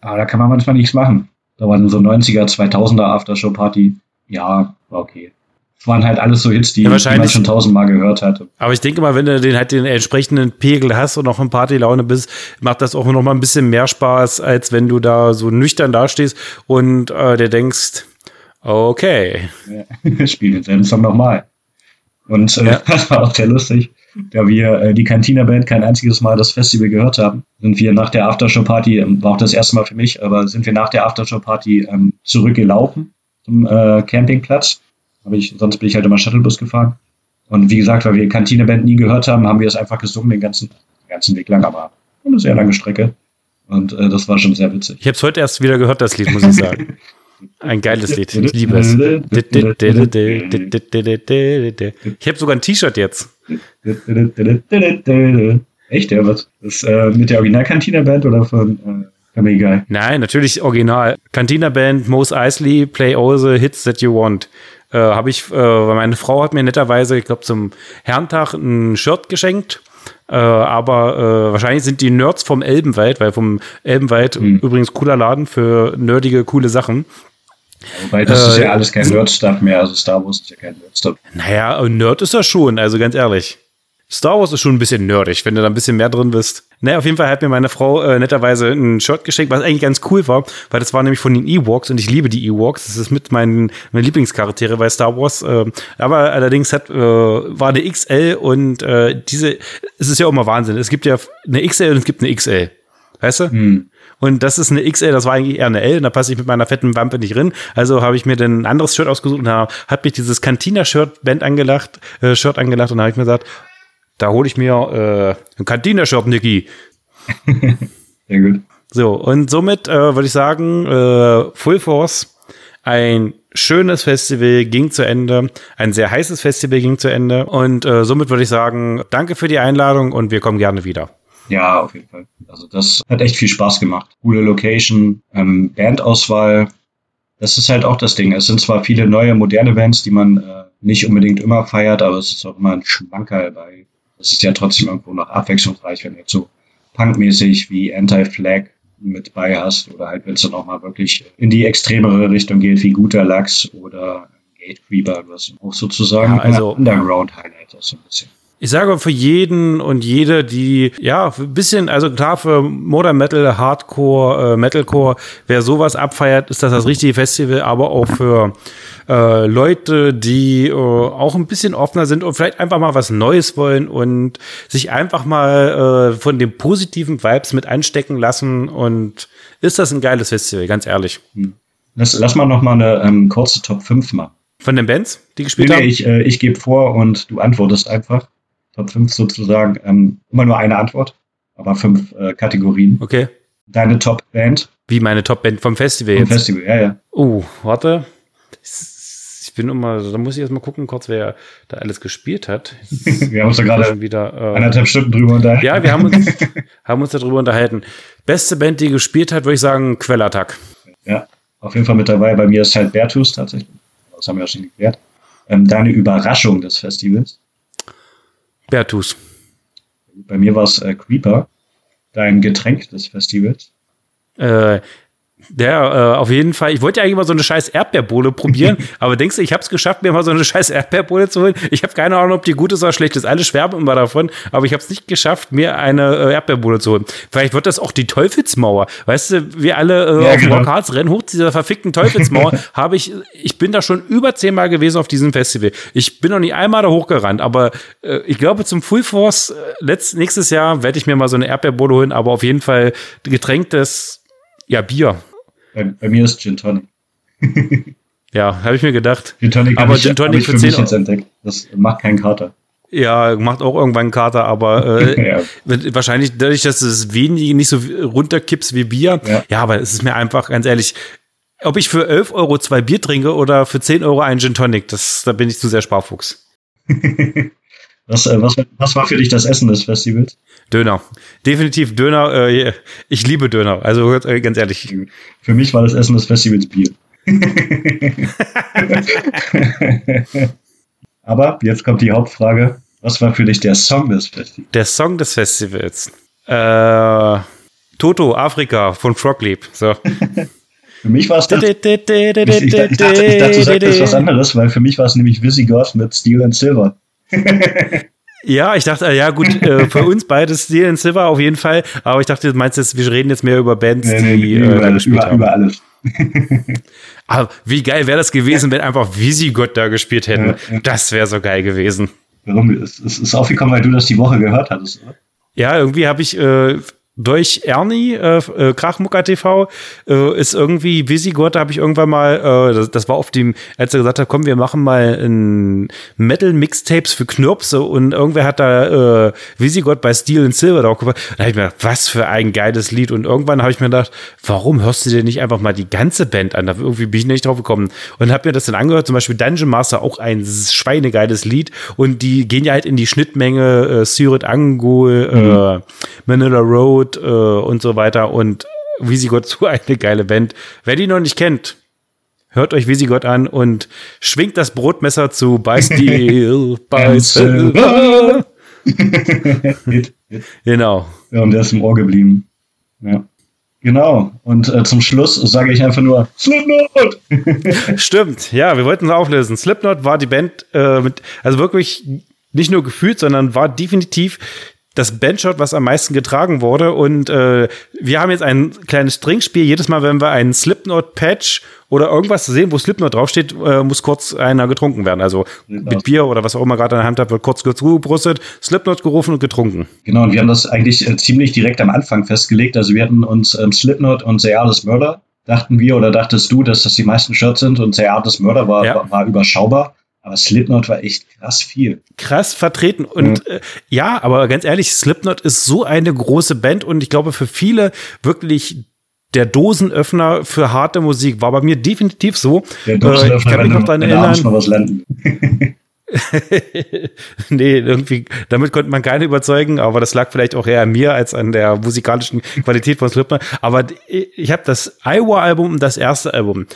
Aber da kann man manchmal nichts machen. Da war dann so 90er, 2000er Aftershow-Party. Ja, war okay. Es waren halt alles so Hits, die, ja, die man schon tausendmal gehört hat. Aber ich denke mal, wenn du den halt den entsprechenden Pegel hast und noch in Partylaune bist, macht das auch noch mal ein bisschen mehr Spaß, als wenn du da so nüchtern dastehst und äh, dir denkst, okay. Ja, spiel denselben Song nochmal. Und äh, ja. das war auch sehr lustig da wir äh, die Cantina Band kein einziges Mal das Festival gehört haben, sind wir nach der Aftershow Party, ähm, war auch das erste Mal für mich, aber sind wir nach der Aftershow Party ähm, zurückgelaufen zum äh, Campingplatz. Hab ich, sonst bin ich halt immer Shuttlebus gefahren. Und wie gesagt, weil wir Cantina Band nie gehört haben, haben wir es einfach gesungen den ganzen, den ganzen Weg lang, aber eine sehr lange Strecke. Und äh, das war schon sehr witzig. Ich habe es heute erst wieder gehört, das Lied, muss ich sagen. Ein geiles Lied. Ich liebe es. Ich habe sogar ein T-Shirt jetzt. Echt, ja, was? Das äh, mit der Original-Cantina-Band oder von äh, Family Guy? Nein, natürlich original. Cantina-Band, Mos Eisley, Play All the Hits That You Want. Äh, habe ich, äh, weil meine Frau hat mir netterweise, ich glaube, zum Herrentag ein Shirt geschenkt. Äh, aber äh, wahrscheinlich sind die Nerds vom Elbenwald, weil vom Elbenwald hm. übrigens cooler Laden für nerdige, coole Sachen. Wobei das äh, ist ja äh, alles kein Nerd-Stuff mehr, also Star Wars ist ja kein Nerd-Stuff. Naja, Nerd ist er schon, also ganz ehrlich. Star Wars ist schon ein bisschen nerdig, wenn du da ein bisschen mehr drin bist. Naja, auf jeden Fall hat mir meine Frau äh, netterweise ein Shirt geschenkt, was eigentlich ganz cool war, weil das war nämlich von den Ewoks und ich liebe die Ewoks. Das ist mit meinen, meinen Lieblingscharaktere bei Star Wars. Äh, aber allerdings hat, äh, war eine XL und äh, diese, es ist ja auch immer Wahnsinn. Es gibt ja eine XL und es gibt eine XL. Weißt du? Hm. Und das ist eine XL, das war eigentlich eher eine L, und da passe ich mit meiner fetten Wampe nicht drin. Also habe ich mir dann ein anderes Shirt ausgesucht und habe hab mich dieses Cantina-Shirt-Band angelacht, äh, Shirt angelacht und da habe ich mir gesagt, da hole ich mir äh, ein Cantina-Shirt, Niki. Sehr gut. So, und somit äh, würde ich sagen, äh, Full Force, ein schönes Festival ging zu Ende, ein sehr heißes Festival ging zu Ende und äh, somit würde ich sagen, danke für die Einladung und wir kommen gerne wieder. Ja, auf jeden Fall. Also das hat echt viel Spaß gemacht. Coole Location, ähm, Bandauswahl. Das ist halt auch das Ding. Es sind zwar viele neue, moderne Bands, die man äh, nicht unbedingt immer feiert, aber es ist auch immer ein Schmankerl bei. Es ist ja trotzdem irgendwo noch abwechslungsreich, wenn du jetzt so punkmäßig wie Anti-Flag mit bei hast oder halt, wenn es dann auch mal wirklich in die extremere Richtung geht, wie Guter Lachs oder Gate Creeper, was auch sozusagen ja, also, Underground-Highlight ist so ein bisschen ich sage für jeden und jede, die ja ein bisschen, also klar für Modern Metal, Hardcore, äh, Metalcore, wer sowas abfeiert, ist das das richtige Festival, aber auch für äh, Leute, die äh, auch ein bisschen offener sind und vielleicht einfach mal was Neues wollen und sich einfach mal äh, von den positiven Vibes mit anstecken lassen und ist das ein geiles Festival, ganz ehrlich. Lass, lass mal noch mal eine ähm, kurze Top 5 machen. Von den Bands, die gespielt nee, haben? Ich, äh, ich gebe vor und du antwortest einfach. Top 5 sozusagen ähm, immer nur eine Antwort, aber fünf äh, Kategorien. Okay. Deine Top-Band? Wie meine Top-Band vom Festival vom jetzt? Festival, ja, ja. Oh, warte. Ich bin immer, da muss ich erst mal gucken, kurz, wer da alles gespielt hat. wir haben uns da gerade wieder äh, anderthalb Stunden drüber unterhalten. Ja, wir haben uns, haben uns darüber unterhalten. Beste Band, die gespielt hat, würde ich sagen, Quellattack. Ja, auf jeden Fall mit dabei. Bei mir ist halt Bertus tatsächlich. Das haben wir ja schon geklärt. ähm, deine Überraschung des Festivals? Bertus. Bei mir war es äh, Creeper, dein Getränk des Festivals. Äh, der, äh, auf jeden Fall. Ich wollte ja eigentlich mal so eine scheiß Erdbeerbohle probieren, aber denkst du, ich habe es geschafft, mir mal so eine scheiß Erdbeerbohle zu holen? Ich habe keine Ahnung, ob die gut ist oder schlecht ist. Alle schwärmen immer davon, aber ich habe es nicht geschafft, mir eine äh, Erdbeerbohle zu holen. Vielleicht wird das auch die Teufelsmauer. Weißt du, wir alle äh, ja, auf genau. Rockhards rennen hoch zu dieser verfickten Teufelsmauer. habe ich, ich bin da schon über zehnmal gewesen auf diesem Festival. Ich bin noch nie einmal da hochgerannt, aber äh, ich glaube, zum Full Force äh, letzt, nächstes Jahr werde ich mir mal so eine Erdbeerbohle holen, aber auf jeden Fall getränktes, ja, Bier bei, bei mir ist Gin Tonic. ja, habe ich mir gedacht. Gin Tonic aber ich, Gin Tonic für, für mich jetzt entdeckt. Das macht keinen Kater. Ja, macht auch irgendwann einen Kater, aber äh, ja. wahrscheinlich dadurch, dass es wenig nicht so runterkippst wie Bier. Ja. ja, aber es ist mir einfach, ganz ehrlich, ob ich für 11 Euro zwei Bier trinke oder für 10 Euro einen Gin Tonic, das, da bin ich zu sehr Sparfuchs. Was, äh, was, was war für dich das Essen des Festivals? Döner. Definitiv Döner. Äh, ich liebe Döner. Also äh, ganz ehrlich. Für mich war das Essen des Festivals Bier. Aber jetzt kommt die Hauptfrage. Was war für dich der Song des Festivals? Der Song des Festivals. Äh, Toto, Afrika von Frogleap. So. Für mich war es das. Ich, ich, dachte, ich dachte, du sagtest was anderes, weil für mich war es nämlich Visigoth mit Steel and Silver. Ja, ich dachte, ja gut, äh, für uns beides Steel and Silver auf jeden Fall. Aber ich dachte, du meinst jetzt, wir reden jetzt mehr über Bands, nee, nee, die über, äh, gespielt über. Über alles. aber wie geil wäre das gewesen, wenn einfach Visigoth da gespielt hätten. Ja, ja. Das wäre so geil gewesen. Warum? Es ist aufgekommen, weil du das die Woche gehört hattest, oder? Ja, irgendwie habe ich äh, durch Ernie, äh, äh, Krachmucker TV, äh, ist irgendwie Visigoth, da habe ich irgendwann mal, äh, das, das, war auf dem, als er gesagt hat, komm, wir machen mal ein Metal-Mixtapes für Knirpse und irgendwer hat da äh, Visigoth bei Steel and Silver drauf gemacht. Da habe ich mir gedacht, was für ein geiles Lied. Und irgendwann habe ich mir gedacht, warum hörst du dir nicht einfach mal die ganze Band an? Da irgendwie bin ich nicht drauf gekommen. Und habe mir das dann angehört, zum Beispiel Dungeon Master, auch ein schweinegeiles Lied. Und die gehen ja halt in die Schnittmenge äh, Syrit Angul, äh, mhm. äh, Manila Road, Tod äh, und so weiter und Visigoth zu eine geile Band. Wer die noch nicht kennt, hört euch Visigoth an und schwingt das Brotmesser zu By Steel, By Silver. genau. Ja, und der ist im Ohr geblieben. Ja. Genau. Und äh, zum Schluss sage ich einfach nur Slipknot. Stimmt. Ja, wir wollten es auflösen. Slipknot war die Band äh, mit, also wirklich nicht nur gefühlt, sondern war definitiv das Bandshot, was am meisten getragen wurde. Und äh, wir haben jetzt ein kleines Trinkspiel. Jedes Mal, wenn wir einen Slipknot-Patch oder irgendwas sehen, wo Slipknot draufsteht, äh, muss kurz einer getrunken werden. Also mit Bier oder was auch immer gerade in der Hand hat, wird kurz zugebrüstet, Slipknot gerufen und getrunken. Genau, und wir haben das eigentlich äh, ziemlich direkt am Anfang festgelegt. Also wir hatten uns ähm, Slipknot und The Artist Murder, dachten wir, oder dachtest du, dass das die meisten Shirts sind und The Artist Murder war, ja. war, war überschaubar. Aber Slipknot war echt krass viel. Krass vertreten. Und mhm. äh, ja, aber ganz ehrlich, Slipknot ist so eine große Band und ich glaube für viele wirklich der Dosenöffner für harte Musik. War bei mir definitiv so. Der Dosenöffner, äh, ich kann mich noch daran erinnern. Nee, irgendwie, damit konnte man keine überzeugen, aber das lag vielleicht auch eher an mir als an der musikalischen Qualität von Slipknot. Aber ich habe das Iowa-Album, das erste Album,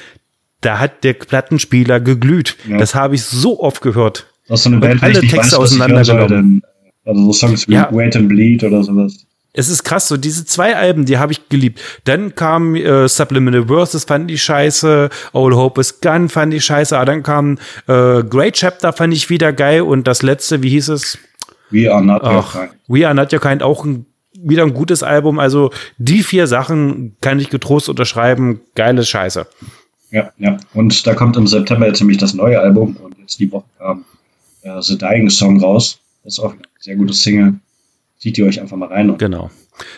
da hat der Plattenspieler geglüht. Ja. Das habe ich so oft gehört. Das ist so eine Band, alle Texte auseinandergenommen. Also so Songs wie ja. Wait and Bleed oder sowas. Es ist krass, so diese zwei Alben, die habe ich geliebt. Dann kam äh, Subliminal Verses, fand ich scheiße. All Hope is Gone fand ich scheiße. Aber dann kam äh, Great Chapter, fand ich wieder geil. Und das letzte, wie hieß es? We Are Not Your Kind. We Are Not Your Kind, auch ein, wieder ein gutes Album. Also die vier Sachen kann ich getrost unterschreiben. Geiles Scheiße. Ja, ja. Und da kommt im September jetzt nämlich das neue Album und jetzt die Woche kam äh, The Dying Song raus. Das ist auch ein sehr gutes Single. Zieht ihr euch einfach mal rein. Genau.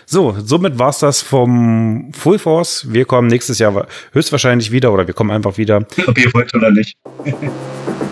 So, somit war's das vom Full Force. Wir kommen nächstes Jahr höchstwahrscheinlich wieder oder wir kommen einfach wieder. Ob ihr wollt oder nicht.